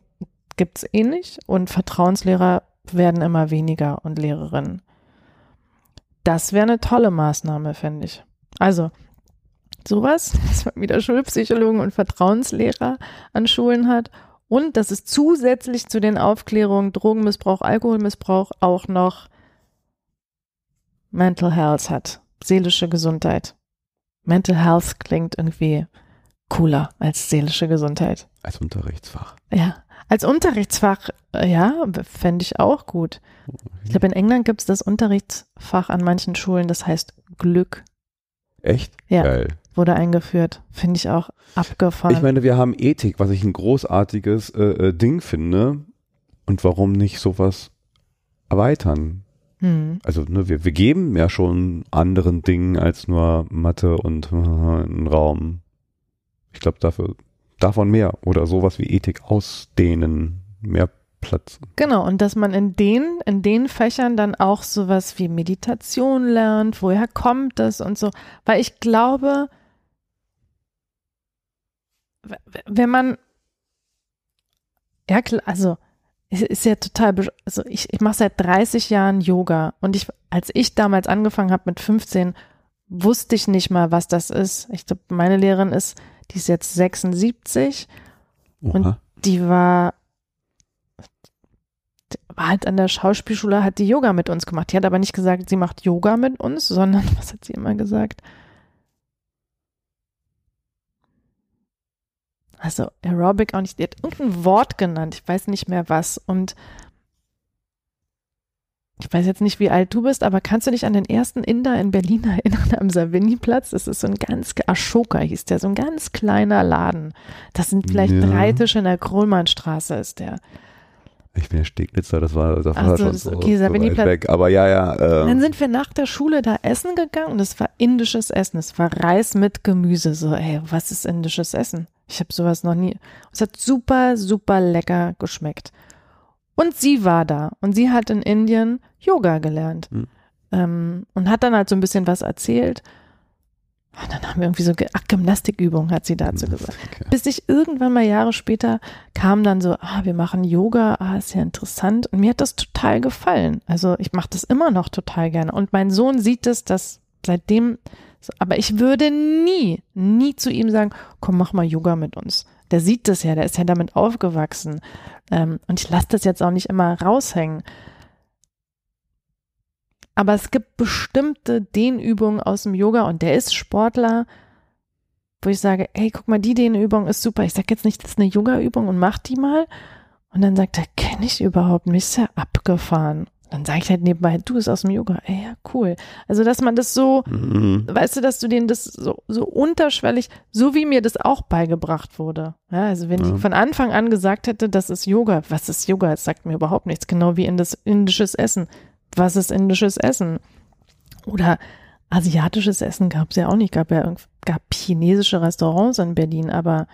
gibt es eh nicht und Vertrauenslehrer werden immer weniger und Lehrerinnen. Das wäre eine tolle Maßnahme, fände ich. Also, sowas, [laughs] dass man wieder Schulpsychologen und Vertrauenslehrer an Schulen hat und dass es zusätzlich zu den Aufklärungen Drogenmissbrauch, Alkoholmissbrauch auch noch Mental Health hat, seelische Gesundheit. Mental Health klingt irgendwie cooler als seelische Gesundheit. Als Unterrichtsfach. Ja, als Unterrichtsfach, äh, ja, fände ich auch gut. Ich glaube, in England gibt es das Unterrichtsfach an manchen Schulen, das heißt Glück. Echt? Ja. Geil wurde eingeführt. Finde ich auch abgefahren. Ich meine, wir haben Ethik, was ich ein großartiges äh, äh, Ding finde. Und warum nicht sowas erweitern? Hm. Also ne, wir, wir geben ja schon anderen Dingen als nur Mathe und äh, [laughs] einen Raum. Ich glaube, dafür, davon mehr oder sowas wie Ethik ausdehnen, mehr Platz. Genau, und dass man in den, in den Fächern dann auch sowas wie Meditation lernt, woher kommt das und so. Weil ich glaube, wenn man, ja, klar, also, ist ja total, also ich, ich mache seit 30 Jahren Yoga und ich, als ich damals angefangen habe mit 15, wusste ich nicht mal, was das ist. Ich glaube, meine Lehrerin ist, die ist jetzt 76 Oha. und die war war halt an der Schauspielschule, hat die Yoga mit uns gemacht. Die hat aber nicht gesagt, sie macht Yoga mit uns, sondern, [laughs] was hat sie immer gesagt? Also Aerobic auch nicht. Die hat irgendein Wort genannt, ich weiß nicht mehr was. Und ich weiß jetzt nicht, wie alt du bist, aber kannst du dich an den ersten Inder in Berlin [laughs] erinnern, am Savini-Platz? Das ist so ein ganz, Ashoka hieß der, so ein ganz kleiner Laden. Das sind vielleicht ja. drei Tische in der Krollmannstraße ist der. Ich bin ja Steglitzer, das war, das war so, schon so, okay, so weit weg. Aber ja, ja. Äh. Dann sind wir nach der Schule da essen gegangen und es war indisches Essen. Es war Reis mit Gemüse. So, ey, was ist indisches Essen? Ich habe sowas noch nie. Es hat super, super lecker geschmeckt. Und sie war da und sie hat in Indien Yoga gelernt hm. ähm, und hat dann halt so ein bisschen was erzählt. Und dann haben wir irgendwie so Ach, Gymnastikübungen, hat sie dazu gesagt. Okay. Bis ich irgendwann mal Jahre später kam dann so, ah, wir machen Yoga, ah, ist ja interessant. Und mir hat das total gefallen. Also ich mache das immer noch total gerne. Und mein Sohn sieht es, dass seitdem, aber ich würde nie, nie zu ihm sagen, komm, mach mal Yoga mit uns. Der sieht das ja, der ist ja damit aufgewachsen. Ähm, und ich lasse das jetzt auch nicht immer raushängen. Aber es gibt bestimmte Dehnübungen aus dem Yoga und der ist Sportler, wo ich sage, hey, guck mal, die Dehnübung ist super. Ich sage jetzt nicht, das ist eine Yoga-Übung und mach die mal. Und dann sagt er, kenne ich überhaupt nicht, ist ja abgefahren. Dann sage ich halt nebenbei, du bist aus dem Yoga. Ey, ja, cool. Also, dass man das so, mhm. weißt du, dass du denen das so, so unterschwellig, so wie mir das auch beigebracht wurde. Ja, also wenn ja. ich von Anfang an gesagt hätte, das ist Yoga, was ist Yoga? Das sagt mir überhaupt nichts. Genau wie in das indisches Essen was ist indisches Essen? Oder asiatisches Essen gab es ja auch nicht. Gab ja gab chinesische Restaurants in Berlin, aber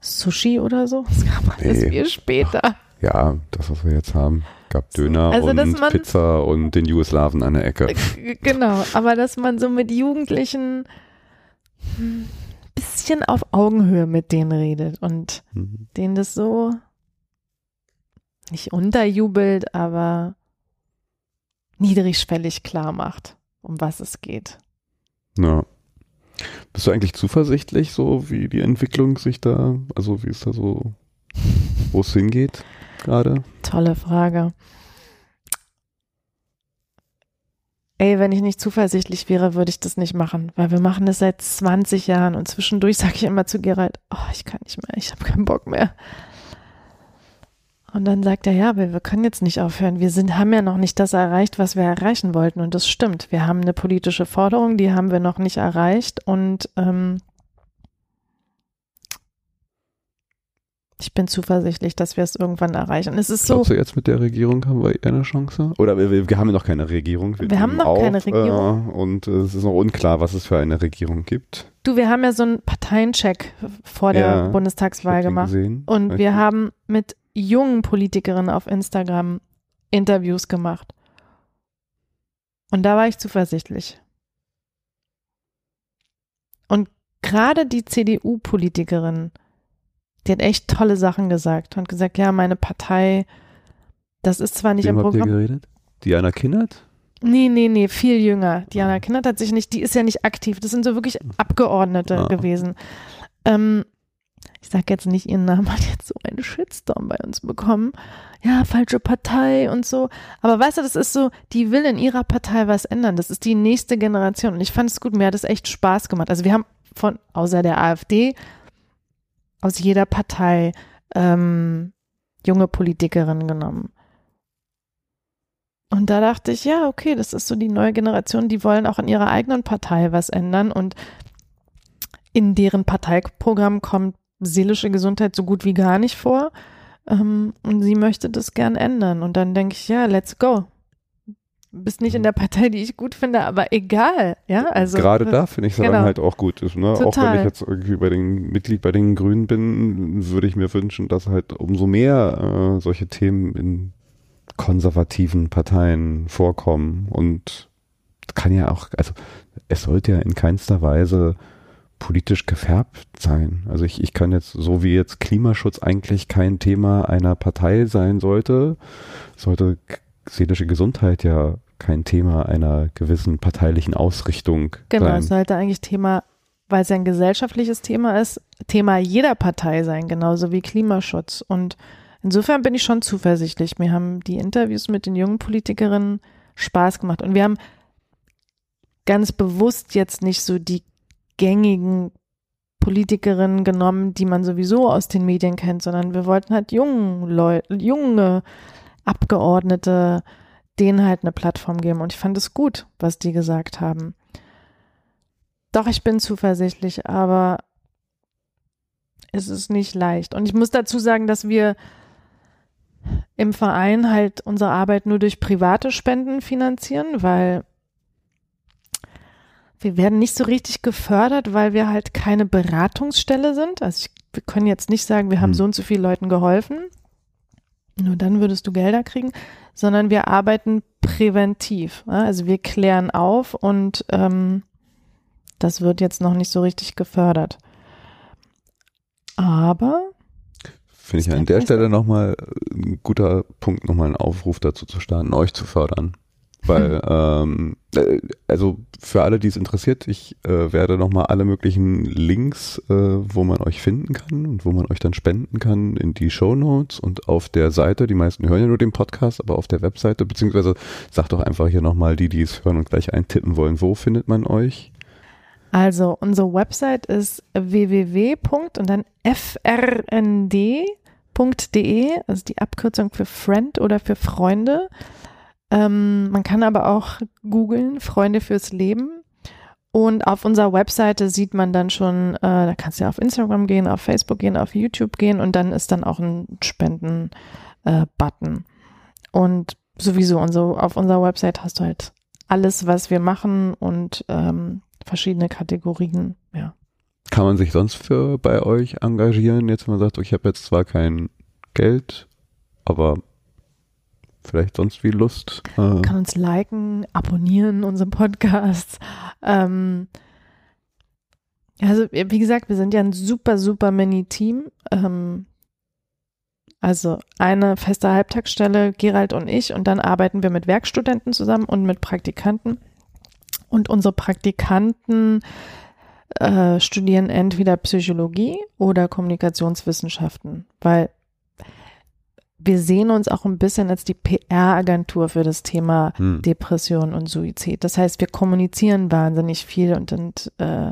Sushi oder so, [laughs] das gab alles nee. viel später. Ja, das, was wir jetzt haben, gab Döner also, und man, Pizza und den Jugoslawen an der Ecke. Genau, aber dass man so mit Jugendlichen ein bisschen auf Augenhöhe mit denen redet und mhm. denen das so nicht unterjubelt, aber niedrigschwellig klar macht, um was es geht. Ja. Bist du eigentlich zuversichtlich, so wie die Entwicklung sich da, also wie es da so, wo es hingeht gerade? Tolle Frage. Ey, wenn ich nicht zuversichtlich wäre, würde ich das nicht machen, weil wir machen das seit 20 Jahren und zwischendurch [laughs] sage ich immer zu Gerald, oh, ich kann nicht mehr, ich habe keinen Bock mehr. Und dann sagt er, ja, aber wir können jetzt nicht aufhören. Wir sind, haben ja noch nicht das erreicht, was wir erreichen wollten. Und das stimmt. Wir haben eine politische Forderung, die haben wir noch nicht erreicht. Und ähm, ich bin zuversichtlich, dass wir es irgendwann erreichen. Es ist Glaubst so. du jetzt mit der Regierung haben wir eine Chance? Oder wir, wir haben noch keine Regierung. Wir, wir haben noch auf, keine Regierung. Äh, und äh, es ist noch unklar, was es für eine Regierung gibt. Du, wir haben ja so einen Parteiencheck vor der ja, Bundestagswahl gemacht. Gesehen. Und wir haben mit jungen Politikerinnen auf Instagram Interviews gemacht. Und da war ich zuversichtlich. Und gerade die CDU-Politikerin, die hat echt tolle Sachen gesagt und gesagt, ja, meine Partei, das ist zwar nicht Wem im Programm. Habt ihr geredet? Diana Kinnert? Nee, nee, nee, viel jünger. Diana ah. Kinnert hat sich nicht, die ist ja nicht aktiv. Das sind so wirklich Abgeordnete ah. gewesen. Ähm, ich sage jetzt nicht ihren Namen, [laughs] hat jetzt so einen Shitstorm bei uns bekommen. Ja, falsche Partei und so. Aber weißt du, das ist so, die will in ihrer Partei was ändern. Das ist die nächste Generation. Und ich fand es gut, mir hat es echt Spaß gemacht. Also wir haben von, außer der AfD, aus jeder Partei ähm, junge Politikerinnen genommen. Und da dachte ich, ja, okay, das ist so die neue Generation, die wollen auch in ihrer eigenen Partei was ändern und in deren Parteiprogramm kommt seelische Gesundheit so gut wie gar nicht vor. Ähm, und sie möchte das gern ändern. Und dann denke ich, ja, let's go. Bist nicht in der Partei, die ich gut finde, aber egal, ja, also. Gerade da finde ich es genau. dann halt auch gut. Ist, ne? Auch wenn ich jetzt irgendwie bei den Mitglied bei den Grünen bin, würde ich mir wünschen, dass halt umso mehr äh, solche Themen in konservativen Parteien vorkommen und kann ja auch, also es sollte ja in keinster Weise politisch gefärbt sein. Also ich, ich kann jetzt, so wie jetzt Klimaschutz eigentlich kein Thema einer Partei sein sollte, sollte seelische Gesundheit ja kein Thema einer gewissen parteilichen Ausrichtung Genau, sein. es sollte eigentlich Thema, weil es ja ein gesellschaftliches Thema ist, Thema jeder Partei sein, genauso wie Klimaschutz. Und insofern bin ich schon zuversichtlich. Mir haben die Interviews mit den jungen Politikerinnen Spaß gemacht. Und wir haben ganz bewusst jetzt nicht so die gängigen Politikerinnen genommen, die man sowieso aus den Medien kennt, sondern wir wollten halt jungen Leute, junge Abgeordnete, denen halt eine Plattform geben. Und ich fand es gut, was die gesagt haben. Doch, ich bin zuversichtlich, aber es ist nicht leicht. Und ich muss dazu sagen, dass wir im Verein halt unsere Arbeit nur durch private Spenden finanzieren, weil wir werden nicht so richtig gefördert, weil wir halt keine Beratungsstelle sind. Also ich, wir können jetzt nicht sagen, wir haben Hm. so und so vielen Leuten geholfen. Nur dann würdest du Gelder kriegen, sondern wir arbeiten präventiv. Also wir klären auf und ähm, das wird jetzt noch nicht so richtig gefördert. Aber Finde ich an der Stelle nochmal ein guter Punkt, nochmal einen Aufruf dazu zu starten, euch zu fördern. Weil, [laughs] ähm, äh, also für alle, die es interessiert, ich äh, werde nochmal alle möglichen Links, äh, wo man euch finden kann und wo man euch dann spenden kann, in die Show Notes und auf der Seite, die meisten hören ja nur den Podcast, aber auf der Webseite, beziehungsweise sagt doch einfach hier nochmal die, die es hören und gleich eintippen wollen, wo findet man euch? Also unsere Website ist www. und dann frnd.de, also die Abkürzung für Friend oder für Freunde. Ähm, man kann aber auch googeln, Freunde fürs Leben. Und auf unserer Webseite sieht man dann schon, äh, da kannst du ja auf Instagram gehen, auf Facebook gehen, auf YouTube gehen und dann ist dann auch ein Spenden-Button. und sowieso und so auf unserer Website hast du halt alles, was wir machen und ähm, verschiedene Kategorien, ja. Kann man sich sonst für bei euch engagieren? Jetzt, wenn man sagt, ich habe jetzt zwar kein Geld, aber vielleicht sonst wie Lust. Äh, Kann uns liken, abonnieren, unseren Podcast. Ähm, also, wie gesagt, wir sind ja ein super, super Mini-Team. Ähm, also eine feste Halbtagsstelle, Gerald und ich, und dann arbeiten wir mit Werkstudenten zusammen und mit Praktikanten. Und unsere Praktikanten äh, studieren entweder Psychologie oder Kommunikationswissenschaften, weil wir sehen uns auch ein bisschen als die PR-Agentur für das Thema hm. Depression und Suizid. Das heißt, wir kommunizieren wahnsinnig viel und, und äh,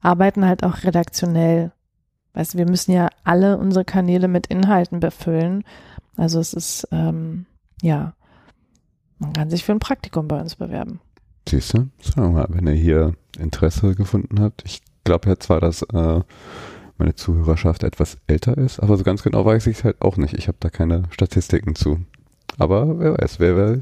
arbeiten halt auch redaktionell. Weißt du, wir müssen ja alle unsere Kanäle mit Inhalten befüllen. Also es ist, ähm, ja, man kann sich für ein Praktikum bei uns bewerben. Siehst du? Sagen wir mal, wenn ihr hier Interesse gefunden habt. Ich glaube ja zwar, dass äh, meine Zuhörerschaft etwas älter ist, aber so ganz genau weiß ich es halt auch nicht. Ich habe da keine Statistiken zu. Aber wer weiß, wer, wer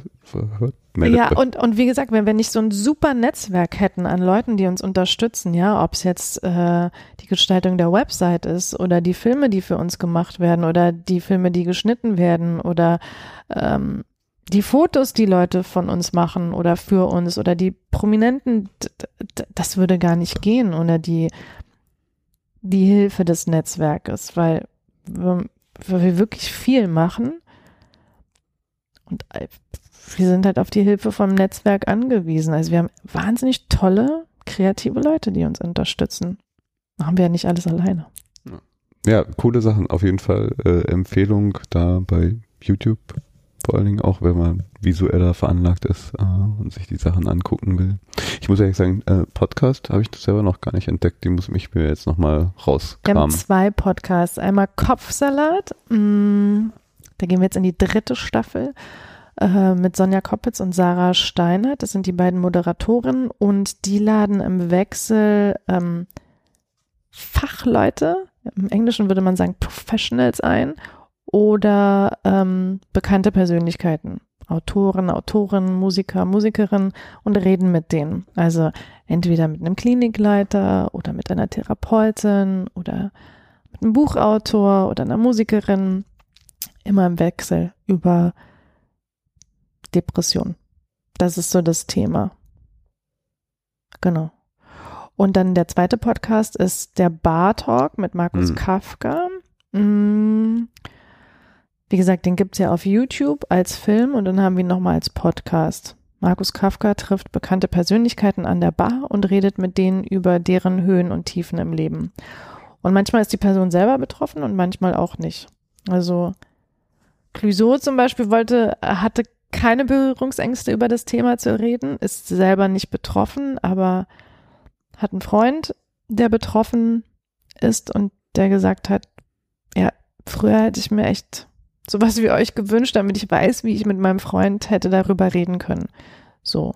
hört, meldet Ja, und, und wie gesagt, wenn wir nicht so ein super Netzwerk hätten an Leuten, die uns unterstützen, ja, ob es jetzt äh, die Gestaltung der Website ist oder die Filme, die für uns gemacht werden oder die Filme, die geschnitten werden oder ähm, die Fotos, die Leute von uns machen oder für uns oder die Prominenten, das würde gar nicht gehen ohne die, die Hilfe des Netzwerkes, weil wir, weil wir wirklich viel machen und wir sind halt auf die Hilfe vom Netzwerk angewiesen. Also wir haben wahnsinnig tolle, kreative Leute, die uns unterstützen. Machen wir ja nicht alles alleine. Ja, coole Sachen. Auf jeden Fall äh, Empfehlung da bei YouTube. Vor allen Dingen auch, wenn man visueller veranlagt ist äh, und sich die Sachen angucken will. Ich muss ehrlich sagen, äh, Podcast habe ich selber noch gar nicht entdeckt. Die muss ich mir jetzt nochmal Wir haben rauskramen. zwei Podcasts. Einmal Kopfsalat. mm, Da gehen wir jetzt in die dritte Staffel äh, mit Sonja Koppitz und Sarah Steinert. Das sind die beiden Moderatorinnen und die laden im Wechsel ähm, Fachleute, im Englischen würde man sagen Professionals ein oder ähm, bekannte Persönlichkeiten Autoren, Autorinnen, Musiker, Musikerinnen und reden mit denen. Also entweder mit einem Klinikleiter oder mit einer Therapeutin oder mit einem Buchautor oder einer Musikerin. Immer im Wechsel über Depression. Das ist so das Thema. Genau. Und dann der zweite Podcast ist der Bar Talk mit Markus Mhm. Kafka. Mm. Wie gesagt, den gibt's ja auf YouTube als Film und dann haben wir ihn nochmal als Podcast. Markus Kafka trifft bekannte Persönlichkeiten an der Bar und redet mit denen über deren Höhen und Tiefen im Leben. Und manchmal ist die Person selber betroffen und manchmal auch nicht. Also Clouseau zum Beispiel wollte, hatte keine Berührungsängste über das Thema zu reden, ist selber nicht betroffen, aber hat einen Freund, der betroffen ist und der gesagt hat, ja, früher hätte ich mir echt sowas wie euch gewünscht, damit ich weiß, wie ich mit meinem Freund hätte darüber reden können. So,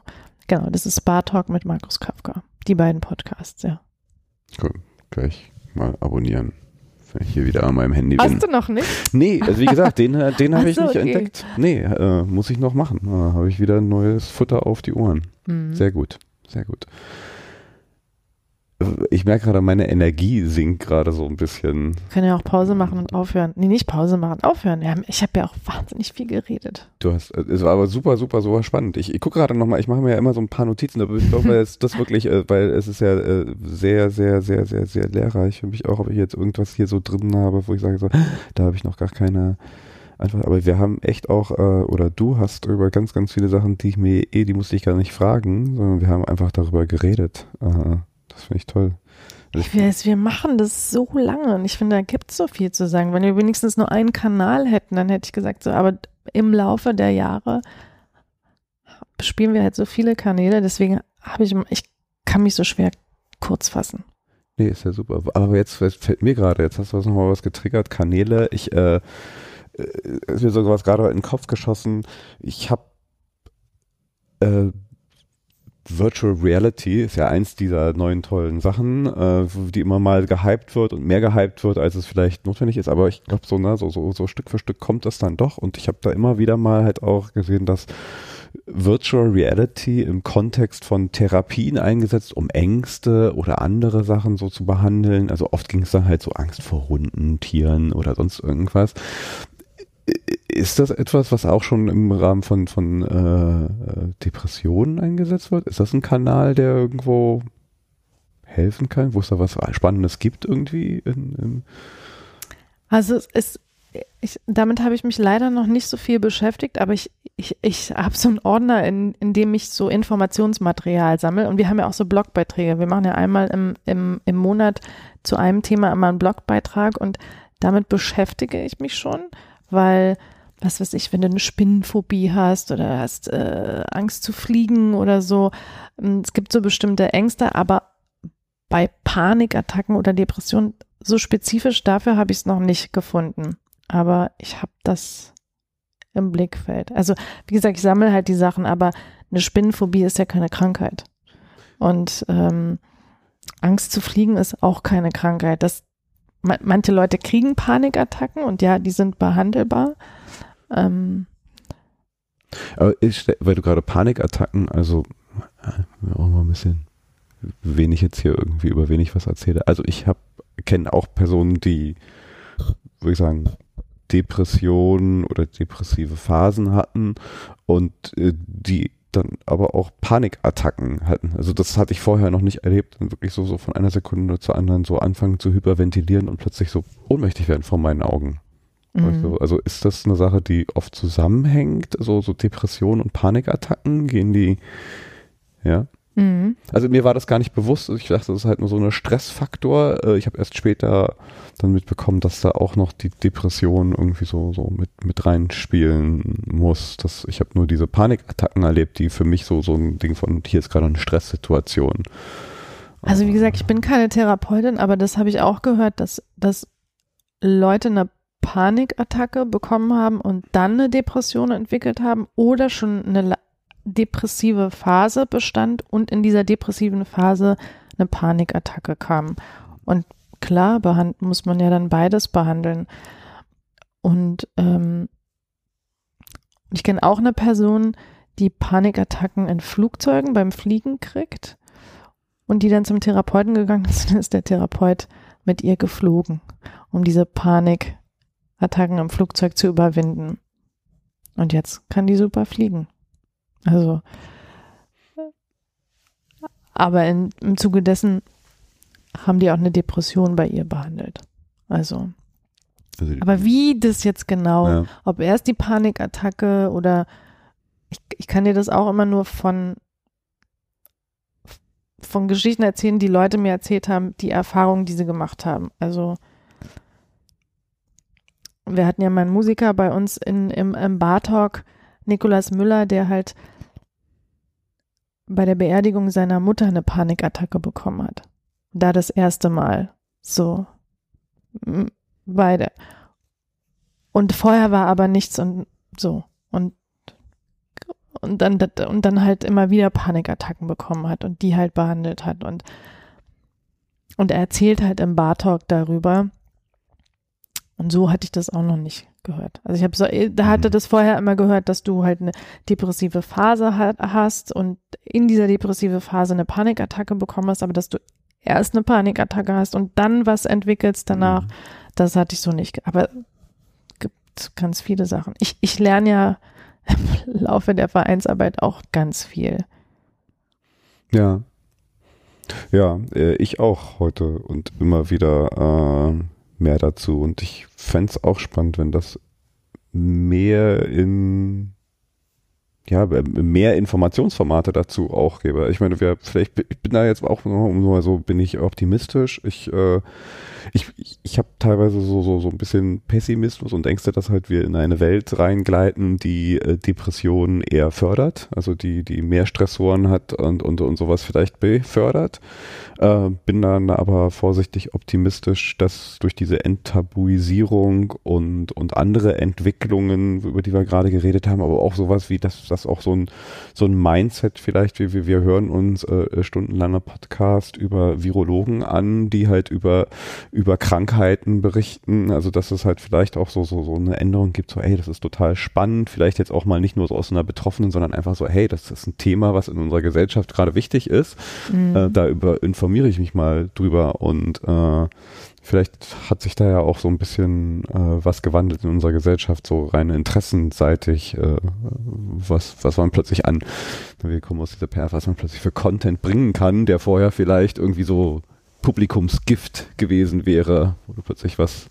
genau, das ist Spa Talk mit Markus Kafka. Die beiden Podcasts, ja. Cool. Gleich mal abonnieren, wenn ich hier wieder an meinem Handy bin. Hast du noch nicht? Nee, also wie gesagt, den, äh, den [laughs] habe ich so, nicht okay. entdeckt. Nee, äh, muss ich noch machen. Da habe ich wieder neues Futter auf die Ohren. Mhm. Sehr gut, sehr gut. Äh, Ich merke gerade, meine Energie sinkt gerade so ein bisschen. Können ja auch Pause machen und aufhören. Nee, nicht Pause machen, aufhören. Ja, ich habe ja auch wahnsinnig viel geredet. Du hast, äh, es war aber super, super, super spannend. Ich, ich gucke gerade nochmal, ich mache mir ja immer so ein paar Notizen, aber ich glaube, es das wirklich, äh, weil es ist ja äh, sehr, sehr, sehr, sehr, sehr lehrreich für mich auch, ob ich jetzt irgendwas hier so drin habe, wo ich sage so, da habe ich noch gar keine Antwort. Aber wir haben echt auch, äh, oder du hast über ganz, ganz viele Sachen, die ich mir eh, die musste ich gar nicht fragen, sondern wir haben einfach darüber geredet. Äh, das finde ich toll. Also Ich weiß, wir machen das so lange und ich finde, da gibt es so viel zu sagen. Wenn wir wenigstens nur einen Kanal hätten, dann hätte ich gesagt, so, aber im Laufe der Jahre spielen wir halt so viele Kanäle, deswegen habe ich, ich kann mich so schwer kurz fassen. Nee, ist ja super. Aber jetzt fällt mir gerade, jetzt hast du was nochmal was getriggert, Kanäle. Ich, äh, äh, ist mir sogar was gerade in den Kopf geschossen. Ich habe äh, Virtual Reality ist ja eins dieser neuen tollen Sachen, äh, die immer mal gehypt wird und mehr gehypt wird, als es vielleicht notwendig ist. Aber ich glaube, so, ne, so, so, so Stück für Stück kommt das dann doch. Und ich habe da immer wieder mal halt auch gesehen, dass Virtual Reality im Kontext von Therapien eingesetzt, um Ängste oder andere Sachen so zu behandeln. Also oft ging es dann halt so Angst vor Hunden, Tieren oder sonst irgendwas. Ist das etwas, was auch schon im Rahmen von, von äh, äh, Depressionen eingesetzt wird? Ist das ein Kanal, der irgendwo helfen kann, wo es da was Spannendes gibt irgendwie? In, in Also es ist, ich, damit habe ich mich leider noch nicht so viel beschäftigt, aber ich, ich, ich habe so einen Ordner, in, in dem ich so Informationsmaterial sammle und wir haben ja auch so Blogbeiträge. Wir machen ja einmal im, im, im Monat zu einem Thema immer einen Blogbeitrag und damit beschäftige ich mich schon, weil was weiß ich, wenn du eine Spinnenphobie hast oder hast äh, Angst zu fliegen oder so, ähm, es gibt so bestimmte Ängste, aber bei Panikattacken oder Depressionen so spezifisch dafür habe ich es noch nicht gefunden. Aber ich habe das im Blickfeld. Also, wie gesagt, ich sammle halt die Sachen, aber eine Spinnenphobie ist ja keine Krankheit. Und ähm, Angst zu fliegen ist auch keine Krankheit. Das, manche Leute kriegen Panikattacken und ja, die sind behandelbar. Ähm, Aber ich, weil du gerade Panikattacken, also äh, auch mal ein bisschen, wen ich jetzt hier irgendwie über wen ich was erzähle. Also ich habe kenne auch Personen, die, würde ich sagen, Depressionen oder depressive Phasen hatten und äh, die dann aber auch Panikattacken hatten. Also das hatte ich vorher noch nicht erlebt und wirklich so, so von einer Sekunde zur anderen so anfangen zu hyperventilieren und plötzlich so ohnmächtig werden vor meinen Augen. mhm. Also, also ist das eine Sache, die oft zusammenhängt? So, so Depressionen und Panikattacken? Gehen die, ja? Mhm. Also mir war das gar nicht bewusst. Ich dachte, das ist halt nur so ein Stressfaktor. Äh, Ich habe erst später dann mitbekommen, dass da auch noch die Depression irgendwie so, so mit, mit reinspielen muss. Das, ich habe nur diese Panikattacken erlebt, die für mich so, so ein Ding von, hier ist gerade eine Stresssituation. Also wie gesagt, ich bin keine Therapeutin, aber das habe ich auch gehört, dass, dass Leute eine Panikattacke bekommen haben und dann eine Depression entwickelt haben oder schon eine depressive Phase bestand und in dieser depressiven Phase eine Panikattacke kam. Und klar, muss man ja dann beides behandeln. Und ähm, Ich kenne auch eine Person, die Panikattacken in Flugzeugen beim Fliegen kriegt und die dann zum Therapeuten gegangen ist, [laughs] dann ist der Therapeut mit ihr geflogen, um diese Panikattacken im Flugzeug zu überwinden. Und jetzt kann die super fliegen. Also, aber in, im Zuge dessen haben die auch eine Depression bei ihr behandelt. Also, Also, aber wie das jetzt genau, Ja. ob erst die Panikattacke oder ich, ich kann dir das auch immer nur von von Geschichten erzählen, die Leute mir erzählt haben, die Erfahrungen, die sie gemacht haben. Also wir hatten ja mal einen Musiker bei uns in, im, im Bar-Talk, Nikolas Müller, der halt bei der Beerdigung seiner Mutter eine Panikattacke bekommen hat. Da das erste Mal. So. Beide. Und vorher war aber nichts und so. Und, und dann, und dann halt immer wieder Panikattacken bekommen hat und die halt behandelt hat. Und, und er erzählt halt im Bar-Talk darüber. Und so hatte ich das auch noch nicht gehört. Also ich habe so, da hatte Mhm. das vorher immer gehört, dass du halt eine depressive Phase ha- hast und in dieser depressive Phase eine Panikattacke bekommen hast, aber dass du erst eine Panikattacke hast und dann was entwickelst danach, Mhm. das hatte ich so nicht. Aber gibt ganz viele Sachen. Ich, ich lerne ja [laughs] im Laufe der Vereinsarbeit auch ganz viel. Ja. Ja, äh, ich auch heute und immer wieder äh, mehr dazu. Und ich fände es auch spannend, wenn das mehr in ja, mehr Informationsformate dazu auch gäbe. Ich meine, wir vielleicht, ich bin da jetzt auch nur, so, bin ich optimistisch. Ich, äh, ich, ich, habe teilweise so, so, so ein bisschen Pessimismus und Ängste, dass halt wir in eine Welt reingleiten, die äh, Depressionen eher fördert, also die, die mehr Stressoren hat und, und, und sowas vielleicht befördert. Äh, bin dann aber vorsichtig optimistisch, dass durch diese Enttabuisierung und, und andere Entwicklungen, über die wir gerade geredet haben, aber auch sowas wie, dass das auch so ein, so ein Mindset vielleicht, wie wir, wir hören uns äh, stundenlange Podcast über Virologen an, die halt über, über Krankheiten berichten, also dass es halt vielleicht auch so, so, so eine Änderung gibt, so, ey, das ist total spannend, vielleicht jetzt auch mal nicht nur so aus einer Betroffenen, sondern einfach so, hey, das ist ein Thema, was in unserer Gesellschaft gerade wichtig ist, Mhm. äh, da über, informiere ich mich mal drüber und äh, vielleicht hat sich da ja auch so ein bisschen äh, was gewandelt in unserer Gesellschaft, so rein interessenseitig, äh, was, was man plötzlich an, wir kommen aus dieser PR, was man plötzlich für Content bringen kann, der vorher vielleicht irgendwie so Publikumsgift gewesen wäre, wo du plötzlich was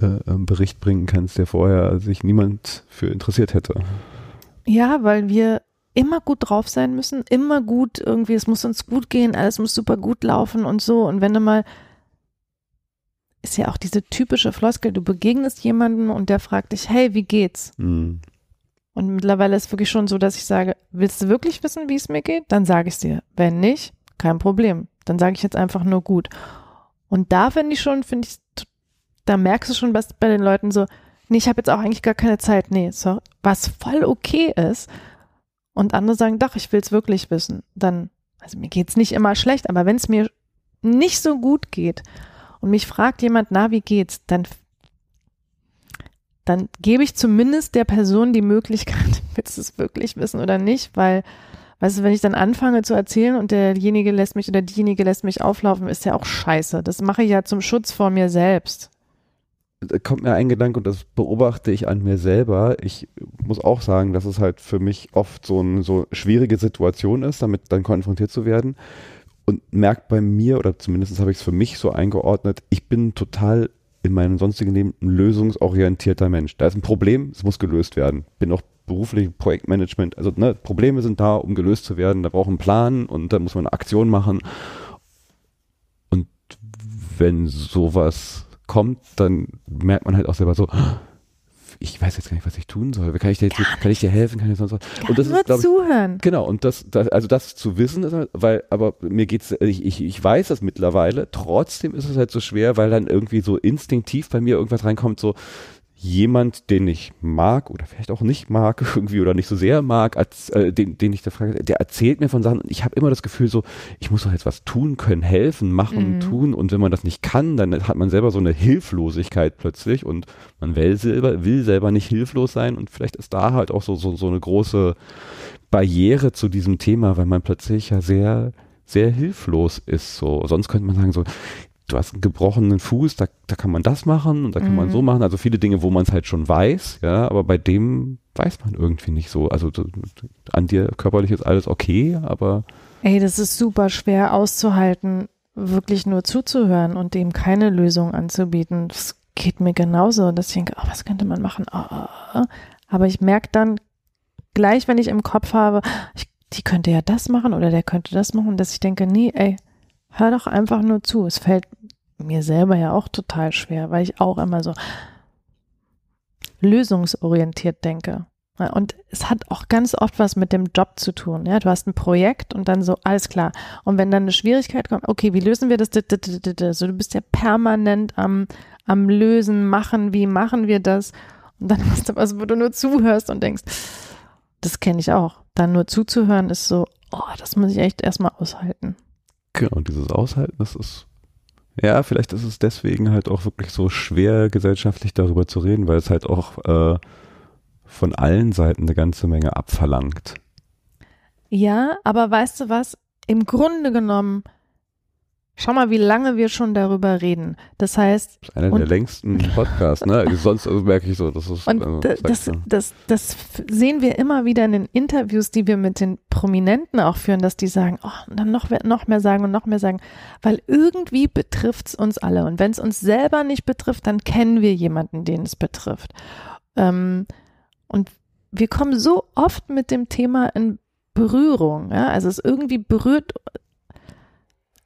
äh, ähm, Bericht bringen kannst, der vorher sich niemand für interessiert hätte. Ja, weil wir immer gut drauf sein müssen, immer gut irgendwie, es muss uns gut gehen, alles muss super gut laufen und so. Und wenn du mal, ist ja auch diese typische Floskel, du begegnest jemanden und der fragt dich, hey, wie geht's? Hm. Und mittlerweile ist wirklich schon so, dass ich sage, willst du wirklich wissen, wie es mir geht? Dann sage ich es dir. Wenn nicht, kein Problem. Dann sage ich jetzt einfach nur gut. Und da finde ich schon, finde ich, da merkst du schon was bei den Leuten so, nee, ich habe jetzt auch eigentlich gar keine Zeit. Nee, so, was voll okay ist. Und andere sagen, doch, ich will es wirklich wissen. Dann, also mir geht's nicht immer schlecht, aber wenn es mir nicht so gut geht und mich fragt jemand, na, wie geht's, dann dann gebe ich zumindest der Person die Möglichkeit, [laughs] willst du es wirklich wissen oder nicht, weil, weißt du, wenn ich dann anfange zu erzählen und derjenige lässt mich oder diejenige lässt mich auflaufen, ist ja auch scheiße. Das mache ich ja zum Schutz vor mir selbst. Da kommt mir ein Gedanke und das beobachte ich an mir selber. Ich muss auch sagen, dass es halt für mich oft so eine so schwierige Situation ist, damit dann konfrontiert zu werden. Und merkt bei mir, oder zumindest habe ich es für mich so eingeordnet, ich bin total in meinem sonstigen Leben ein lösungsorientierter Mensch. Da ist ein Problem, es muss gelöst werden. Bin auch beruflich Projektmanagement, also ne, Probleme sind da, um gelöst zu werden. Da braucht man einen Plan und da muss man eine Aktion machen. Und wenn sowas kommt, dann merkt man halt auch selber so, ich weiß jetzt gar nicht, was ich tun soll. Kann ich dir, jetzt, kann ich dir helfen? Kann ich sonst was? Und das Nur ist, ich, zuhören. Genau, und das, das, also das zu wissen, ist halt, weil, aber mir geht's, ich, ich, ich weiß das mittlerweile, trotzdem ist es halt so schwer, weil dann irgendwie so instinktiv bei mir irgendwas reinkommt, so, jemand, den ich mag oder vielleicht auch nicht mag [laughs] irgendwie oder nicht so sehr mag, als, äh, den, den ich da frage, der erzählt mir von Sachen und ich habe immer das Gefühl so, ich muss doch jetzt was tun können, helfen, machen, mhm. tun und wenn man das nicht kann, dann hat man selber so eine Hilflosigkeit plötzlich und man will selber, will selber nicht hilflos sein und vielleicht ist da halt auch so, so, so eine große Barriere zu diesem Thema, weil man plötzlich ja sehr, sehr hilflos ist. So, sonst könnte man sagen so, du hast einen gebrochenen Fuß, da, da kann man das machen und da kann mhm. man so machen. Also viele Dinge, wo man es halt schon weiß, ja, aber bei dem weiß man irgendwie nicht so. Also an dir körperlich ist alles okay, aber. Ey, das ist super schwer auszuhalten, wirklich nur zuzuhören und dem keine Lösung anzubieten. Das geht mir genauso, dass ich denke, oh, was könnte man machen? Oh, oh, oh. Aber ich merke dann gleich, wenn ich im Kopf habe, ich, die könnte ja das machen oder der könnte das machen, dass ich denke, nee, ey, hör doch einfach nur zu. Es fällt mir selber ja auch total schwer, weil ich auch immer so lösungsorientiert denke. Und es hat auch ganz oft was mit dem Job zu tun. Ja, du hast ein Projekt und dann so, alles klar. Und wenn dann eine Schwierigkeit kommt, okay, wie lösen wir das? So, du bist ja permanent am, am Lösen, machen, wie machen wir das? Und dann hast du was, wo du nur zuhörst und denkst, das kenne ich auch. Dann nur zuzuhören ist so, oh, das muss ich echt erstmal aushalten. Genau, dieses Aushalten, das ist, ja, vielleicht ist es deswegen halt auch wirklich so schwer, gesellschaftlich darüber zu reden, weil es halt auch äh, von allen Seiten eine ganze Menge abverlangt. Ja, aber weißt du was? Im Grunde genommen Schau mal, wie lange wir schon darüber reden. Das heißt. Das ist einer der längsten Podcasts, ne? Sonst also merke ich so, das ist. Und also, das, das, das sehen wir immer wieder in den Interviews, die wir mit den Prominenten auch führen, dass die sagen, oh, und dann noch, noch mehr sagen und noch mehr sagen. Weil irgendwie betrifft es uns alle. Und wenn es uns selber nicht betrifft, dann kennen wir jemanden, den es betrifft. Ähm, und wir kommen so oft mit dem Thema in Berührung. Ja? Also es irgendwie berührt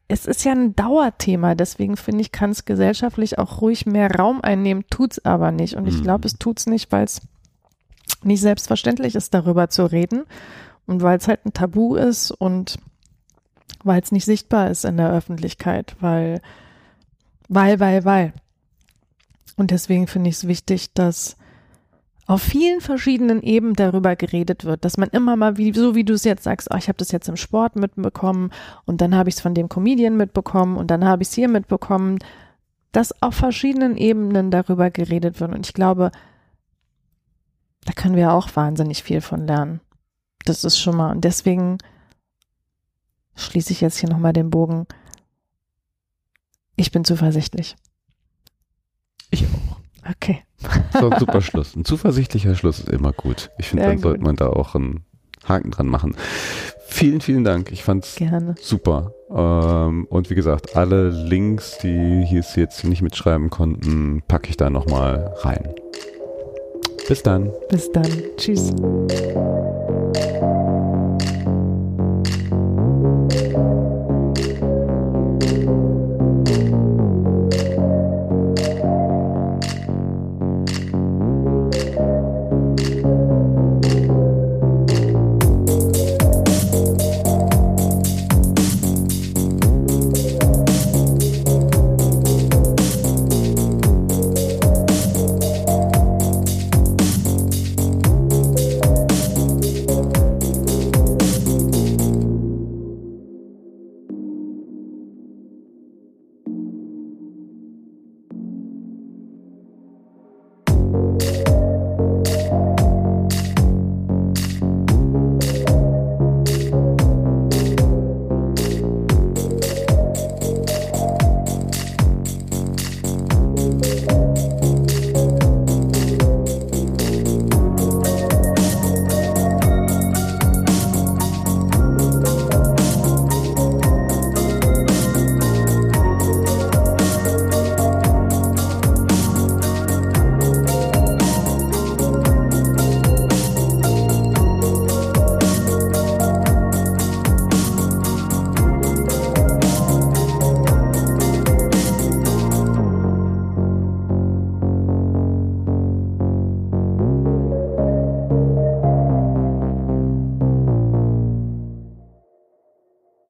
es ist ja ein Dauerthema, deswegen finde ich, kann es gesellschaftlich auch ruhig mehr Raum einnehmen, tut's aber nicht. Und ich glaube, mhm. es tut's nicht, weil es nicht selbstverständlich ist, darüber zu reden und weil es halt ein Tabu ist und weil es nicht sichtbar ist in der Öffentlichkeit, weil, weil, weil, weil. Und deswegen finde ich es wichtig, dass auf vielen verschiedenen Ebenen darüber geredet wird, dass man immer mal, wie, so wie du es jetzt sagst, oh, ich habe das jetzt im Sport mitbekommen und dann habe ich es von dem Comedian mitbekommen und dann habe ich es hier mitbekommen, dass auf verschiedenen Ebenen darüber geredet wird. Und ich glaube, da können wir auch wahnsinnig viel von lernen. Das ist schon mal, und deswegen schließe ich jetzt hier nochmal den Bogen. Ich bin zuversichtlich. Okay. So ein super Schluss. Ein zuversichtlicher Schluss ist immer gut. Ich finde, dann gut. sollte man da auch einen Haken dran machen. Vielen, vielen Dank. Ich fand es super. Ähm, und wie gesagt, alle Links, die hier jetzt nicht mitschreiben konnten, packe ich da nochmal rein. Bis dann. Bis dann. Tschüss.